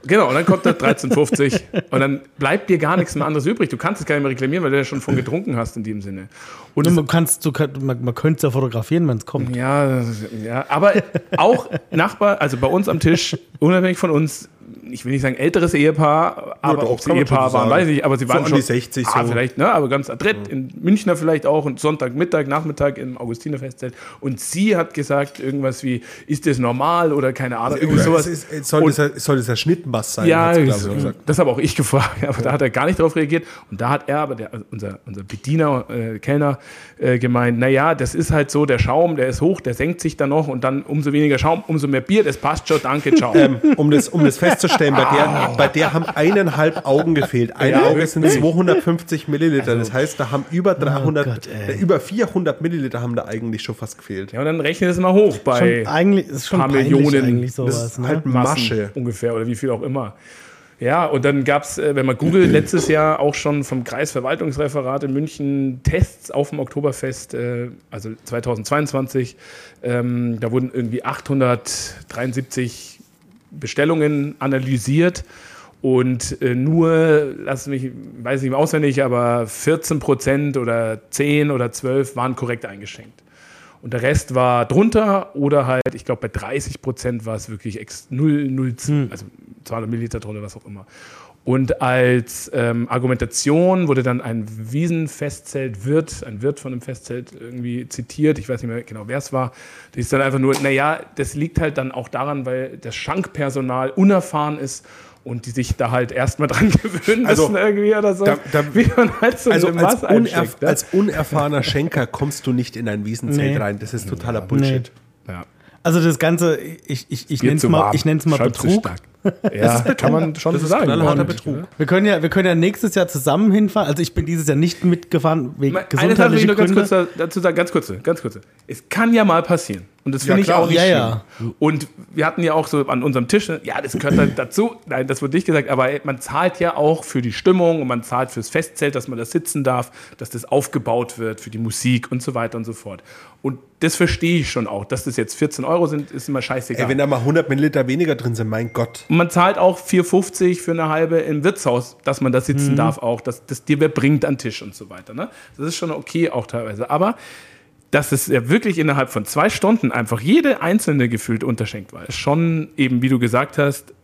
Genau, und dann kommt der 13,50 und dann bleibt dir gar nichts mehr anderes übrig. Du kannst es gar nicht mehr reklamieren, weil du ja schon von getrunken hast in dem Sinne. Und man, kannst, du, kann- man, man könnte es ja fotografieren, wenn es kommt. ja, ja, aber auch Nachbar, also bei uns am Tisch, unabhängig von uns, ich will nicht sagen älteres Ehepaar, aber doch, ob sie schon Ehepaar so waren, weiß ich nicht, aber sie So waren an schon die 60 ah, so. vielleicht, ne, aber ganz adrett, in Münchner vielleicht auch und Sonntagmittag, Nachmittag im Augustinerfestzelt und sie hat gesagt irgendwas wie, ist das normal oder keine Ahnung, irgendwie sowas. es ist, soll, Und- das, ja- soll das ja Schnittmass sein? ja, das, das habe auch ich gefragt, <laughs> aber da hat er gar nicht drauf reagiert. Und da hat er, aber der, also unser, unser Bediener, äh, Kellner, äh, gemeint, naja, das ist halt so, der Schaum, der ist hoch, der senkt sich dann noch und dann umso weniger Schaum, umso mehr Bier, das passt schon, danke, ciao. <laughs> Ähm, um, das, um das <laughs> festzustellen, bei der, bei der haben eineinhalb Augen gefehlt. Ein Ja, Auge sind wirklich. 250 Milliliter. Das heißt, da haben über 300, Gott, ey. äh, über 400 Milliliter haben da eigentlich schon fast gefehlt. ja, und dann rechne es mal hoch bei Schon, eigentlich ist schon paar Millionen. eigentlich Das sowas. ist Ne? halt Massen Masche. ungefähr oder wie viel auch immer. Ja, und dann gab es, wenn man googelt, letztes Jahr auch schon vom Kreisverwaltungsreferat in München Tests auf dem Oktoberfest, äh, also 2022. Ähm, da wurden irgendwie 873 Bestellungen analysiert Und äh, nur, lass mich, weiß nicht mehr auswendig, aber 14 Prozent oder 10 oder 12 waren korrekt eingeschenkt. Und der Rest war drunter oder halt, ich glaube, bei 30 Prozent war es wirklich ex 0, 0, also 200 Milliliter drunter, was auch immer. Und als ähm, Argumentation wurde dann ein Wiesenfestzelt-Wirt, ein Wirt von einem Festzelt irgendwie zitiert, ich weiß nicht mehr genau, wer es war. Die ist dann einfach nur, naja, das liegt halt dann auch daran, weil das Schankpersonal unerfahren ist und die sich da halt erstmal <laughs> dran gewöhnen Also, müssen irgendwie oder so. da- da- wie man halt so Also als, unerf ne? als unerfahrener Schenker kommst du nicht in ein Wiesenzelt Nee. rein. Das ist totaler Bullshit. ja. Also das Ganze, ich, ich, ich nenne es mal, ich nenn's mal Betrug. Ja, kann man schon Das so ist sagen. knallharter Betrug. Wir können ja, wir können ja nächstes Jahr zusammen hinfahren. Also ich bin dieses Jahr nicht mitgefahren wegen Eine Sache will ich nur ganz Gründe. kurz da- dazu sagen, ganz kurze, ganz kurze. Es kann ja mal passieren. Und das Ja, finde ich klar. auch nicht Ja, schlimm. Und wir hatten ja auch so an unserem Tisch, ja, das gehört halt dazu. Nein, das wurde nicht gesagt, aber man zahlt ja auch für die Stimmung und man zahlt fürs Festzelt, dass man da sitzen darf, dass das aufgebaut wird, für die Musik und so weiter und so fort. Und das verstehe ich schon auch. Dass das jetzt 14 Euro sind, ist immer scheißegal. Ey, wenn da mal 100 Milliliter weniger drin sind, mein Gott. Und man zahlt auch 4,50 für eine halbe im Wirtshaus, dass man da sitzen darf auch, dass das dir wer bringt an Tisch und so weiter. Ne? Das ist schon okay auch teilweise. Aber dass es ja wirklich innerhalb von zwei Stunden einfach jede einzelne gefühlt unterschenkt war, ist schon eben, wie du gesagt hast,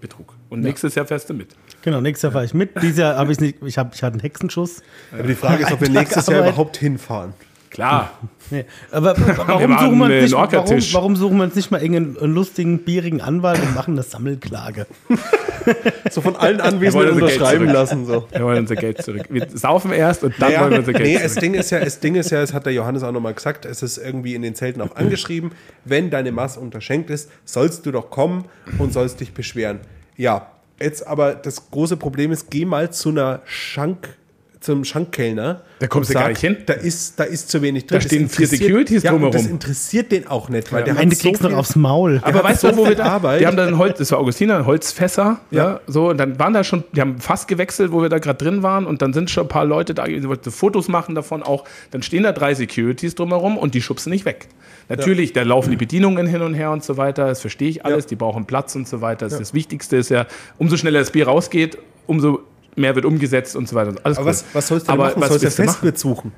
Betrug. Und nächstes Jahr fährst du mit. Genau, nächstes Jahr fahre ich mit. Dieses Jahr habe ich nicht, ich, hab, ich hatte einen Hexenschuss. Aber die Frage ist, ob wir nächstes Jahr überhaupt hinfahren. Klar. <laughs> Nee. Aber <laughs> warum suchen, wir uns einen nicht, warum, warum suchen wir uns nicht mal irgendeinen lustigen, bierigen Anwalt und machen eine Sammelklage? <laughs> So von allen Anwesenden unterschreiben lassen. So. Wir wollen unser Geld zurück. Wir saufen erst und dann Naja, wollen wir unser Geld nee, zurück. das Ding ist ja, das Ding ist ja, das hat der Johannes auch nochmal gesagt, es ist irgendwie in den Zelten auch <clears throat> angeschrieben, wenn deine Masse unterschenkt ist, sollst du doch kommen und sollst dich beschweren. Ja, jetzt aber das große Problem ist, geh mal zu einer Schank, zum Schankkellner. Da kommst du gar nicht hin. Da ist, da ist zu wenig drin. Da stehen vier Securities ja, und Das drumherum. interessiert den auch nicht, weil der Am Ende so kriegst du noch aufs Maul. Aber weißt du, wo wir <laughs> da, Arbeit. die haben dann Holz, das war Augustiner, Holzfässer, ja. Ja. so, und dann waren da schon, die haben fast gewechselt, wo wir da gerade drin waren, und dann sind schon ein paar Leute da, die wollten Fotos machen davon auch, dann stehen da drei Securities drumherum und die schubsen nicht weg. Natürlich, da laufen die Bedienungen hin und her und so weiter, das verstehe ich alles, Ja. die brauchen Platz und so weiter. Das, das Wichtigste ist ja, umso schneller das Bier rausgeht, umso mehr wird umgesetzt und so weiter. Alles Aber cool. was, was sollst du Aber machen? was Sollst du? Festwirt suchen?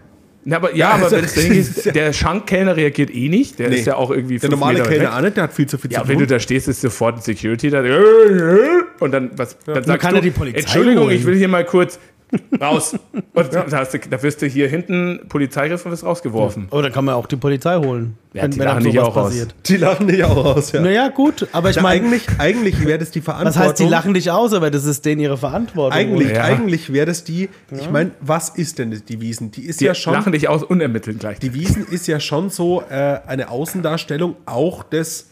Ja, aber, ja, aber also, wenn <laughs> ist, der Schankkellner reagiert eh nicht, der Nee. ist ja auch irgendwie Der normale Meter Kellner auch nicht, der hat viel zu viel Ja, zu wenn du tun. da stehst, ist sofort ein Security da. Und dann, was, dann sagst kann du, er die Polizei Entschuldigung, holen. ich will hier mal kurz raus. Und da, hast du, da wirst du hier hinten Polizeigriff und wirst rausgeworfen. Oder kann man auch die Polizei holen, Ja, die wenn, wenn lachen dich auch aus. passiert. Die lachen dich auch aus, ja. Naja, gut, aber ich Ja, meine, eigentlich, eigentlich wäre das die <laughs> was Verantwortung. heißt, die lachen dich aus, aber das ist denen ihre Verantwortung. Eigentlich, Ja. eigentlich wäre das die, ich meine, was ist denn die Wiesen? Die ist Die ja schon, lachen dich aus unermittelt gleich. die Wiesen ist ja schon so äh, eine Außendarstellung auch des,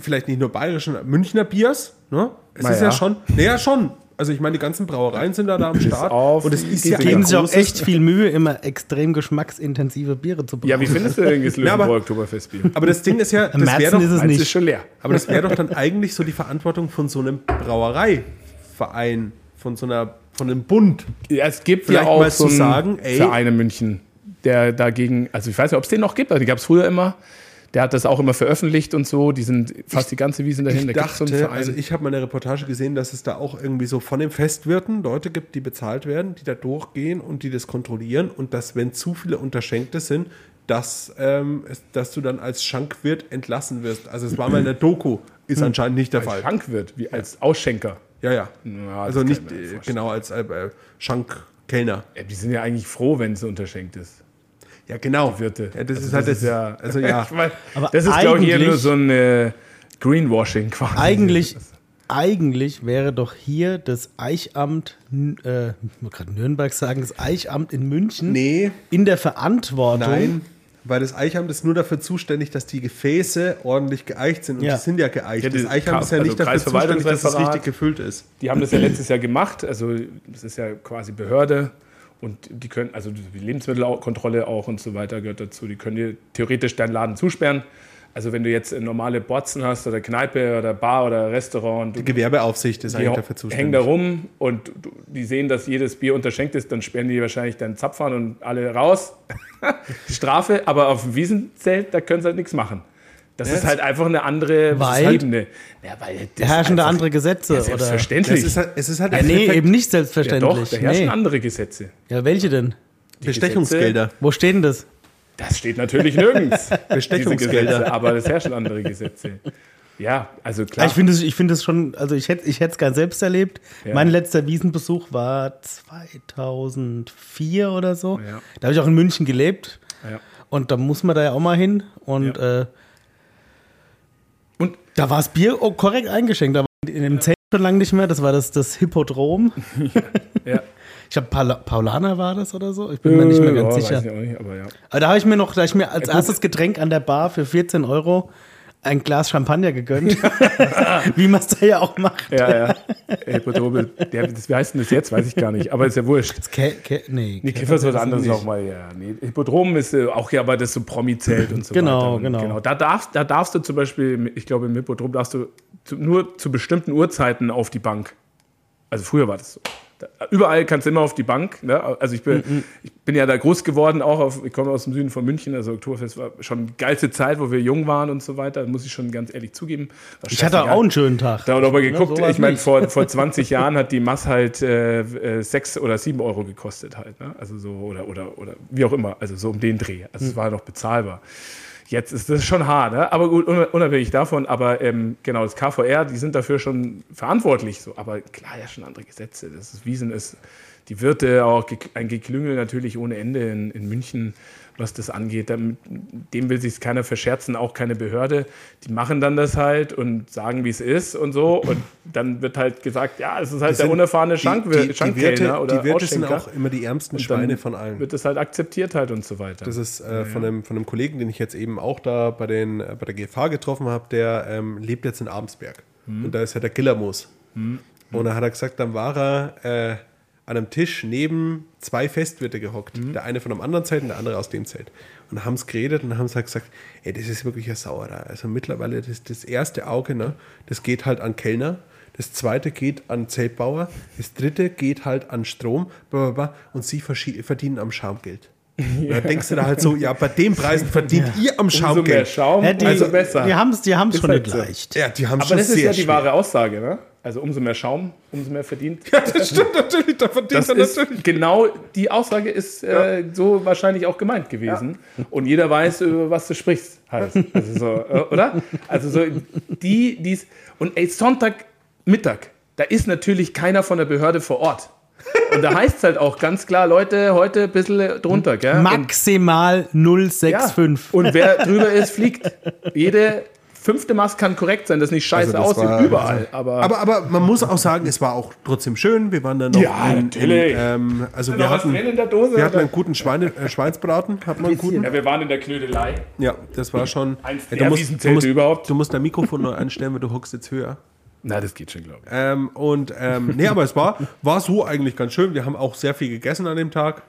vielleicht nicht nur bayerischen, Münchner Biers, ne? Es Na ist ja ja. schon, naja schon. Also ich meine, die ganzen Brauereien sind da, da am Start. auf und es die ist ja geben sich auch echt viel Mühe, immer extrem geschmacksintensive Biere zu brauen. Ja, wie findest du denn das <laughs> Löwenbräu Oktoberfestbier? Aber das Ding ist ja, das wäre doch, ist es nicht. ist schon leer. aber das wäre doch dann eigentlich so die Verantwortung von so einem Brauereiverein, von so einer, von einem Bund. Ja, es gibt Vielleicht ja auch mal so zu einen sagen, ey- Verein in München, der dagegen, also ich weiß nicht, ob es den noch gibt, aber die gab es früher immer. Der hat das auch immer veröffentlicht und so. Die sind fast die ganze Wiesen dahin. Ich da dachte, also ich habe mal eine Reportage gesehen, dass es da auch irgendwie so von den Festwirten Leute gibt, die bezahlt werden, die da durchgehen und die das kontrollieren und dass, wenn zu viele Unterschenkte sind, dass, ähm, dass du dann als Schankwirt entlassen wirst. Also es war mal in der Doku, ist anscheinend nicht der als Fall. Schankwwirt, wie als Ausschenker. Ja, ja. Ja, also nicht äh, genau als äh, äh, Schankkellner. Ja, die sind ja eigentlich froh, wenn es unterschenkt ist. Ja, genau. Wirte. Ja, das Also ist halt das, ja, also ja. <laughs> ich mein, Aber das ist, glaube ich, eigentlich- nur so ein äh, Greenwashing quasi. Eigentlich, eigentlich wäre doch hier das Eichamt, äh, ich wollte gerade Nürnberg sagen, das Eichamt in München Nee, in der Verantwortung. nein. Weil das Eichamt ist nur dafür zuständig, dass die Gefäße ordentlich geeicht sind. Und Ja. die sind ja geeicht. Ja, das Eichamt ist ja also nicht dafür zuständig, dass es Kreisverwaltungsreferat. richtig gefüllt ist. Die haben das ja letztes Jahr gemacht. Also, das ist ja quasi Behörde. Und die können, also die Lebensmittelkontrolle auch und so weiter gehört dazu. Die können dir theoretisch deinen Laden zusperren. Also, wenn du jetzt eine normale Botzen hast oder Kneipe oder Bar oder Restaurant, Die Gewerbeaufsicht ist eigentlich dafür hängen da zuständig. rum und die sehen, dass jedes Bier unterschenkt ist, dann sperren die wahrscheinlich deinen Zapfhahn und alle raus. <laughs> Strafe, aber auf dem Wiesenzelt, da können sie halt nichts machen. Das Ja, ist halt einfach eine andere Weil? Ebene. Ja, weil das Herrschen da andere Gesetze? Ja, oder? selbstverständlich. Es ist halt, es ist halt Ja, nee, eben nicht ja, selbstverständlich. doch, da herrschen nee. andere Gesetze. Ja, welche denn? Bestechungsgelder. Wo steht denn das? Das steht natürlich nirgends. <laughs> Bestechungsgelder. diese Gesetze, aber es herrschen andere Gesetze. Ja, also Ja. klar. Ich finde es ich find es schon, also ich hätte ich es gern selbst erlebt. Ja. Mein letzter Wiesenbesuch war 2004 oder so. Ja. Da habe ich auch in München gelebt. ja. Und da muss man da ja auch mal hin. Und, äh, Und da war das Bier auch korrekt eingeschenkt. Da war in dem Zelt schon lange nicht mehr. Das war das, das Hippodrom. <laughs> ja. Ich glaube, Paula, Paulaner war das oder so. Ich bin mir nicht mehr ganz Ja, sicher. nicht, aber ja. Aber da habe ich mir noch, da ich mir als erstes Getränk an der Bar für 14 Euro ein Glas Champagner gegönnt. <laughs> Wie man es da ja auch macht. Ja, ja. Hippodrome, der, das, wie heißt denn das jetzt? Weiß ich gar nicht. Aber ist ja wurscht. Ke Ke nee, Nee, Kiffer ist was das anderes nicht. nochmal, ja. Nee, Hippodrom ist äh, auch ja, aber das so Promi-Zelt und so Genau, weiter. Und genau. Da darfst, da darfst du zum Beispiel, ich glaube, im Hippodrom darfst du zu, nur zu bestimmten Uhrzeiten auf die Bank. Also früher war das so. Überall kannst du immer auf die Bank. Ne? Also ich bin, Mhm. ich bin ja da groß geworden, auch auf, ich komme aus dem Süden von München, also Oktoberfest war schon die geilste Zeit, wo wir jung waren und so weiter, muss ich schon ganz ehrlich zugeben. Ich hatte auch einen schönen Tag. Da aber geguckt, war's ich meine, vor, vor <laughs> 20 Jahren hat die Mass halt äh, äh, 6 oder 7 Euro gekostet halt. Ne? Also so, oder, oder, oder wie auch immer, also so um den Dreh. Also Hm. es war noch bezahlbar. Jetzt ist das schon hart, ne? aber gut, un- unabhängig davon, aber ähm, genau, das KVR, die sind dafür schon verantwortlich, so, aber klar, ja schon andere Gesetze. Das ist Wiesen ist die Wirte, auch ein Geklüngel natürlich ohne Ende in, in München, was das angeht. Dem, will sich keiner verscherzen, auch keine Behörde. Die machen dann das halt und sagen, wie es ist und so. Und dann wird halt gesagt, ja, es ist halt Die der unerfahrene die, Schankwir die, die Schankkellner Wirte, oder die Wirte sind auch immer die ärmsten Schweine von allen. Wird das halt akzeptiert halt und so weiter. Das ist äh, von, einem, von einem Kollegen, den ich jetzt eben auch da bei, den, äh, bei der GFH getroffen habe, der ähm, lebt jetzt in Abensberg. Hm. Und da ist ja der Gillermoos. Und da hat er gesagt, dann war er äh, an einem Tisch neben zwei Festwirte gehockt. Hm. Der eine von einem anderen Zelt und der andere aus dem Zelt. Und haben es geredet und haben halt gesagt, ey, das ist wirklich eine Sauerei. Also mittlerweile, das, das erste Auge, ne, das geht halt an Kellner. Das zweite geht an Zeltbauer. Das dritte geht halt an Strom. bla, bla, bla, Und sie verdienen am Schaumgeld. Und <laughs> Da denkst du da halt so, ja, bei den Preisen verdient ihr am Umso mehr Schaumgeld. Schaum, Ja, die, umso besser. Die haben es die haben's schon halt nicht so. leicht. Ja, die haben Aber schon das ist ja die schwer. wahre Aussage, ne? Also umso mehr Schaum, umso mehr verdient. Das stimmt natürlich, da verdient Das er ist natürlich. genau die Aussage ist äh, so wahrscheinlich auch gemeint gewesen. Und jeder weiß, über was du sprichst, halt. Also so, äh, oder? Also so die, die's und ey, Sonntagmittag, da ist natürlich keiner von der Behörde vor Ort. Und da heißt es halt auch ganz klar, Leute, heute ein bisschen drunter, gell? Maximal Und, 065. und wer drüber ist, fliegt. Jede fünfte Mast kann korrekt sein, das nicht scheiße Also das aussieht, war- überall. Aber, Aber, aber man muss auch sagen, es war auch trotzdem schön. Wir waren dann noch Ja, in, natürlich. In, ähm, also wir hatten, in der Dose? wir hatten einen guten Schweine, äh, Schweinsbraten. Hatten wir einen guten? ja, wir waren in der Knödelei. Ja, das war schon. Eins der du, Wiesenzelte musst, überhaupt. du musst dein Mikrofon neu einstellen, weil du hockst jetzt höher. Na, das geht schon, glaube ich. Ähm, und ähm, nee, aber es war, war so eigentlich ganz schön. Wir haben auch sehr viel gegessen an dem Tag.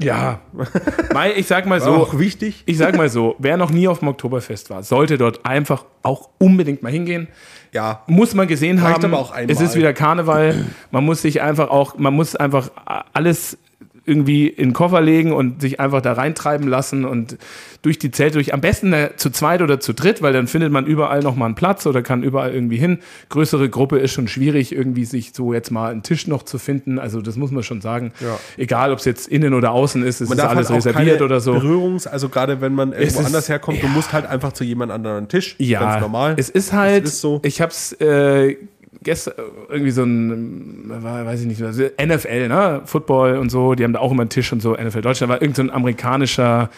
Ja. <laughs> Mai, ich sag mal War so, auch wichtig. ich sag mal so, wer noch nie auf dem Oktoberfest war, sollte dort einfach auch unbedingt mal hingehen. Ja, Muss man gesehen Reicht haben. aber auch einmal. Es ist wieder Karneval. Man muss sich einfach auch, man muss einfach alles irgendwie in den Koffer legen und sich einfach da reintreiben lassen und durch die Zelte durch. Am besten äh, zu zweit oder zu dritt, weil dann findet man überall noch mal einen Platz oder kann überall irgendwie hin. Größere Gruppe ist schon schwierig, irgendwie sich so jetzt mal einen Tisch noch zu finden. Also das muss man schon sagen. Ja. Egal, ob es jetzt innen oder außen ist, es man ist darf alles halt reserviert oder so. Berührungs-, also gerade wenn man irgendwo ist- anders herkommt, du musst halt einfach zu jemand anderen Tisch. Ja, Ganz normal. Es ist halt, Es ist so. ich hab's äh, gestern irgendwie so ein, weiß ich nicht, NFL, ne? Football und so, die haben da auch immer einen Tisch und so, NFL Deutschland, war irgend so amerikanischer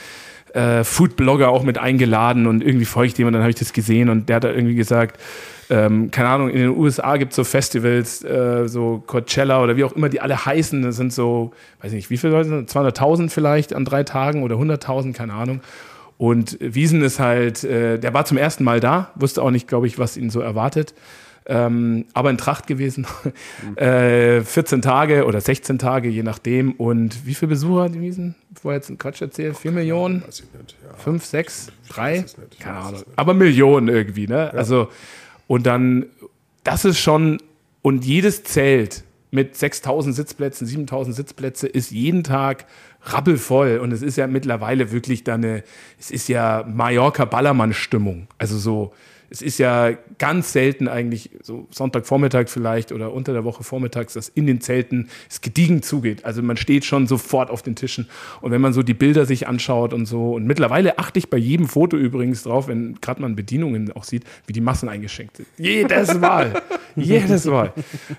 äh, Food-Blogger auch mit eingeladen und irgendwie folgt jemand, dann habe ich das gesehen und der hat da irgendwie gesagt, ähm, keine Ahnung, in den USA gibt es so Festivals, äh, so Coachella oder wie auch immer die alle heißen, das sind so, weiß ich nicht, wie viele Leute sind das? 200.000 vielleicht an drei Tagen oder 100.000, keine Ahnung. Und Wiesen ist halt, äh, der war zum ersten Mal da, wusste auch nicht, glaube ich, was ihn so erwartet. Ähm, aber in Tracht gewesen. <laughs> äh, 14 Tage oder 16 Tage, je nachdem. Und wie viele Besucher Wiesen? Vorher jetzt einen Quatsch erzählt? 4 Millionen? Weiß ich nicht, ja. 5, 6, 3? es nicht, ich Keine Ahnung. Aber Millionen irgendwie, ne? Also, und dann, das ist schon, und jedes Zelt mit 6000 Sitzplätzen, 7000 Sitzplätze ist jeden Tag rabbelvoll und es ist ja mittlerweile wirklich da eine, es ist ja Mallorca-Ballermann-Stimmung. Also so, es ist ja ganz selten eigentlich, so Sonntagvormittag vielleicht oder unter der Woche vormittags, dass in den Zelten es gediegen zugeht. Also man steht schon sofort auf den Tischen. Und wenn man so die Bilder sich anschaut und so, und mittlerweile achte ich bei jedem Foto übrigens drauf, wenn gerade man Bedienungen auch sieht, wie die Massen eingeschenkt sind. Jedes Mal. <laughs> Jedes Mal.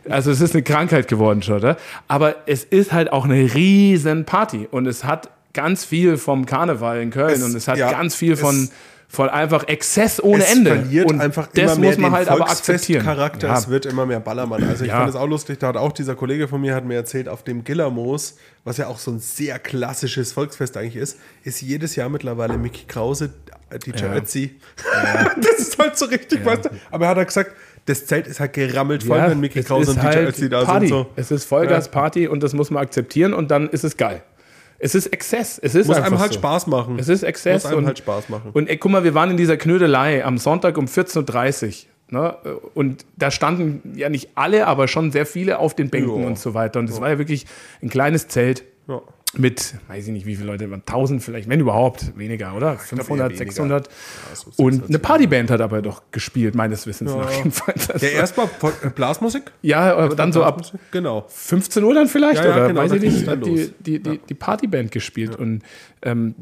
Also es ist eine Krankheit geworden schon, oder? Aber es ist halt auch eine riesen Party und es hat ganz viel vom Karneval in Köln Es- und es hat ja, ganz viel von, es- von einfach Exzess ohne es Ende. verliert und einfach das immer mehr muss man halt aber akzeptieren. Volksfestcharakter. Ja. Es wird immer mehr Ballermann. Also ich Ja. fand es auch lustig, da hat auch dieser Kollege von mir hat mir erzählt, auf dem Gillermoos, was ja auch so ein sehr klassisches Volksfest eigentlich ist, ist jedes Jahr mittlerweile Mickey Krause, äh, DJ Ja. Ötzi. <laughs> das ist halt so richtig, weißt du? Aber er hat gesagt, das Zelt ist halt gerammelt voll, wenn Mickey Krause und DJ halt Ötzi da Party. sind. So. Es ist Vollgas Party und das muss man akzeptieren und dann ist es geil. Es ist Exzess. Es ist Muss einem halt so. Spaß machen. Es ist Exzess. Muss einem und, halt Spaß machen. Und ey, guck mal, wir waren in dieser Knödelei am Sonntag um 14.30 Uhr. Ne? Und da standen ja nicht alle, aber schon sehr viele auf den Bänken Ja. und so weiter. Und es war ja wirklich ein kleines Zelt Ja. Mit, weiß ich nicht, wie viele Leute, 1000 vielleicht, wenn überhaupt, weniger, oder? 500, eher weniger. 600. so und 600, eine Partyband hat aber doch gespielt, meines Wissens nach jedenfalls. Also, Ja, erstmal Vol- Blasmusik. ja, aber dann so ab Genau. 15 Uhr dann vielleicht Ja, ja, oder genau, weiß ich nicht, hat die, die, die, die Partyband gespielt und ähm,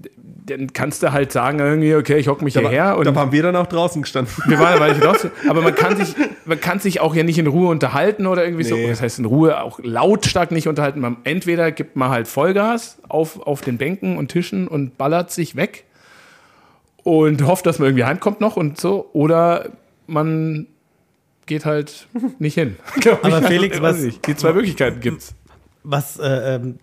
dann kannst du halt sagen irgendwie, okay, ich hock mich Da, hierher und da waren wir dann auch draußen gestanden. wir waren weil ich <laughs> raus, aber man kann sich man kann sich auch ja nicht in Ruhe unterhalten oder irgendwie so, Nee. das heißt in Ruhe auch lautstark nicht unterhalten. Man, entweder gibt man halt Vollgas auf, auf den Bänken und Tischen und ballert sich weg und hofft, dass man irgendwie heimkommt noch und so oder man geht halt <laughs> nicht hin. <laughs> Aber ich. Felix, was- die zwei Möglichkeiten gibt's. Was, äh, ähm,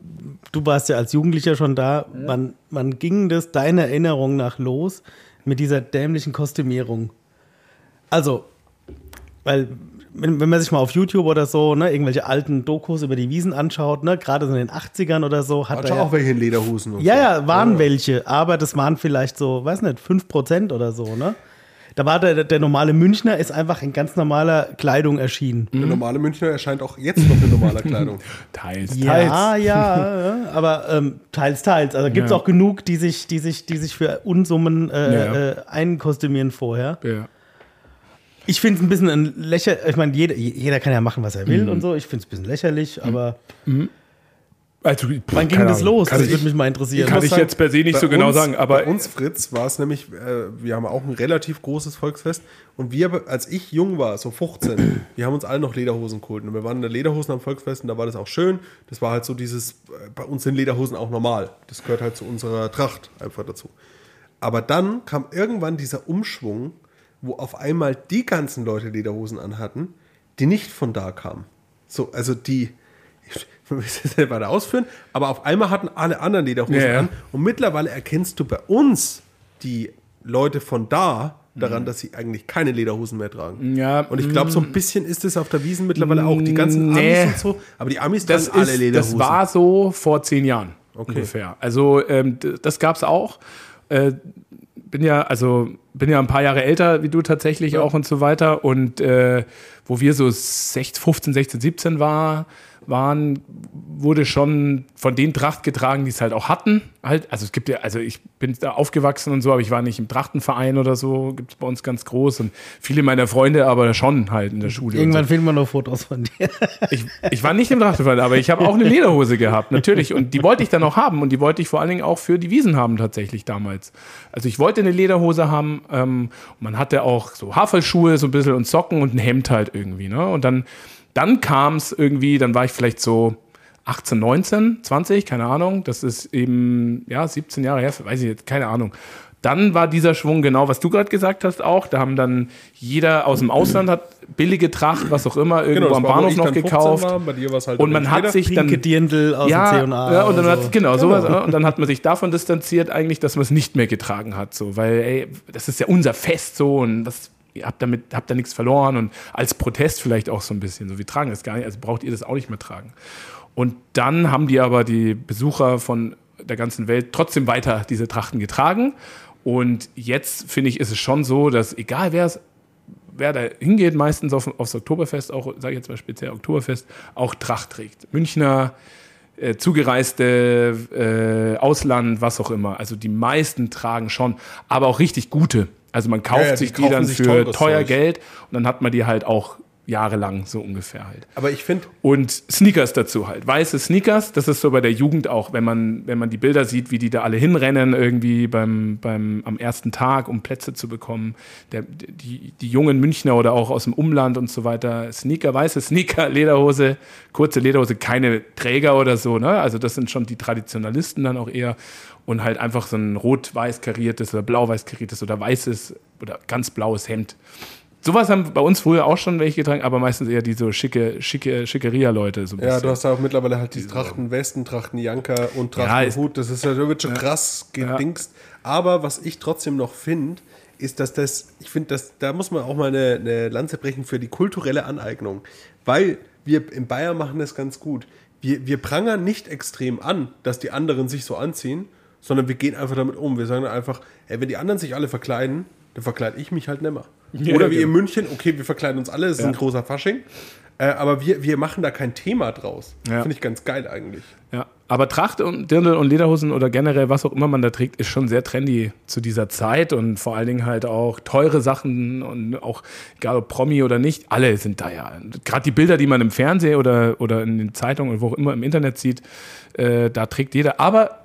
du warst ja als Jugendlicher schon da. Wann, wann ging das deiner Erinnerung nach los mit dieser dämlichen Kostümierung? Also, weil, wenn, wenn man sich mal auf YouTube oder so, ne, irgendwelche alten Dokus über die Wiesen anschaut, ne, gerade so in den 80ern oder so, hat er schon ja, auch welche in Lederhosen. Und ja, so. ja, waren welche, aber das waren vielleicht so, weiß nicht, 5% oder so, ne? Da war der, der normale Münchner ist einfach in ganz normaler Kleidung erschienen. Der normale Münchner erscheint auch jetzt noch in normaler Kleidung. <laughs> Teils, Ja, teils. ja, ja, aber ähm, teils, teils. Also gibt es Ja. auch genug, die sich, die sich, die sich für Unsummen äh, Ja. äh, einkostümieren vorher. Ja. Ich finde es ein bisschen ein lächerlich. Ich meine, jeder, jeder kann ja machen, was er Mhm. will und so. Ich finde es ein bisschen lächerlich, aber Also, wann ging das Ahnung. los? Kann das ich, würde mich mal interessieren. kann ich sagen, jetzt per se nicht bei so genau uns- sagen, aber bei uns Fritz war es nämlich, äh, wir haben auch ein relativ großes Volksfest und wir, als ich jung war, so 15, <clears throat> wir haben uns alle noch Lederhosen geholt und wir waren in der Lederhosen am Volksfest und da war das auch schön. Das war halt so dieses, äh, bei uns sind Lederhosen auch normal. Das gehört halt zu unserer Tracht einfach dazu. Aber dann kam irgendwann dieser Umschwung, wo auf einmal die ganzen Leute Lederhosen anhatten, die nicht von da kamen. So, also die, ich will es jetzt nicht weiter ausführen, aber auf einmal hatten alle anderen Lederhosen Ja, an und mittlerweile erkennst du bei uns die Leute von da daran, dass sie eigentlich keine Lederhosen mehr tragen. Mhm. Ja, und ich glaube, so ein bisschen ist es auf der Wiesen mittlerweile auch. Die ganzen Nee. Amis und so, aber die Amis das, tragen alle ist, Lederhosen. das war so vor zehn Jahren Okay. ungefähr. Also ähm, das gab es auch. Äh, bin ja, also bin ja ein paar Jahre älter wie du tatsächlich auch und so weiter. Und äh, wo wir so 16, 15, 16, 17 war, waren, wurde schon von den Tracht getragen, die es halt auch hatten. Halt, also es gibt ja, also ich bin da aufgewachsen und so, aber ich war nicht im Trachtenverein oder so, gibt es bei uns ganz groß und viele meiner Freunde aber schon halt in der Schule. und so. Irgendwann finden wir noch Fotos von dir. <laughs> Ich, ich war nicht im Trachtenverein, aber ich habe auch eine Lederhose gehabt, natürlich. Und die wollte ich dann auch haben. Und die wollte ich vor allen Dingen auch für die Wiesen haben, tatsächlich damals. Also ich wollte eine Lederhose haben. Ähm, man hatte auch so Haferschuhe so ein bisschen und Socken und ein Hemd halt irgendwie. Ne? Und dann, dann kam es irgendwie, dann war ich vielleicht so 18, 19, 20, keine Ahnung. Das ist eben, ja, 17 Jahre her, weiß ich jetzt, keine Ahnung. Dann war dieser Schwung genau, was du gerade gesagt hast auch. Da haben dann jeder aus dem Ausland hat billige Tracht, was auch immer, irgendwo Genau, am Bahnhof noch dann 15 gekauft. War, bei dir war's halt Und man hat sich dann Dirndl aus ja, dem C&A. ja, und dann hat, so. genau, sowas, ja, und dann hat man sich davon distanziert eigentlich, dass man es nicht mehr getragen hat, so, weil, ey, das ist ja unser Fest so und das, ihr habt damit, habt da nichts verloren und als Protest vielleicht auch so ein bisschen, so, wir tragen das gar nicht, also braucht ihr das auch nicht mehr tragen. Und dann haben die aber die Besucher von der ganzen Welt trotzdem weiter diese Trachten getragen und jetzt finde ich, ist es schon so, dass egal wer es wer da hingeht, meistens auf, aufs Oktoberfest, auch, sage ich jetzt mal speziell Oktoberfest, auch Tracht trägt. Münchner, äh, Zugereiste, äh, Ausland, was auch immer. Also die meisten tragen schon, aber auch richtig gute. Also man kauft Ja, ja, sich die dann sich für teuer Zeug. Geld und dann hat man die halt auch jahrelang so ungefähr halt. Aber ich finde, Und Sneakers dazu halt. Weiße Sneakers, das ist so bei der Jugend auch, wenn man, wenn man die Bilder sieht, wie die da alle hinrennen, irgendwie beim, beim, am ersten Tag, um Plätze zu bekommen. Der, die, die jungen Münchner oder auch aus dem Umland und so weiter. Sneaker, weiße Sneaker, <laughs> Lederhose, kurze Lederhose, keine Träger oder so, ne? Also das sind schon die Traditionalisten dann auch eher. Und halt einfach so ein rot-weiß kariertes oder blau-weiß kariertes oder weißes oder ganz blaues Hemd. Sowas haben bei uns früher auch schon welche getragen, aber meistens eher die so schicke, schicke, Schickeria-Leute. So ja, du hast ja auch mittlerweile halt die Trachten Westen, Trachten Janker und Ja, Trachten ist- Hut. Das ist ja wird schon krass gedingst. Aber was ich trotzdem noch finde, ist, dass das, ich finde, dass da muss man auch mal eine, eine Lanze brechen für die kulturelle Aneignung. Weil wir in Bayern machen das ganz gut. Wir, wir prangern nicht extrem an, dass die anderen sich so anziehen, sondern wir gehen einfach damit um. Wir sagen dann einfach, ey, wenn die anderen sich alle verkleiden, dann verkleide ich mich halt nimmer. <laughs> Ja, Oder wie genau. in München, okay, wir verkleiden uns alle, es ist Ja. ein großer Fasching. Äh, aber wir, wir machen da kein Thema draus. Ja. Finde ich ganz geil eigentlich. Ja, aber Tracht und Dirndl und Lederhosen oder generell was auch immer man da trägt, ist schon sehr trendy zu dieser Zeit und vor allen Dingen halt auch teure Sachen und auch egal ob Promi oder nicht, alle sind da ja. Gerade die Bilder, die man im Fernsehen oder, oder in den Zeitungen oder wo auch immer im Internet sieht, äh, da trägt jeder. Aber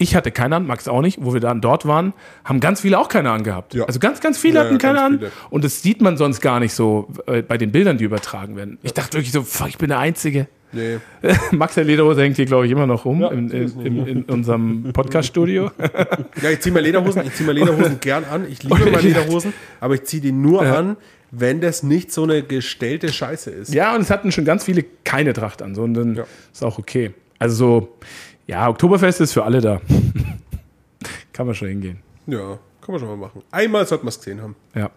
ich hatte keine an, Max auch nicht, wo wir dann dort waren, haben ganz viele auch keine angehabt. Ja. Also ganz, ganz viele Ja, hatten ja, keine an. viele. Und das sieht man sonst gar nicht so äh, bei den Bildern, die übertragen werden. Ich dachte wirklich so, fuck, ich bin der Einzige. Nee. <laughs> Max der Lederhose hängt hier, glaube ich, immer noch rum Ja, in, in, in, in unserem Podcast-Studio. Ja, ich ziehe mir Lederhosen, ich ziehe mir Lederhosen gern an. Ich liebe mal Lederhosen, aber ich ziehe die nur an, wenn das nicht so eine gestellte Scheiße ist. ja, und es hatten schon ganz viele keine Tracht an, so, und dann Ja. ist auch okay. Also so, ja, Oktoberfest ist für alle da. <laughs> Kann man schon hingehen. Ja, kann man schon mal machen. Einmal sollte man es gesehen haben. Ja.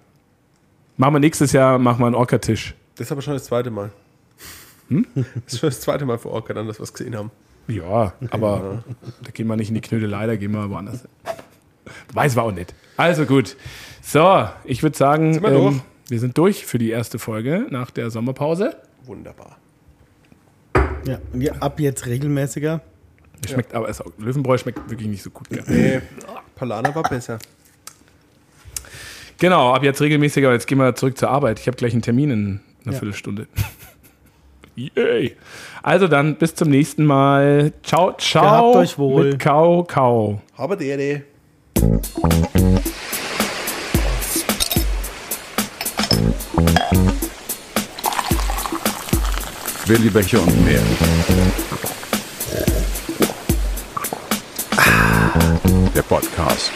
Machen wir nächstes Jahr, machen wir einen Orca-Tisch. Das ist aber schon das zweite Mal. Hm? Das ist schon das zweite Mal für Orca dann, dass wir es gesehen haben. Ja, aber da gehen wir nicht in die Knödelei, da gehen wir woanders hin. Weiß war auch nicht. Also gut. So, ich würde sagen, wir durch? wir sind durch für die erste Folge nach der Sommerpause. Wunderbar. Ja, ja, ab jetzt regelmäßiger. Schmeckt aber, also, Löwenbräu schmeckt wirklich nicht so gut. Gell? Nee, Palana war besser. Genau, ab jetzt regelmäßiger, aber jetzt gehen wir zurück zur Arbeit. Ich habe gleich einen Termin in einer Ja. Viertelstunde. <laughs> Yay. Also dann, bis zum nächsten Mal. Ciao, ciao. Gehabt euch wohl. Mit Kau, Kau. Der, der. Willi Becher und mehr. der Podcast.